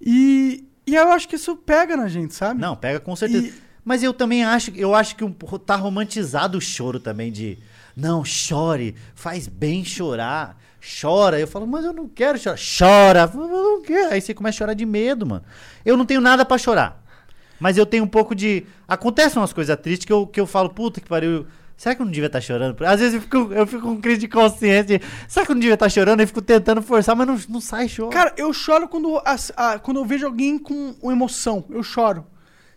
E, e eu acho que isso pega na gente, sabe? Não, pega com certeza. E- Mas eu também acho, eu acho que um, tá romantizado o choro também de não, chore, faz bem chorar. Chora. Eu falo, mas eu não quero chorar. Chora. Eu falo, "Eu não quero. Aí você começa a chorar de medo, mano. Eu não tenho nada pra chorar. Mas eu tenho um pouco de. Acontecem umas coisas tristes que eu, que eu falo, puta que pariu. Será que eu não devia estar chorando? Às vezes eu fico, eu fico com crise de consciência. de, Será que eu não devia estar chorando? Eu fico tentando forçar, mas não, não sai choro. Cara, eu choro quando, as- a- quando eu vejo alguém com uma emoção. Eu choro.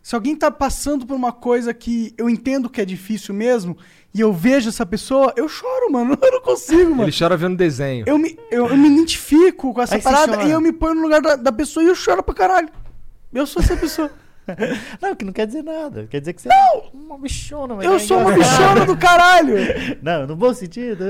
Se alguém tá passando por uma coisa que eu entendo que é difícil mesmo, e eu vejo essa pessoa, eu choro, mano. Eu não consigo, mano. Ele chora vendo desenho. Eu me, eu, eu me identifico com essa Aí parada e eu me ponho no lugar da, da pessoa e eu choro pra caralho. Eu sou essa pessoa. Não, que não quer dizer nada. Quer dizer que você é uma bichona. mas eu é sou uma bichona do caralho. Não, no bom sentido.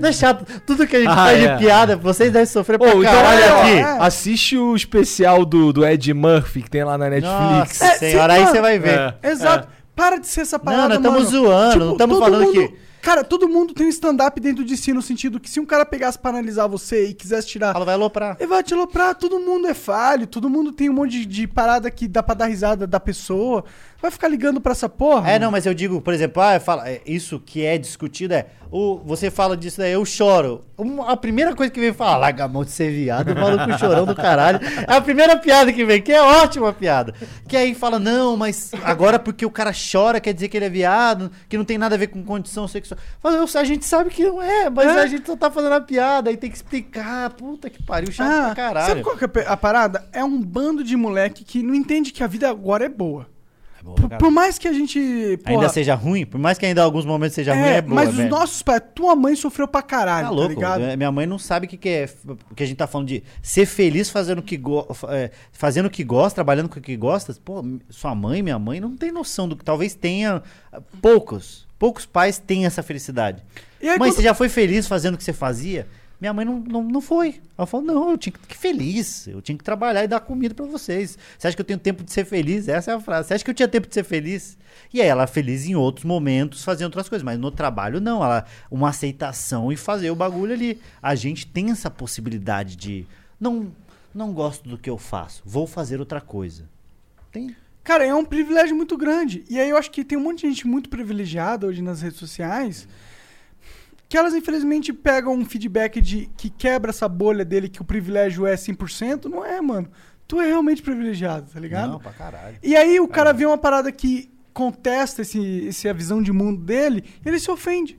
Não é chato. Tudo que a gente Ah, faz é. de piada, vocês devem sofrer pra Ô, então caralho olha aqui. assiste o especial do, do Ed Murphy que tem lá na Netflix. Nossa É, senhora, sim, aí você vai ver. É. Exato. Para de ser essa parada, nós tamo mano. Tipo, zoando, não tamo todo falando mundo- que- Cara, todo mundo tem um stand-up dentro de si, no sentido que se um cara pegasse pra analisar você e quisesse tirar... Ela vai aloprar. Ele vai te aloprar, todo mundo é falho, todo mundo tem um monte de, de parada que dá pra dar risada da pessoa. Vai ficar ligando pra essa porra? É, não, mas eu digo, por exemplo, ah, fala, é, isso que é discutido é, o, você fala disso daí, eu choro. Um- a primeira coisa que vem falar, larga a mão de ser viado, o maluco chorão do caralho. É a primeira piada que vem, que é ótima piada. Que aí fala, não, mas agora porque o cara chora quer dizer que ele é viado, que não tem nada a ver com condição sexual. Fala, eu- a gente sabe que não é, mas É. a gente só tá fazendo a piada, aí tem que explicar. Puta que pariu, chato pra caralho. Ah, sabe qual que é a parada? É um bando de moleque que não entende que a vida agora é boa. É boa, Por, por mais que a gente. Ainda porra, seja ruim, por mais que ainda alguns momentos seja ruim, é, é boa, mas velho. os nossos pais, tua mãe sofreu pra caralho, Tá tá, louco. ligado? é, Minha mãe não sabe o que, que é. Que a gente tá falando de ser feliz fazendo o que, go, é, fazendo que gosta, trabalhando com o que gosta. Pô, sua mãe, minha mãe, não tem noção do que talvez tenha. Poucos. Poucos pais têm essa felicidade. Aí, mãe, quando- você já foi feliz fazendo o que você fazia? Minha mãe não, não, não foi. Ela falou, não, eu tinha que que feliz. Eu tinha que trabalhar e dar comida pra vocês. Você acha que eu tenho tempo de ser feliz? Essa é a frase. Você acha que eu tinha tempo de ser feliz? E aí ela feliz em outros momentos, fazendo outras coisas. Mas no trabalho, não. Ela, uma aceitação e fazer o bagulho ali. A gente tem essa possibilidade de... Não, não gosto do que eu faço. Vou fazer outra coisa. Tem... Cara, é um privilégio muito grande. E aí eu acho que tem um monte de gente muito privilegiada hoje nas redes sociais que elas infelizmente pegam um feedback de que quebra essa bolha dele que o privilégio é 100%. Não é, mano. Tu é realmente privilegiado, tá ligado? Não, pra caralho. E aí o cara vê uma parada que contesta esse, esse, a visão de mundo dele, ele se ofende.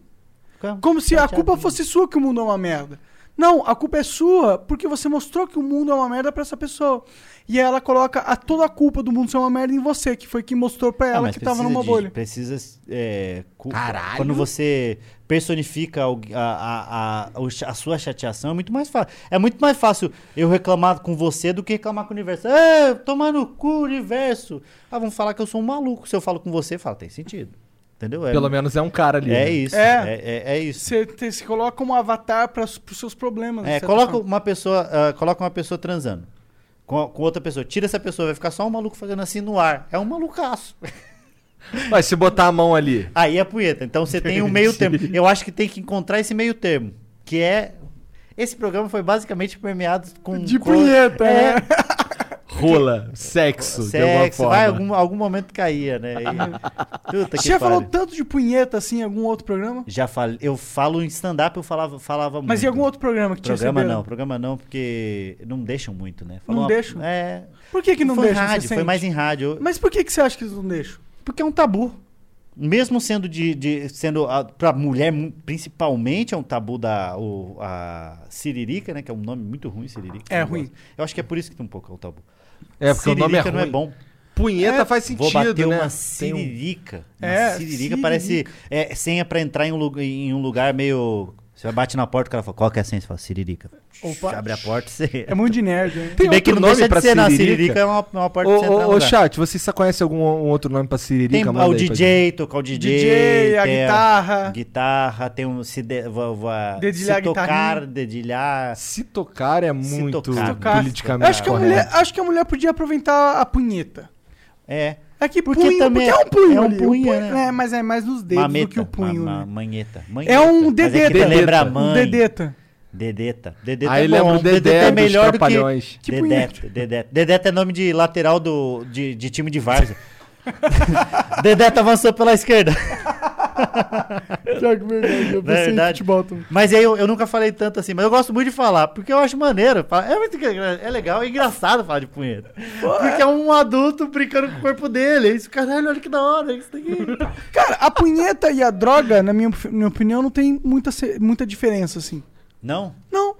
Como se a culpa fosse sua que o mundo é uma merda. Não, a culpa é sua porque você mostrou que o mundo é uma merda pra essa pessoa. E ela coloca a, toda a culpa do mundo ser uma merda em você, que foi quem mostrou pra Ah, ela mas que tava numa de- bolha. Precisa. É, Caralho. Quando você personifica a, a, a, a sua chateação, é muito mais fácil. É muito mais fácil eu reclamar com você do que reclamar com o universo. É, tomar no cu, universo. Ah, vamos falar que eu sou um maluco. Se eu falo com você, fala, tem sentido. Entendeu? É, Pelo menos é um cara ali. é né? isso. É. É, é, é isso. Você, se coloca como avatar para os seus problemas. É, coloca forma. uma pessoa, ah, coloca uma pessoa transando. Com, com outra pessoa. Tira essa pessoa, vai ficar só um maluco fazendo assim no ar. É um malucaço. Mas se botar a mão ali. Aí é punheta. Então você tem um meio termo. Eu acho que tem que encontrar esse meio termo. Que é. Esse programa foi basicamente permeado com. De punheta, é, né? Rola, sexo, de alguma Sexo, forma. vai, algum, algum momento caía, né? E- Puta Você já falou tanto de punheta assim em algum outro programa? Já falei. Eu falo em stand-up, eu falava, falava muito. Mas em algum outro programa que tinha Programa não, programa não, porque não deixam muito, né? Não uma- deixam? É. Por que, que não foi deixa? em rádio, foi mais em rádio. Mas por que, que você acha que eles não deixam? Porque é um tabu. Mesmo sendo de, de sendo a, pra mulher mu- principalmente é um tabu da o, a siririca, né, que é um nome muito ruim, siririca. É não ruim. gosto. Eu acho que é por isso que tem um pouco é um tabu. É, porque o nome é Siririca ruim. não é bom. Punheta É, faz sentido, Vou bater né? uma Tem um- siririca. Uma É, siririca siririca. parece é, senha pra entrar em um, lugar, em um lugar meio você bate na porta, o cara fala, qual que é a senha? Você fala, siririca. Opa. Abre a porta, você... É muito de nerd, né? Tem Se bem que outro não nome deixa pra de ser na siririca? siririca, é uma, uma porta Ô, você ô, ô, chat, vocês só conhecem algum um outro nome pra Siririca? Tem o DJ, tocar o DJ. DJ, a guitarra. Guitarra, tem um. Se, de, Dedilhar se tocar, dedilhar. Se tocar é muito tocar. Tocar. politicamente Acho que, a mulher, acho que a mulher podia aproveitar a punheta. É. É que Porque punho, também porque é um punho é um punho, punho- né? é, mas é mais nos dedos Mameta. do que o punho, ma- ma- né? manheta. É Manheta. um é dedeta. que lembra a Um mãe. dedeta. Dedeta. Dedeta Aí é lembra bom. o Dedé é dos melhor do que... Trapalhões. Que Dedeta, Dedeta. Dedeta é nome de lateral do, de, de time de Várzea. Dedeta avançou pela esquerda. Pior que verdade, eu pensei em Verdade. futebol também. Mas aí eu, eu nunca falei tanto assim, mas eu gosto muito de falar, porque eu acho maneiro. É muito é legal, é engraçado falar de punheta. Porque é um adulto brincando com o corpo dele. É isso, caralho, olha que da hora. Isso daqui. Cara, a punheta e a droga, na minha, minha opinião, não tem muita, muita diferença, assim. Não? Não.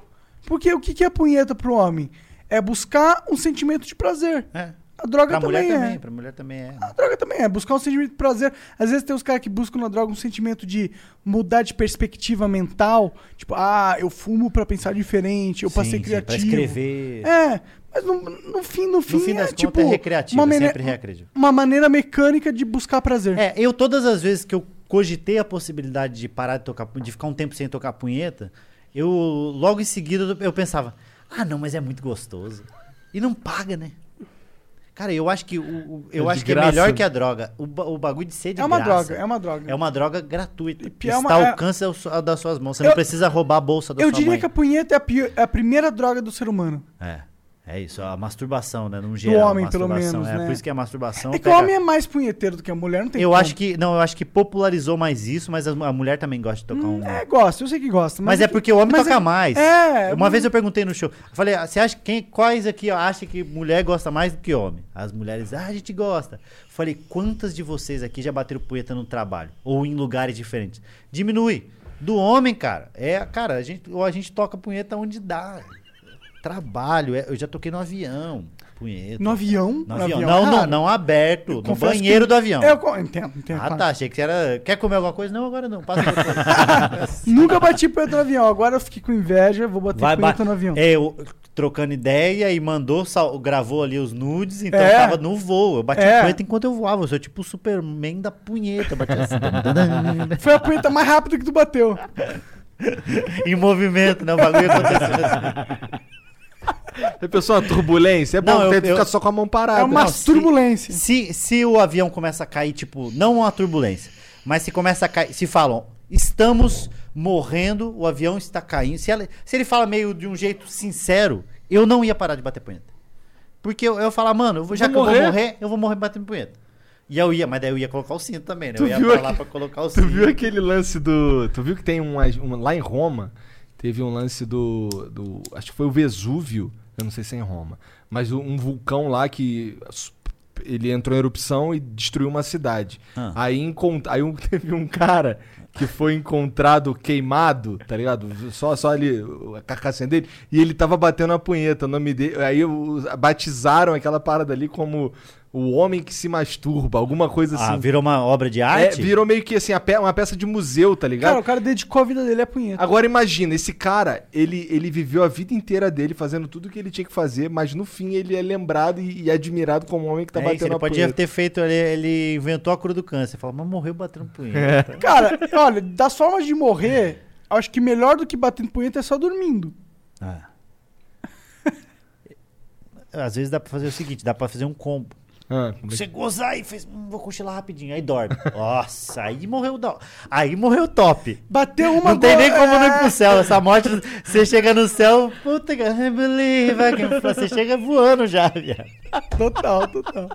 Porque o que que é punheta pro homem? É buscar um sentimento de prazer. É. A droga Pra mulher também é. também, pra mulher também é. A droga também é buscar um sentimento de prazer. Às vezes tem os caras que buscam na droga um sentimento de mudar de perspectiva mental. Tipo, ah, eu fumo pra pensar diferente, eu Sim, passei sim, criativo. Pra escrever. É, mas no, no fim, no fim, no fim é das tipo contas é recreativo, uma, é mane- sempre recreativo. uma maneira mecânica de buscar prazer. É, eu todas as vezes que eu cogitei a possibilidade de parar de tocar, de ficar um tempo sem tocar punheta, eu logo em seguida eu pensava, ah não, mas é muito gostoso. E não paga, né? Cara, eu acho que o, o- eu É acho que é melhor que a droga. O, o bagulho de ser de É uma graça. droga, é uma droga. É uma droga gratuita. E que é uma- está ao é- alcance das suas mãos. Você Eu- não precisa roubar a bolsa da Eu sua diria mãe. que a punheta é a, pi- é a primeira droga do ser humano. É. É isso, a masturbação, né? Num geral, homem, pelo menos, É né? por isso que a masturbação. é que o pega- homem é mais punheteiro do que a mulher, não tem Eu como. acho que. Não, eu acho que popularizou mais isso, mas a, mulher também gosta de tocar um. É, gosta, eu sei que gosta. Mas é que- porque o homem mas toca é- mais. É. Uma vez eu perguntei no show, falei, ah, você acha quem, quais aqui acha que mulher gosta mais do que homem? As mulheres, ah, a gente gosta. Falei, quantas de vocês aqui já bateram punheta no trabalho ou em lugares diferentes? Diminui. Do homem, cara, é, cara, a gente, ou a gente toca punheta onde dá. Trabalho, é- eu já toquei no avião, punheta. No avião? No avião. avião, Não, não, cara. não aberto, no banheiro que- do avião. Eu entendo, entendo. Ah, claro. tá. Achei que você era. Quer comer alguma coisa? Não, agora não. Passa depois. Nunca bati punheta no avião. Agora eu fiquei com inveja, vou bater Vai, punheta no avião. É, eu trocando ideia e mandou, sal- gravou ali os nudes, então É. eu tava no voo. Eu bati É. punheta enquanto eu voava. Eu sou tipo o Superman da punheta. Assim. Foi a punheta mais rápida que tu bateu. em movimento, né? O bagulho acontecendo. A pessoa, turbulência. É bom, Não, eu- tenta eu- ficar só com a mão parada. É uma Não, se- turbulência. Se, se o avião começa a cair, tipo, não uma turbulência, mas se começa a cair, se falam, estamos morrendo, o avião está caindo. Se, ela- se ele fala meio de um jeito sincero, eu não ia parar de bater punheta. Porque eu, eu ia falar, mano, eu vou- já Vou que eu morrer. vou morrer, eu vou morrer batendo punheta. E eu ia, mas daí eu ia colocar o cinto também, né? Tu eu ia viu pra lá aqui- pra colocar o Tu cinto. viu aquele lance do. Tu viu que tem um, um- Lá em Roma, teve um lance do. do acho que foi o Vesúvio. Eu não sei se é em Roma. Mas um vulcão lá que. Ele entrou em erupção e destruiu uma cidade. Ah. Aí, encont... Aí um- teve um cara que foi encontrado queimado, tá ligado? Só, só ali a carcaça dele. E ele tava batendo a punheta. O nome dele. Aí batizaram aquela parada ali como o homem que se masturba, alguma coisa assim. Ah, virou uma obra de É, arte? virou meio que assim, uma peça de museu, tá ligado? Cara, o cara dedicou a vida dele a punheta. Agora imagina, esse cara, ele, ele viveu a vida inteira dele fazendo tudo o que ele tinha que fazer, mas no fim ele é lembrado e, e admirado como um homem que tá É isso, batendo ele a podia punheta. ter feito, ele, ele inventou a cura do câncer. Falou, mas morreu batendo punheta. Cara, olha, das formas de morrer, acho que melhor do que batendo punheta é só dormindo. Ah. Às vezes dá pra fazer o seguinte, dá pra fazer um combo. Ah, como é que- Você gozar e fez, hum, vou cochilar rapidinho, aí dorme. Nossa, aí morreu da... Aí morreu top. Bateu uma Não tem nem como não ir é. pro céu. Essa morte, você chega no céu, puta que. Você chega voando já, viado. Total, total.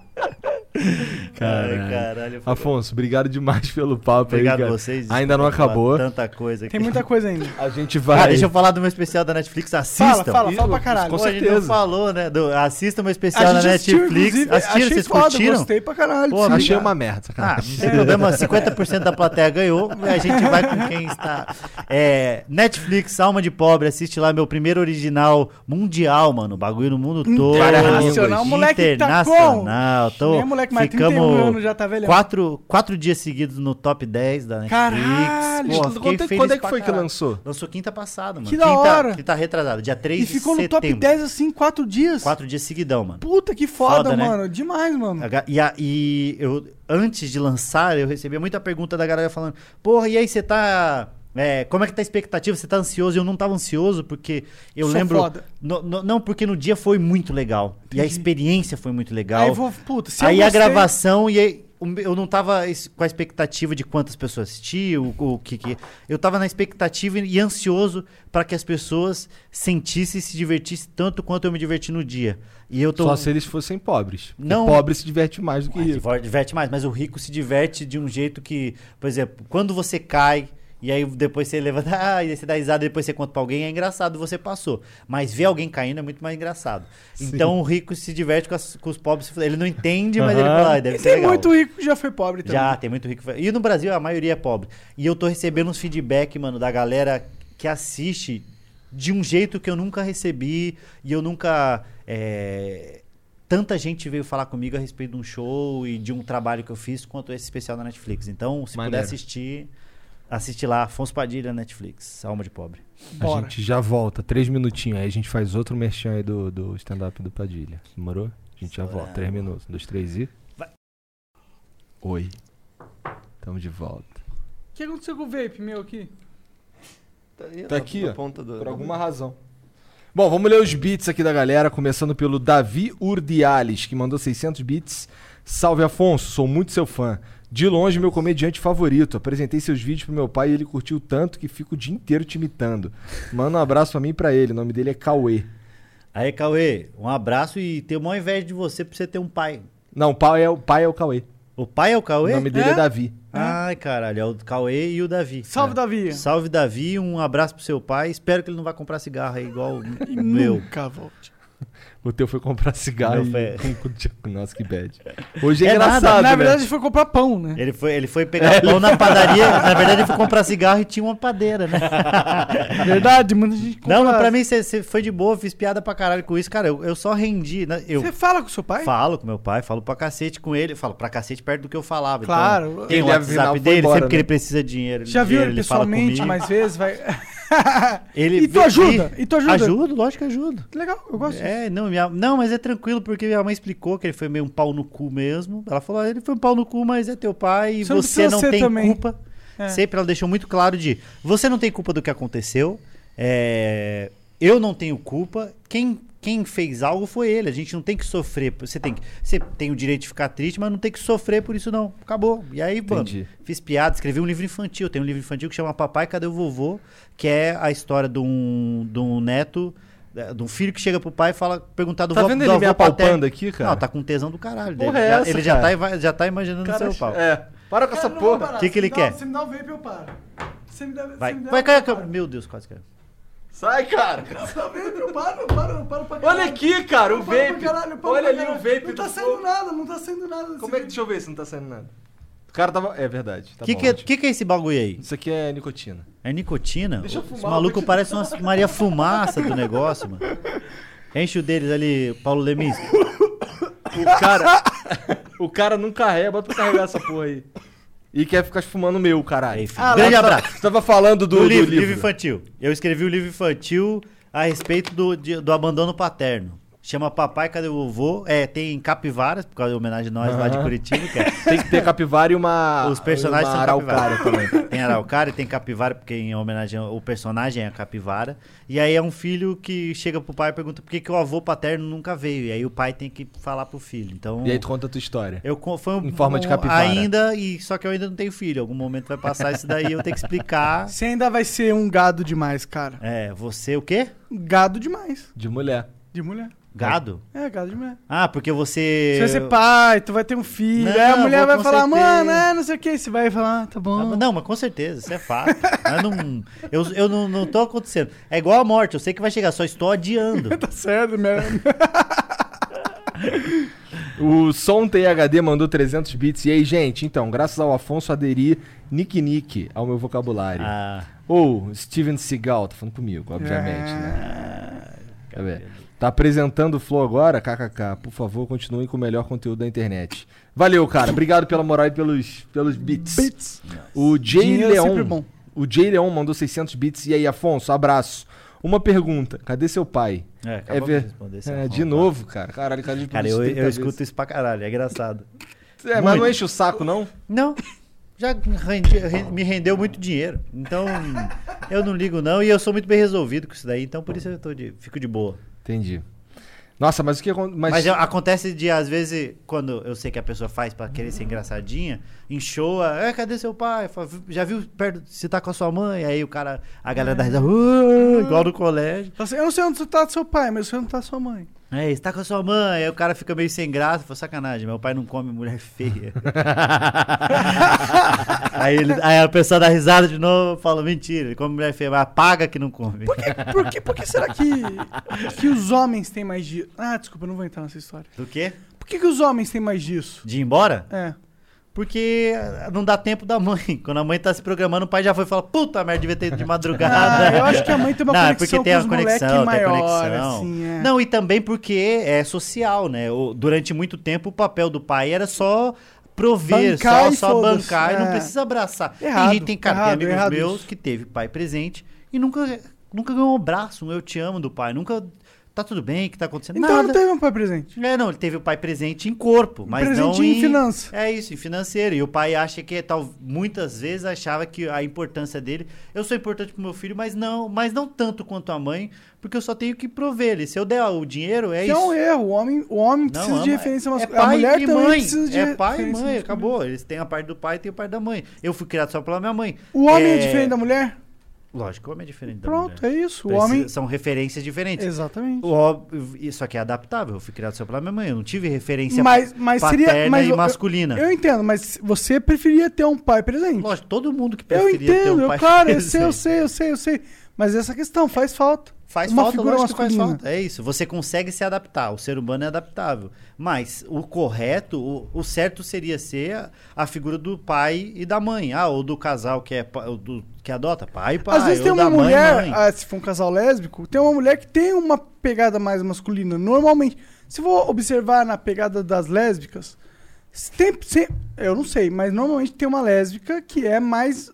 Ai, caralho. Afonso, obrigado demais pelo papo Obrigado aí, a cara. vocês. Ainda não acabou. Tanta coisa aqui. Tem muita coisa ainda. A gente Ah, vai... deixa eu falar do meu especial da Netflix. Assistam. Fala, fala, fala pra caralho. Com Pô, a gente certeza. não falou, né? Do, assistam meu especial na assistiu, Netflix. achei Vocês foda, curtiram? Gostei pra caralho. Pô, Achei uma merda, Ah, sacanagem. não tem problema, 50% da plateia ganhou, a gente vai com quem está. É, Netflix, Alma de Pobre, assiste lá meu primeiro original mundial, mano, bagulho no mundo todo. Internacional, moleque tá com- Internacional, tô, Nem moleque, mas 31 ficamos anos já tá quatro, quatro dias seguidos no top 10 da Netflix. Caralho, Porra, Quando, é- quando é que foi que caralho. lançou? Lançou quinta passada, mano. Que da quinta, hora. Quinta retrasada, dia 3 E ficou de no top setembro. 10 assim, quatro dias. Quatro dias seguidão, mano. Puta que foda, Foda, né? mano. Demais, mano. A E, a- e eu, antes de lançar, eu recebia muita pergunta da galera falando: Porra, e aí você tá. é, como é que tá a expectativa? Você tá ansioso? E eu não tava ansioso porque eu Sou lembro. foda. No- no- não, porque no dia foi muito legal. E a Entendi. experiência foi muito legal. Aí vou, puta, Aí a gostei- gravação e aí, eu não tava es- com a expectativa de quantas pessoas assistiam, o, o que que. Eu tava na expectativa e ansioso para que as pessoas sentissem e se divertissem tanto quanto eu me diverti no dia. E eu tô Só se eles fossem pobres. Não. Pobre se diverte mais do que ah, rico. diver- diverte mais, mas o rico se diverte de um jeito que, por exemplo, quando você cai e aí depois você levanta, ah, e aí você dá risada e depois você conta pra alguém, é engraçado, você passou. Mas ver alguém caindo é muito mais engraçado. Então o rico se diverte com, as- com os pobres. Ele não entende, mas ele Aham. fala, ah, deve E ser tem legal. muito rico que já foi pobre também. Já, tem muito rico. E no Brasil a maioria é pobre. E eu tô recebendo uns feedback, mano, da galera que assiste de um jeito que eu nunca recebi e eu nunca. é, Tanta gente veio falar comigo a respeito de um show e de um trabalho que eu fiz quanto esse especial na Netflix. Então, se Maneiro. puder assistir, assiste lá, Afonso Padilha Netflix, Alma de Pobre. A Bora. gente já volta, três minutinhos. Aí a gente faz outro merchan aí do, do stand-up do Padilha. Demorou? A gente já volta. Três minutos. Um, dois, três e. Vai. Oi. Tamo de volta. O que aconteceu com o vape meu aqui? Tá aqui, na ó, ponta do- Por alguma razão. Bom, vamos ler os beats aqui da galera, começando pelo Davi Urdiales, que mandou 600 beats. Salve Afonso, sou muito seu fã. De longe, meu comediante favorito. Apresentei seus vídeos pro meu pai e ele curtiu tanto que fico o dia inteiro te imitando. Manda um abraço pra mim e pra ele. O nome dele é Cauê. Aí, Cauê, um abraço e tenho uma inveja de você por você ter um pai. Não, o pai é o, pai é o Cauê. O pai é o Cauê? O nome dele é, É? Davi. Ai, caralho, é o Cauê e o Davi. Salve, É. Davi. Salve, Davi. Um abraço pro seu pai. Espero que ele não vá comprar cigarro aí igual o meu. Nunca volte. O teu foi comprar cigarro Meu e... foi- Nossa, que bad. Hoje é, É nada, engraçado, Na né? verdade, foi comprar pão, né? Ele foi, ele foi pegar pão na padaria. Na verdade, ele foi comprar cigarro e tinha uma padeira, né? Verdade, muita gente compra... Não, mas pra mim você foi de boa, fiz piada pra caralho com isso. Cara, eu, eu só rendi. Né? Eu Você fala com seu pai? falo com meu pai, falo pra cacete com ele. Falo pra cacete perto do que eu falava. Claro. Então, tem o Ele, afinal, WhatsApp foi dele, embora, sempre que né? ele precisa de dinheiro. Já viu dinheiro, ele fala pessoalmente comigo. mais vezes? Vai... Ele E tu ajuda? E tu ajuda? Ajudo, lógico que ajudo. Legal, eu gosto disso. É, não, minha- não, mas é tranquilo, porque minha mãe explicou que ele foi meio um pau no cu mesmo. Ela falou, "Ah, ele foi um pau no cu, mas é teu pai e Você não você não tem também." culpa. É. Sempre ela deixou muito claro de você não tem culpa do que aconteceu, é, eu não tenho culpa, quem, quem fez algo foi ele, a gente não tem que sofrer, você tem, que- você tem o direito de ficar triste, mas não tem que sofrer por isso não, acabou. E aí, mano, fiz piada, escrevi um livro infantil, tem um livro infantil que chama Papai, Cadê o Vovô? Que é a história de um, de um neto, de um filho que chega pro pai e fala, perguntar do Tá vendo do ele avô me apalpando aqui, cara? Não, tá com tesão do caralho. Porra dele. é Já- essa, ele já tá, cara? já tá imaginando o seu pau. É. Para com essa Cara, vou porra. parar. Que que ele Você quer? Você me dá o vape, eu paro. Você me dá, Vai, você me dá vai o cair. eu paro. Meu Deus, quase caiu. Sai, cara. Dá o vape, eu paro, eu paro, eu paro pra caralho. Olha aqui, cara, o vape. caralho, Olha ali o vape Não tá do saindo nada, não tá saindo nada. Como é que, deixa eu ver se não tá saindo nada. O cara tava. É verdade. Tá O que, bom, que, é- ótimo. que, que é esse bagulho aí? Isso aqui é nicotina. É nicotina? Deixa eu Esse fumar, maluco vou te- parece uma Maria Fumaça do negócio, mano. Enche o deles ali, Paulo Leminski. O cara. o cara não carrega, bota pra carregar essa porra aí. E quer ficar fumando o meu, caralho. Aí, filho. Ah, Grande tá- abraço. Você tava falando do, Do, do livro, livro. livro infantil. Eu escrevi o livro infantil a respeito do, de- do abandono paterno. Chama Papai, Cadê o Vovô? É, tem capivaras, por causa de homenagem a nós lá de. Curitiba, que é Tem que ter capivara e uma. Os personagens uma são araucária capivara. também. Tem araucária e tem capivara, porque em homenagem o personagem é a capivara. E aí é um filho que chega pro pai e pergunta por que, que o avô paterno nunca veio. E aí o pai tem que falar pro filho. Então. E aí tu conta a tua história. eu foi um, Em forma de um- capivara. Ainda, e só que eu ainda não tenho filho. Algum momento vai passar isso daí, eu tenho que explicar. Você ainda vai ser um gado demais, cara. É, você o quê? Gado demais. De mulher. De mulher. Gado? É, gado de mulher. Ah, porque você. Você vai ser pai, tu vai ter um filho. Não, aí a mulher vou vai falar, certeza. mano, é, não sei o que. Você vai falar, ah, tá Ah, bom. Não, mas com certeza, isso é fato. mas não, eu eu não, não tô acontecendo. É igual a morte, eu sei que vai chegar, só estou adiando. Tá certo, minha... O Som THD mandou 300 bits. E aí, gente, então, graças ao Afonso aderi Nick Nick ao meu vocabulário. Ah, Ou Steven Seagal, tá falando comigo, obviamente, né? É. Quer ver? Tá apresentando o Flow agora? KKK. Por favor, continuem com o melhor conteúdo da internet. Valeu, cara. Obrigado pela moral e pelos, pelos bits. Bits. O Jay Dinheiro é Leon. bom. O Jay Leon mandou 600 bits. E aí, Afonso, abraço. Uma pergunta. Cadê seu pai? é, É, ver... de responder é de novo, cara. Caralho, cara de Cara, eu, eu escuto isso pra caralho, é engraçado. É, mas não enche o saco, não? Não, já rendi- ren- me rendeu muito dinheiro. Então, eu não ligo não. E eu sou muito bem resolvido com isso daí, então por isso eu tô de, fico de boa. Entendi. Nossa, mas o que acontece? Mas, já acontece de, às vezes, quando eu sei que a pessoa faz pra querer ser engraçadinha, enxoa, é, cadê seu pai? Já viu perto, se tá com a sua mãe? Aí o cara, a galera dá risada, "Uh", igual no colégio. Assim, Eu não sei onde tá seu pai, mas eu sei onde tá sua mãe. É, você tá com a sua mãe, aí o cara fica meio sem graça, fala, sacanagem, meu pai não come mulher feia. aí, ele, aí a pessoa dá risada de novo, fala, mentira, ele come mulher feia, mas paga que não come. Por que, por que, por que será que, que os homens têm mais disso? Ah, desculpa, eu não vou entrar nessa história. Do quê? Por que, que os homens têm mais disso? De ir embora? É. Porque não dá tempo da mãe. Quando a mãe tá se programando, o pai já foi e fala, puta merda, devia ter ido de Ah, madrugada. eu acho que a mãe tem uma não, é conexão porque tem com a conexão, tem a conexão. assim, é. Não, e também porque é social, né? Durante muito tempo o papel do pai era só prover, Bancar só, só bancar e não é. precisa abraçar. Errado, tem gente, tem, cara, tem errado, amigos errado meus isso. que teve pai presente e nunca, nunca ganhou um abraço, um eu te amo do pai. Nunca tá tudo bem, o que tá acontecendo? Então Nada. não teve um pai presente. É, não, ele teve o pai presente em corpo, mas presente não em finança. É isso, em financeiro. E o pai acha que tal, muitas vezes achava que a importância dele, eu sou importante pro meu filho, mas não, mas não tanto quanto a mãe, porque eu só tenho que prover ele. Se eu der o dinheiro, é Que é isso. um erro. O homem, o homem Não, precisa de ama- referência é masculina. pai a mulher e também mãe. precisa de É pai e mãe, acabou. Eles têm a parte do pai e tem a parte da mãe. Eu fui criado só pela minha mãe. O homem é, diferente da mulher? Lógico, o homem é diferente da Pronto, mulher. é isso. O Precisa- homem. São referências diferentes. Exatamente. O Isso aqui é adaptável. Eu fui criado só pela minha mãe. Eu não tive referência Mas, mas paterna seria. Mas e eu- masculina. Eu, entendo, mas você preferia ter um pai presente. Lógico, todo mundo que eu preferia ter entendo, um eu, pai claro, eu presente. sei, eu sei, eu sei, eu sei. Mas essa questão faz falta. Faz Uma falta, figura faz falta. É isso. Você consegue se adaptar. O ser humano é adaptável. Mas o correto, o, o certo seria ser a, a figura do pai e da mãe. Ah, ou do casal que é do, que adota, pai e pai. Às vezes tem uma da mãe, mulher, mãe. ah, se for um casal lésbico, tem uma mulher que tem uma pegada mais masculina. Normalmente, se for observar na pegada das lésbicas, tem, se- eu não sei, mas normalmente tem uma lésbica que é mais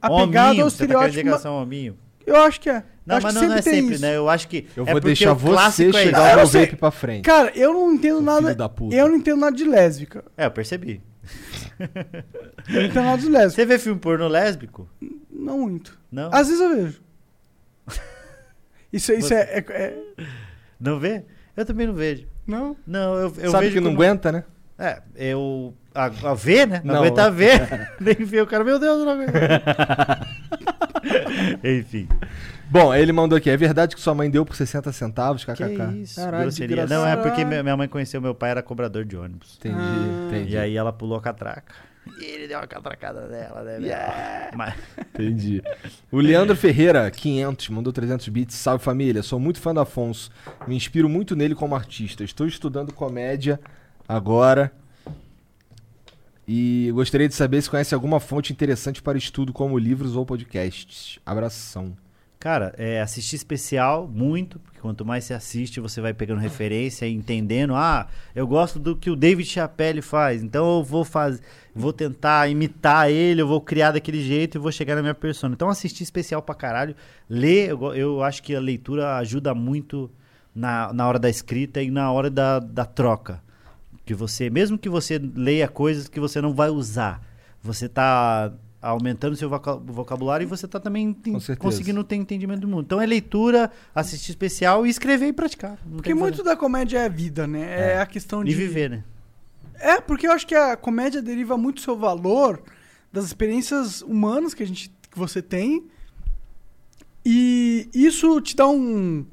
apegada Hominho, ao você tá estereótipo. que elas ma- hominho? Eu acho que é. Não, acho mas que não, não é sempre, isso. né? Eu acho que. Eu é vou deixar o você é chegar isso. o Eu meu sei. vape pra frente. Cara, eu não entendo Seu nada. filho da puta. Eu não entendo nada de lésbica. É, eu percebi. Internados lésbicos. Você vê filme pornô lésbico? Não muito. Não? Às vezes eu vejo. Isso, isso é, é- é- Não vê? Eu também não vejo. Não? Não, eu, eu Sabe vejo que não como- aguenta, né? É, eu. A, a ver, né? Não, Não. aguenta ver. Nem ver o cara, meu Deus, não aguento. Enfim. Bom, ele mandou aqui. É verdade que sua mãe deu por 60 centavos, Que kkk? isso? Caralho, grosseria. Não, é porque minha mãe conheceu meu pai, era cobrador de ônibus. Entendi, Ah. entendi. E aí ela pulou a catraca. E ele deu uma catracada nela, né? velho? Mas, Entendi. O Leandro Ferreira, 500, mandou 300 bits. Salve família, sou muito fã do Afonso. Me inspiro muito nele como artista. Estou estudando comédia agora. E gostaria de saber se conhece alguma fonte interessante para estudo, como livros ou podcasts. Abração. cara, é, assistir especial, muito, porque quanto mais você assiste, você vai pegando referência e entendendo. Ah, eu gosto do que o David Chappelle faz, então eu vou fazer, vou tentar imitar ele, eu vou criar daquele jeito e vou chegar na minha persona. Então assistir especial pra caralho, ler, eu, eu acho que a leitura ajuda muito na, na hora da escrita e na hora da, da troca. Que você, mesmo que você leia coisas que você não vai usar, você tá aumentando seu voca- vocabulário e você tá também tem- conseguindo ter entendimento do mundo. Então é leitura, assistir especial e escrever e praticar. Não Porque muito da comédia é a vida, né? É, É. a questão de. E viver, né? É, porque eu acho que a comédia deriva muito do seu valor das experiências humanas que a gente que você tem. E isso te dá um,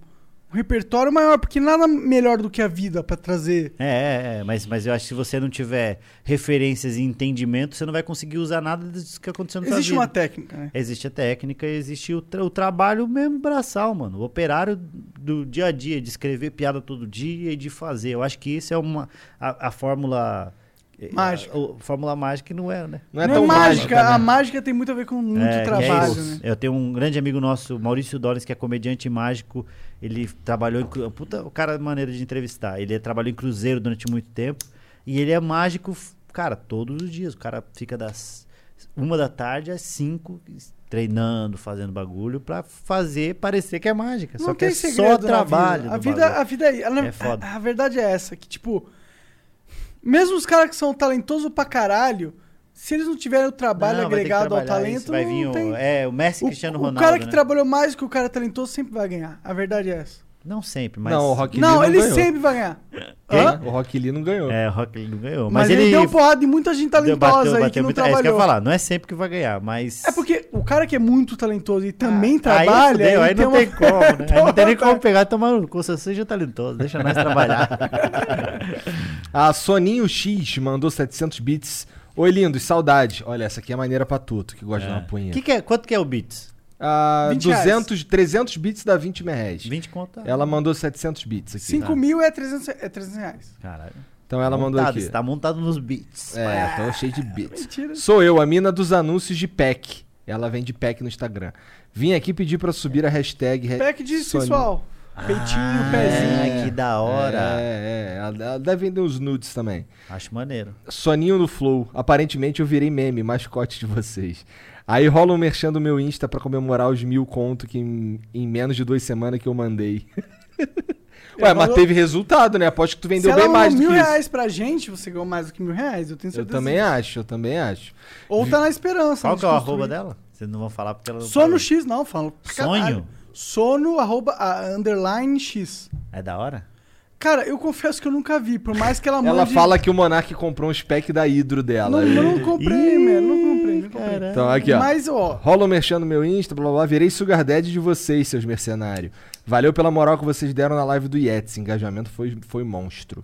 um repertório maior, porque nada melhor do que a vida pra trazer. É, é, é, mas, mas eu acho que se você não tiver referências e entendimento, você não vai conseguir usar nada disso que aconteceu sua Existe uma técnica, né? Existe a técnica, existe o, tra- o trabalho mesmo braçal, mano. O operário do dia a dia, de escrever piada todo dia e de fazer. Eu acho que isso é uma a, a fórmula Mágica. A, a fórmula mágica não é, né? Não é Não tão é mágica, mágica, a né? mágica tem muito a ver com muito É, é trabalho, isso. né? Eu tenho um grande amigo nosso, Maurício Doris, que é comediante mágico. Ele trabalhou em. Puta, o cara é maneira de entrevistar. Ele trabalhou em Cruzeiro durante muito tempo. E ele é mágico, cara, todos os dias. O cara fica das uma da tarde às cinco treinando, fazendo bagulho pra fazer parecer que é mágica. Não só que é segredo só na trabalho. vida. A vida, a vida é, ela- É foda. A, a verdade é essa, que tipo, mesmo os caras que são talentosos pra caralho, se eles não tiverem o trabalho Não, agregado ao talento, vai não vir o, tem. é, o Messi o, Cristiano o Ronaldo. cara que né? trabalhou mais que o cara talentoso sempre vai ganhar. A verdade é essa. Não sempre, mas. Não, o Rock Lee não, não ele ganhou. sempre vai ganhar. Hã? O Rock Lee não ganhou. É, o Rock Lee não ganhou. Mas, Mas, ele, ele. deu porrada em muita gente talentosa aí que não muito- É isso que eu trabalhou. ia falar. Não é sempre que vai ganhar, mas. É porque o cara que é muito talentoso e também Aí trabalha. fudeu, ele aí, não uma- tem como, né? Aí não tem nem como pegar e tomar no cu. Você seja talentoso, deixa nós trabalhar. A Soninho X mandou 700 bits. Oi, lindos, saudade. Olha, essa aqui é maneira pra tudo, que gosta de uma punheta. que que é, quanto que é o Beats? Ah, 20 reais. 200, 300 bits dá 20 mil reais. 20 conto. Ela mandou 700 bits aqui. 5 mil é 300, é 300 reais. Caralho. Então ela mandou montado, aqui. Você tá montado nos beats. É, tô cheio de bits. Mentira. Sou eu, a mina dos anúncios de pack. Ela vende pack no Instagram. Vim aqui pedir pra subir a hashtag. re- Pack de Soninho. sensual. Peitinho, Ah, pezinho. que da hora. É, é. Ela, ela deve vender os nudes também. Acho maneiro. Soninho no Flow. Aparentemente eu virei meme, mascote de vocês. Aí rola um merchan do meu Insta pra comemorar os mil conto que em, em menos de duas semanas que eu mandei. Ué, Ela mas teve resultado, né? Aposto que tu Se vendeu ela bem mais do mil que isso. reais pra gente, você ganhou mais do que mil reais, eu tenho Eu certeza. também acho, eu também acho. Ou tá na esperança. Qual que é o arroba dela? Vocês não vão falar porque ela não Sono falou. X, não, falo. Sonho? caralho. Sono, arroba, a, underline X. É da hora? Cara, eu confesso que eu nunca vi, por mais que ela mande... Ela fala que o Monark comprou um spec da Hidro dela. Não, eu não comprei, mano, não comprei, Então, aqui, ó. Mas, ó, Rola um merchan no meu Insta, blá blá blá. Virei sugar daddy de vocês, seus mercenários. Valeu pela moral que vocês deram na live do Yetis. Engajamento foi, foi monstro.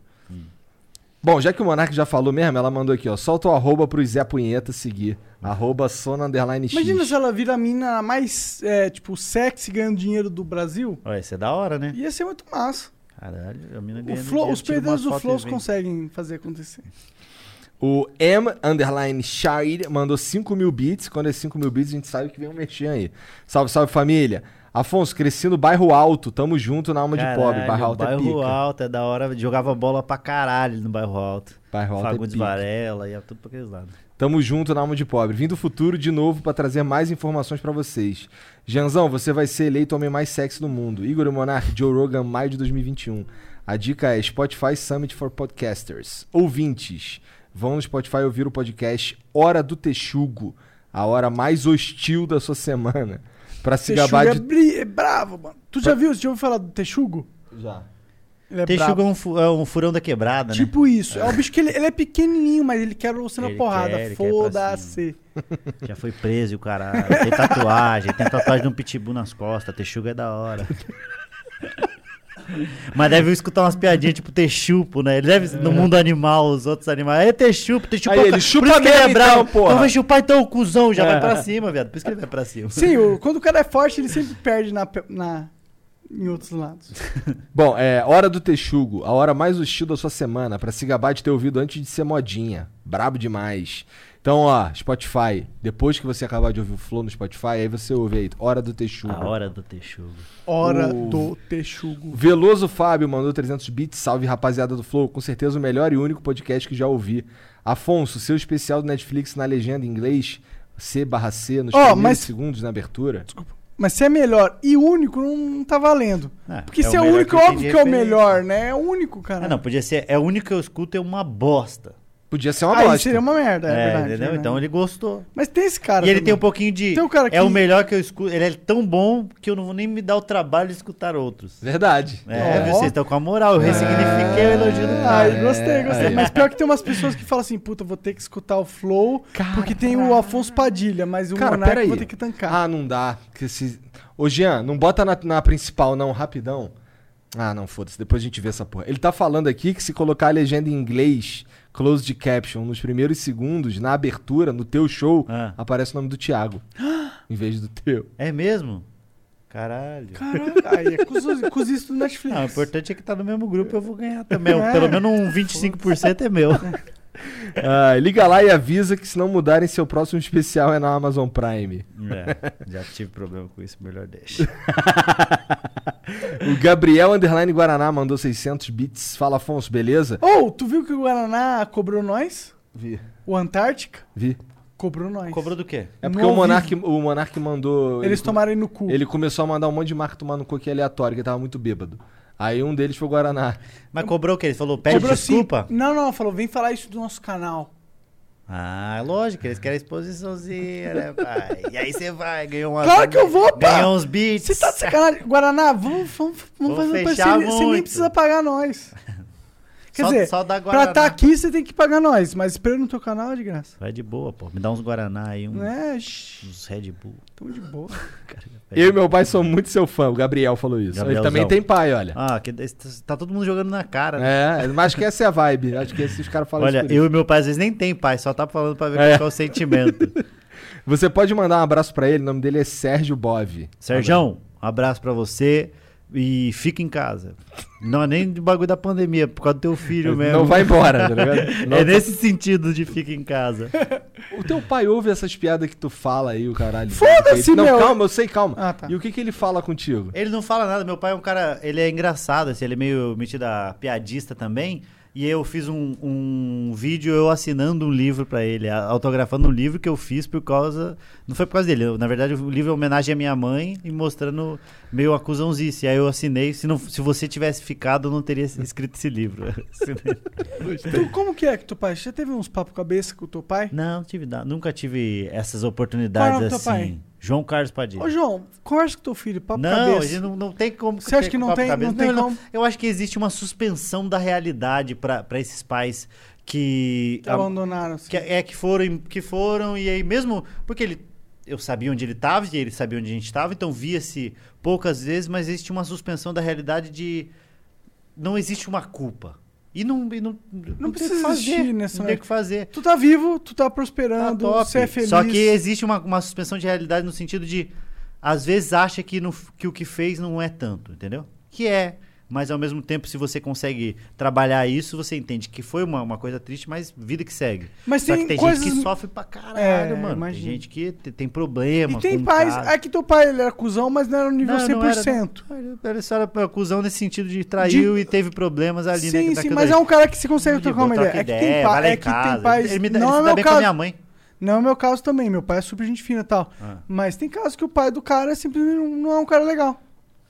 Bom, já que o Monark já falou mesmo, ela mandou aqui, ó. Solta o arroba pro Zé Punheta seguir. Arroba Sona Underline X. imagina se ela vira a mina mais, é, tipo, sexy ganhando dinheiro do Brasil. Olha, isso é da hora, né? Ia ser muito massa. Caralho, a mina O ganhando Flow- dinheiro, os perdedores do Flow conseguem fazer acontecer. O M Underline Shire mandou 5 mil bits. Quando é 5 mil bits, a gente sabe que vem um merchan aí. Salve, salve família. Afonso, cresci no bairro alto. Tamo junto na alma de pobre. Caralho, Bairro alto bairro é pica. alto é da hora. Jogava bola pra caralho no bairro alto. Bairro alto é Fagundes pica. Varela, ia tudo pra aqueles lados. Tamo junto na alma de pobre. Vim do futuro de novo pra trazer mais informações pra vocês. Janzão, você vai ser eleito o homem mais sexy do mundo. Igor Monark, Joe Rogan, maio de 2021. A dica é Spotify Summit for Podcasters. Ouvintes, vão no Spotify ouvir o podcast Hora do Texugo, a hora mais hostil da sua semana. Pra se Texugo gabar é, de. bri- é bravo, mano. Tu já viu? Você já ouviu falar do Texugo? Já. Ele é Texugo é um, fu- é um furão da quebrada, né? Tipo isso. É um bicho que ele, ele é pequenininho, mas ele quer você na porrada. pra Foda-se. Já foi preso o caralho. Tem tatuagem, tem tatuagem de um pitbull nas costas. Texugo é da hora. Mas deve escutar umas piadinhas tipo texupo, né? Ele deve, no mundo animal, os outros animais. É texupo, texupo. Aí é ele chupa por isso que ele mesmo, é bravo. então, porra. Então vai chupar então o cuzão, já É. vai pra cima, viado. Por isso que ele vai pra cima. Sim, o- quando o cara é forte, ele sempre perde na, na, em outros lados. Bom, é Hora do Texugo, a hora mais hostil da sua semana, pra se gabar de ter ouvido antes de ser modinha. Brabo demais. Então, ó, Spotify, depois que você acabar de ouvir o Flow no Spotify, aí você ouve aí, Hora do Texugo. A hora do texugo. Hora O- do Texugo. Veloso Fábio mandou 300 bits. Salve, rapaziada do Flow. Com certeza o melhor e único podcast que já ouvi. Afonso, seu especial do Netflix na legenda em inglês, C barra C, nos Ó, primeiros mas- segundos na abertura. Mas se é melhor e único, não, não tá valendo. É, Porque é se o é melhor único, é óbvio que é o referência. melhor, né? É único, cara. Ah, não, podia ser. É o único que eu escuto, é uma bosta. Podia ser uma Aí bosta. seria uma merda, é, É, verdade. entendeu? verdade. Então ele gostou. Mas tem esse cara e ele também. tem um pouquinho de. Tem um cara É que- o melhor que eu escuto. Ele é tão bom que eu não vou nem me dar o trabalho de escutar outros. Verdade. É, vocês estão com a moral. Eu ressignifiquei o elogio do cara. Ai, gostei, gostei. É. Mas pior que tem umas pessoas que falam assim, puta, vou ter que escutar o Flow, porque tem o Afonso Padilha, mas o Cara, Monark vou ter que tancar. Ah, não dá. Que esse... Ô, Jean, não bota na, na principal, não, rapidão. Ah, não, foda-se. Depois a gente vê essa porra. Ele tá falando aqui que se colocar a legenda em inglês, closed caption, nos primeiros segundos, na abertura, no teu show, Ah. aparece o nome do Thiago. em vez do teu. É mesmo? Caralho. Caralho, aí é cozisto cozis do Netflix. Não, o importante é que tá no mesmo grupo eu vou ganhar também. É. Pelo menos um 25% é meu. Ah, liga lá e avisa que se não mudarem, seu próximo especial é na Amazon Prime. É, já tive problema com isso, melhor deixa. O Gabriel Underline Guaraná mandou 600 bits. Fala, Afonso, beleza? Ou, tu viu que o Guaraná cobrou nós? Vi. O Antártica? Vi. Cobrou nós. Cobrou do quê? É porque No o Monark, o Monark mandou. Eles ele, tomaram aí no cu. ele começou a mandar um monte de marca tomar no cu aqui aleatório, que ele tava muito bêbado. Aí um deles foi o Guaraná. Mas cobrou o quê? Ele falou, pede Cobrou desculpa? Não, não, falou, vem falar isso do nosso canal. Ah, é lógico, eles querem exposiçãozinha, né, pai? E aí você vai, ganhou uma. Claro que eu vou, pá! Ganhou uns beats. Você tá de sacanagem? Guaraná, vamos, vamos, vamos fazer fechar parceria. Você nem precisa pagar nós. Quer Só- dizer, só dá pra estar aqui você tem que pagar nós, mas pra ir no teu canal é de graça. Vai de boa, pô. Me dá uns Guaraná aí, um, É, uns Red Bull. tamo de boa. Eu e meu pai somos muito seu fã. O Gabriel falou isso. Ele Gabrielzão. também tem pai, olha. Ah, que, tá todo mundo jogando na cara, né? É, mas acho que essa é a vibe. Acho que esses caras falam Olha, eu e meu pai às vezes nem tem pai, só tá falando pra ver É. qual é o sentimento. Você pode mandar um abraço pra ele, o nome dele é Sérgio Bove. Serjão, um abraço pra você e fica em casa. Não é nem de bagulho da pandemia, por causa do teu filho mesmo. Não vai embora, tá ligado? Não- É nesse sentido de fica em casa. O teu pai ouve essas piadas que tu fala aí, o caralho. Foda-se, Não, meu. calma, eu sei, calma. Ah, tá. E o que que ele fala contigo? Ele não fala nada, meu pai é um cara, ele é engraçado, assim, ele é meio metido a piadista também. E eu fiz um, um vídeo eu assinando um livro pra ele, autografando um livro que eu fiz por causa. Não foi por causa dele, na verdade o livro é homenagem à minha mãe e mostrando meio acusãozice. Aí eu assinei, se, não, se você tivesse ficado, eu não teria escrito esse livro. Tu, como que é que teu pai? Você teve uns papo cabeça com o teu pai? não, tive, nunca tive essas oportunidades Qual é o teu assim. pai? João Carlos Padilha. Ô, João, conversa com teu filho, papo não, cabeça. a gente não, não tem como. Você acha que não tem- cabeça. não tem como? Eu acho que existe uma suspensão da realidade pra esses pais que. Que abandonaram. assim. que é que foram, que foram, e aí mesmo. Porque ele. Eu sabia onde ele estava e ele sabia onde a gente estava, então via-se poucas vezes, mas existe uma suspensão da realidade de. Não existe uma culpa. E não. E não, não, precisa fazer, existir nessa- Não tem o que fazer. Tu tá vivo, tu tá Tá prosperando, top. você é feliz. Só que existe uma, uma suspensão de realidade no sentido de, às vezes, acha que, no- que o que fez não é tanto, entendeu? Que é. Mas ao mesmo tempo, se você consegue trabalhar isso, você entende que foi uma, uma coisa triste, mas vida que segue. Mas Só tem que tem coisas- gente que sofre pra caralho, É, mano. imagino. Tem gente que te- tem problema. E tem pais. É que teu pai ele era cuzão, mas não era no nível Não, não era, 100%. não. Ele era só era acusão nesse sentido de traiu e teve problemas ali. né, sim, sim, naquilo mas é um cara que se consegue De trocar uma ideia. É que tem, pa é que tem pais. Ele me dá, não ele é se dá meu bem com a caso. minha mãe. Não é meu caso também. Meu pai é super gente fina e tal. Ah. Mas tem casos que o pai do cara simplesmente não- não é um cara legal.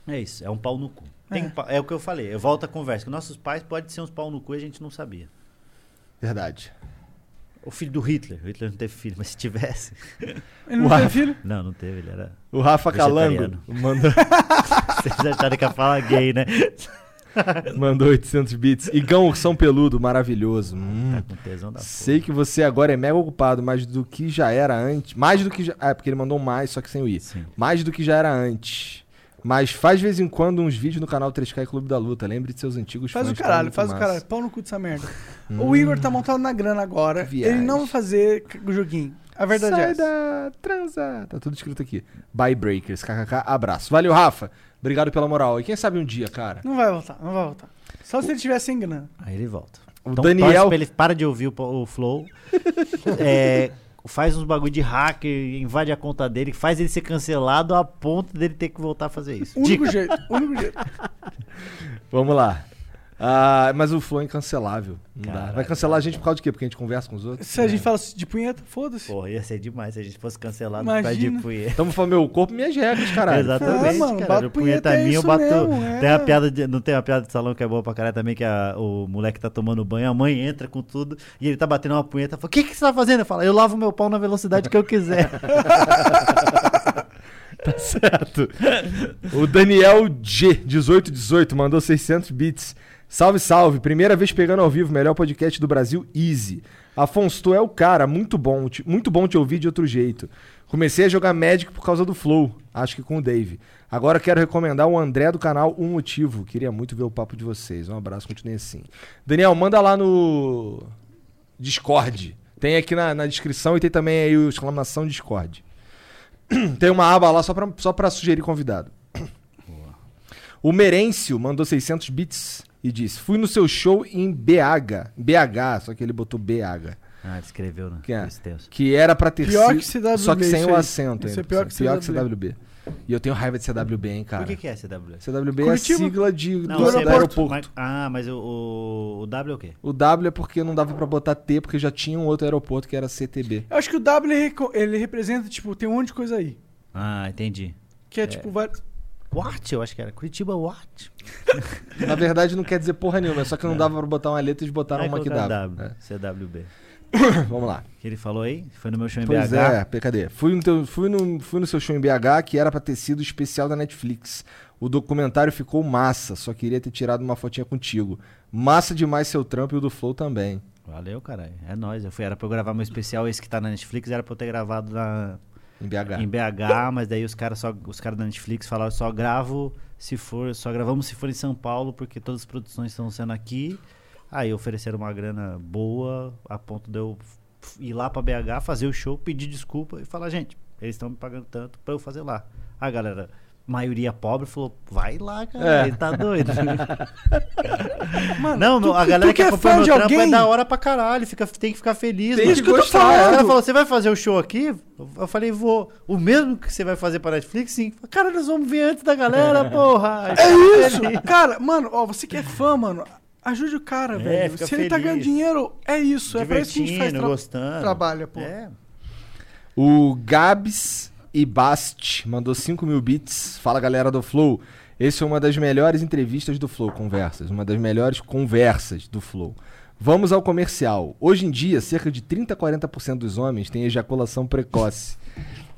É isso, é um pau no cu. Tem É. é. o que eu falei, eu volto à conversa. Que nossos pais podem ser uns pau no cu e a gente não sabia. Verdade. O filho do Hitler. O Hitler não teve filho, mas se tivesse. Ele não Uau. teve filho? Não, não teve, ele era. O Rafa Calango mandou, Vocês acharam que ia falar gay, né? mandou 800 bits. Igão Ursão Peludo, maravilhoso. Hum. Tá com tesão da Sei que você agora é mega ocupado, mais do que já era antes. Mais do que já. Ah, é porque ele mandou mais, só que sem o i. Sim. Mais do que já era antes. Mas faz de vez em quando uns vídeos no canal 3K e Clube da Luta. Lembre de seus antigos Faz o fãs, que caralho, eram faz o muito caralho. massa. Pau no cu dessa merda. O Igor tá montado na grana agora. Viagem. Ele não vai fazer o joguinho. A verdade Sai é essa. da transa. Tá tudo escrito aqui. Bye Breakers, kkk, abraço. Valeu, Rafa. Obrigado pela moral. E quem sabe um dia, cara. Não vai voltar, não vai voltar. Só se ele tiver sem grana. Aí ele volta. O Então Daniel. torce pra ele para de ouvir o, po- o Flow. É, faz uns bagulho de hacker, invade a conta dele, faz ele ser cancelado a ponto dele ter que voltar a fazer isso. Único Dica. jeito, único jeito. Vamos lá. Ah, mas o Flow é incancelável. Não dá. Vai cancelar a gente por causa de quê? Porque a gente conversa com os outros? Se a gente fala de punheta, foda-se. Porra, ia ser demais se a gente fosse cancelado por causa de Imagina. punheta. Estamos falando meu corpo, minhas regras, caralho. Exatamente, Ah, mano, cara. bato O punheta punheta é minha, eu bato. mesmo, é. Tem uma piada de- não tem uma piada de salão que é boa pra caralho também, que a- o moleque tá tomando banho, a mãe entra com tudo e ele tá batendo uma punheta. Fala, o que, que você tá fazendo? Eu falo, eu lavo meu pau na velocidade que eu quiser. Tá certo. O Daniel G, 1818, mandou 600 bits. Salve, salve. Primeira vez pegando ao vivo, melhor podcast do Brasil, easy. Afonso, tu é o cara, muito bom, te- muito bom te ouvir de outro jeito. Comecei a jogar Magic por causa do Flow, acho que com o Dave. Agora quero recomendar o André do canal Um Motivo. Queria muito ver o papo de vocês. Um abraço, continue assim. Daniel, manda lá no Discord. Tem aqui na, na descrição e tem também aí o exclamação Discord. Tem uma aba lá só pra, só pra sugerir convidado. O Merêncio mandou 600 bits e disse: Fui no seu show em BH. BH, só que ele botou BH. ah, ele escreveu, né? Que é? Que era pra ter Pior sido- que CWB, Só que sem o acento Isso ainda. é pior que pior que CWB. CWB. E eu tenho raiva de CWB, hein, cara. Por que, que é CW? CWB é a Curitiba? sigla de, Não, do, aeroporto. mas- ah, mas o, o, o W é o quê? O W é porque não dava pra botar T, porque já tinha um outro aeroporto que era CTB. Eu acho que o W ele, representa, tipo, tem um monte de coisa aí. Ah, entendi. Que é, tipo, What? Eu acho que era Curitiba What? Na verdade, não quer dizer porra nenhuma, é só que não dava pra botar uma letra e eles botaram Aí uma que dava. W, CWB. É. Vamos lá. que ele falou aí? Foi no meu show em Pois BH. é, PKD. Fui no, teu- fui, no, fui no seu show em BH, que era pra ter sido especial da Netflix. O documentário ficou massa, só queria ter tirado uma fotinha contigo. Massa demais seu trampo e o do Flow também. Valeu, caralho. É nóis. Eu fui, era pra eu gravar meu especial, esse que tá na Netflix, era pra eu ter gravado na, Em BH. em BH, mas daí os caras os caras da Netflix falaram, só gravo se for, só gravamos se for em São Paulo, porque todas as produções estão sendo aqui. Aí ofereceram uma grana boa, a ponto de eu ir lá pra BH, fazer o show, pedir desculpa e falar, gente, eles estão me pagando tanto pra eu fazer lá. A galera, maioria pobre, falou, vai lá, cara, É. ele tá doido. Mano, Não, tu- a galera que que é acompanha fã meu de trampo alguém? é da hora pra caralho, fica, tem que ficar feliz. Tem. Isso que eu tô gostar, O cara falando. falou, você vai fazer o show aqui? Eu falei, vou. O mesmo que você vai fazer para Netflix? Sim. Cara, nós vamos ver antes da galera, porra. É isso! Cara, mano, ó, você que é fã, mano, ajude o cara, É, velho. Se ele tá feliz. ganhando dinheiro, é isso. É pra isso que a gente faz tra gostando. trabalho, pô. É. O Gabs Ibast mandou 5 mil bits. Fala galera do Flow. Esse é uma das melhores entrevistas do Flow, conversas. Uma das melhores conversas do Flow. Vamos ao comercial. Hoje em dia, cerca de 30 a 40% dos homens têm ejaculação precoce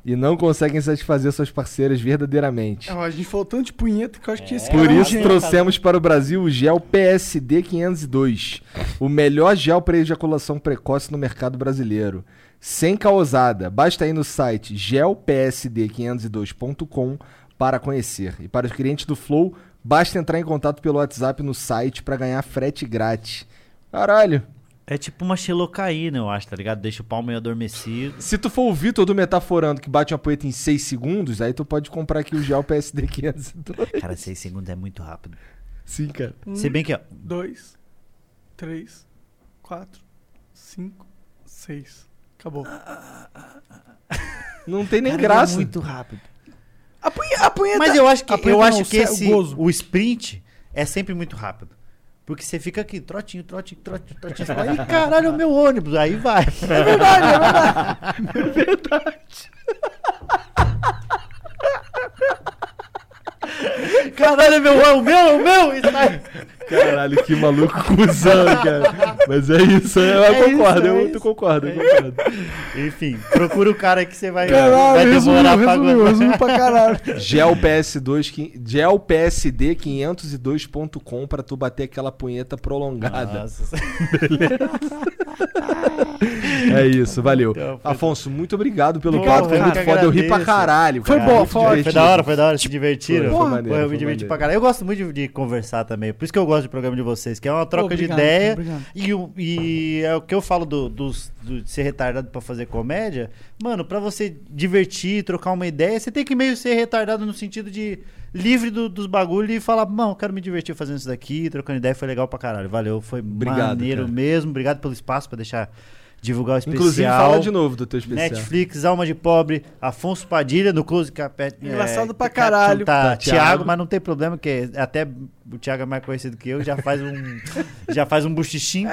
e não conseguem satisfazer suas parceiras verdadeiramente. Ó, a gente falou tanto de punheta que eu acho que esse Por é isso gênio. trouxemos para o Brasil o gel PSD 502, o melhor gel para ejaculação precoce no mercado brasileiro. Sem causada, basta ir no site gelpsd502.com para conhecer. E para os clientes do Flow, basta entrar em contato pelo WhatsApp no site para ganhar frete grátis. Caralho. É tipo uma xilocaína, eu acho, tá ligado? Deixa o pau meio adormecido. Se tu for o Vitor do Metaforando que bate uma poeta em 6 segundos, aí tu pode comprar aqui o gel PSD 502. Cara, seis segundos é muito rápido. Sim, cara. Um, Se bem que, ó, dois, três, quatro, cinco, seis. Acabou. Não tem nem cara, graça. é muito rápido. A, punhe- a punheta... Mas eu acho que, eu não, acho o que esse, O gozo. o sprint é sempre muito rápido. Porque você fica aqui, trotinho, trotinho, trotinho, trotinho. Você fala, Ih, caralho, é o meu ônibus. Aí vai. É verdade, é verdade. Caralho, é meu, é o meu, é o meu. E sai. Caralho, que maluco cuzão, cara. Mas é isso, eu É concordo, isso, é eu isso. muito concordo, eu concordo. Enfim, procura o cara que você vai, Caralho, vai resumiu, demorar pra resumiu, resumiu pra caralho. Gel PS2, que- Gel PSD 502.com pra tu bater aquela punheta prolongada. Nossa. É isso, valeu. Então, foi- Afonso, muito obrigado pelo Obrigado, papo, foi muito foda. Eu ri pra caralho. Foi cara, bom, foi. Foi da hora, foi da hora, se divertiram. Foi, foi maneiro, eu foi me diverti maneiro. pra caralho. Eu gosto muito de, de conversar também. Por isso que eu gosto do programa de vocês, que é uma troca Obrigado, de ideia. obrigado. E, o- e é o que eu falo do, dos- do- de ser retardado pra fazer comédia. Mano, pra você divertir, trocar uma ideia, você tem que meio ser retardado no sentido de livre do- dos bagulhos e falar, não, quero me divertir fazendo isso daqui, trocando ideia, foi legal pra caralho. Valeu, foi Obrigado, maneiro cara. mesmo. Obrigado pelo espaço pra deixar divulgar o especial. Inclusive, fala de novo do teu especial. Netflix, Alma de Pobre, Afonso Padilha no Close Capet. Engraçado pra Cap- caralho. Tá, Tá, Thiago, Thiago. mas não tem problema, que até o Thiago é mais conhecido que eu, já faz um já faz um buchichinho,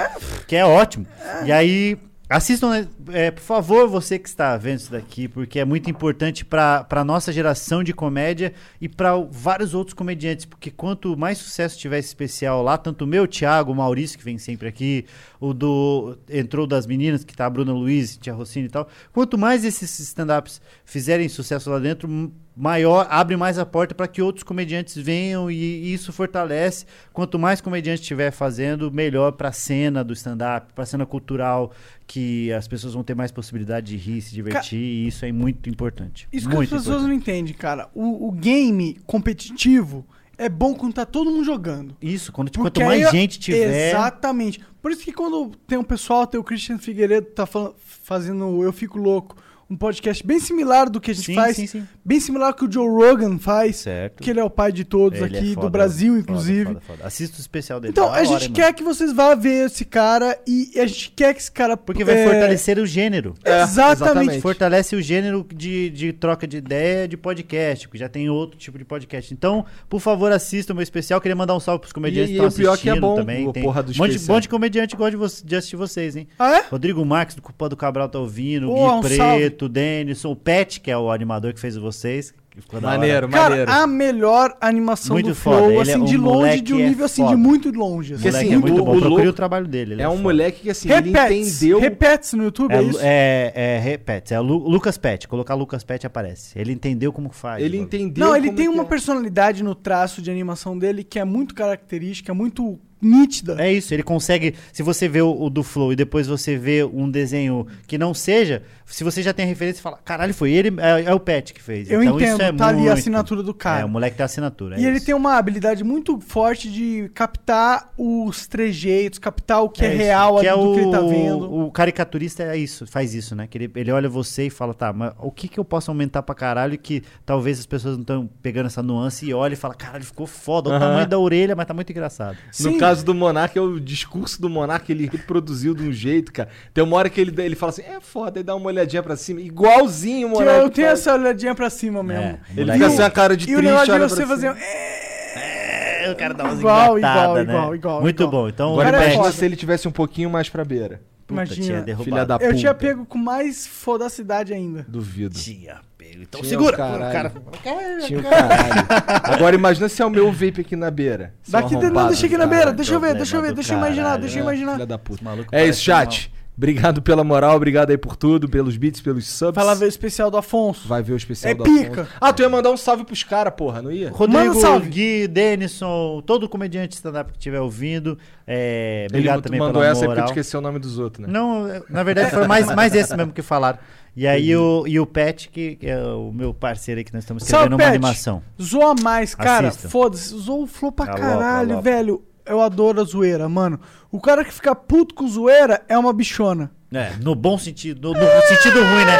que é ótimo. E aí, assistam, né, é, por favor, você que está vendo isso daqui, porque é muito importante pra pra nossa geração de comédia e pra o- vários outros comediantes, porque quanto mais sucesso tiver esse especial lá, tanto o meu, Thiago, o Maurício, que vem sempre aqui, o do entrou das meninas, que tá a Bruna Luiz, Tia Rossini e tal. Quanto mais esses stand-ups fizerem sucesso lá dentro, maior, abre mais a porta para que outros comediantes venham e, isso fortalece. Quanto mais comediante estiver fazendo, melhor para a cena do stand-up, para a cena cultural, que as pessoas vão ter mais possibilidade de rir, se divertir, e isso é muito importante. Isso que muito as pessoas importante. não entendem, cara. O, o game competitivo é bom quando tá todo mundo jogando. Isso, quando, Porque quanto mais aí- gente tiver. Exatamente. Por isso que quando tem um pessoal, tem o Christian Figueiredo tá falando, fazendo Eu Fico Louco, um podcast bem similar do que a gente Sim, faz, sim, sim. bem similar ao que o Joe Rogan faz, Certo. que ele é o pai de todos Ele é aqui, foda, do Brasil, foda, inclusive. foda, foda. Assista o especial dele. Então, a hora, gente hein, quer mano. que vocês vá ver esse cara e a gente quer que esse cara... Porque vai é, fortalecer o gênero. É, exatamente. exatamente. Fortalece o gênero de, de troca de ideia de podcast, porque já tem outro tipo de podcast. Então, por favor, assista o meu especial. Queria mandar um salve pros comediantes E- que estão o pior que é assistindo bom, também. o Tem porra do um monte, monte de comediante gosta de, assistir vocês, hein? Ah, é? Rodrigo Marques, do Culpa do Cabral, tá ouvindo. Pô, um Gui salve. Preto, o Denison, o Pet, que é o animador que fez vocês. que ficou da hora. Maneiro, Cara, maneiro. a melhor animação Muito do foda. Flow, Ele é- assim, o de longe, moleque de um é nível assim, foda. de muito longe. Assim. Que moleque assim, é muito o- bom. o Procure louco o trabalho dele. ele É um foda. moleque que assim, ele entendeu. repets no YouTube, é, É, isso? é, é, repete, é Lu- Lucas Pet. Colocar Lucas Pet aparece. Ele entendeu como faz. Ele entendeu. Não, ele como tem é que uma é. personalidade no traço de animação dele que é muito característica, muito nítida. É isso, ele consegue. Se você vê o, o do Flow e depois você vê um desenho que não seja, se você já tem a referência, você fala: caralho, foi ele, é, é o Pet que fez. Eu então, entendo, isso é tá ali a muito- assinatura do cara. É, o moleque tem a assinatura. e é ele isso. tem uma habilidade muito forte de captar os trejeitos, captar o que é, isso, real que ali é do o, que ele tá vendo. O caricaturista é isso, faz isso, né? Que ele, ele olha você e fala, tá, mas o que que eu posso aumentar pra caralho que talvez as pessoas não estão pegando essa nuance e olha e fala, caralho, ficou foda, olha o Aham. tamanho da orelha, mas tá muito engraçado. No Sim. Caso do Monark, é o discurso do Monark, ele reproduziu de um jeito, cara. Tem uma hora que ele, ele fala assim, é foda, e dá uma olhadinha pra cima, igualzinho o Monark. eu tenho faz. essa olhadinha pra cima mesmo. É, Ele fica assim, a cara de E o triste, negócio de você fazer um... cima. É, o cara dá umas Igual, igual, né? igual, igual, Muito igual. bom. Então, Agora é imagina foda. se ele tivesse um pouquinho mais pra beira. Puta, Imagina. tinha derrubado. Filha da Eu tinha puta. pego com mais fodacidade ainda. Duvido. Tinha Então Tinha segura. o caralho. Cara... Tinha o caralho. Agora imagina se é o meu vape aqui na beira. Daqui de nada, deixa aqui na beira, deixa eu ver, deixa eu ver, deixa eu imaginar, deixa eu É, imaginar. Filha da puta. É isso, chat. Obrigado pela moral, obrigado aí por tudo, pelos beats, pelos subs. Fala ver o especial do Afonso. Vai ver o especial É do pica. Afonso. Ah, tu ia mandar um salve pros caras, porra, não ia? Rodrigo, Manda um salve. Gui, Denison, todo comediante stand-up que estiver ouvindo. É, Ele obrigado também mandou pela essa aí porque moral. tu esqueceu o nome dos outros, né? Não, é, na verdade foi mais, mais esse mesmo que falaram. E aí o, e o Pet, que que é o meu parceiro aí que nós estamos Salve, escrevendo uma Pet. animação. Zoa mais, cara. Foda-se. Zoou o flow pra Aloca, caralho, aloca. velho. Eu adoro a zoeira, mano. O cara que fica puto com zoeira é uma bichona. É, no bom sentido, no, no sentido ruim, né?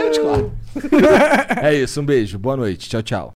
Eu discordo. é isso, um beijo, boa noite, tchau, tchau.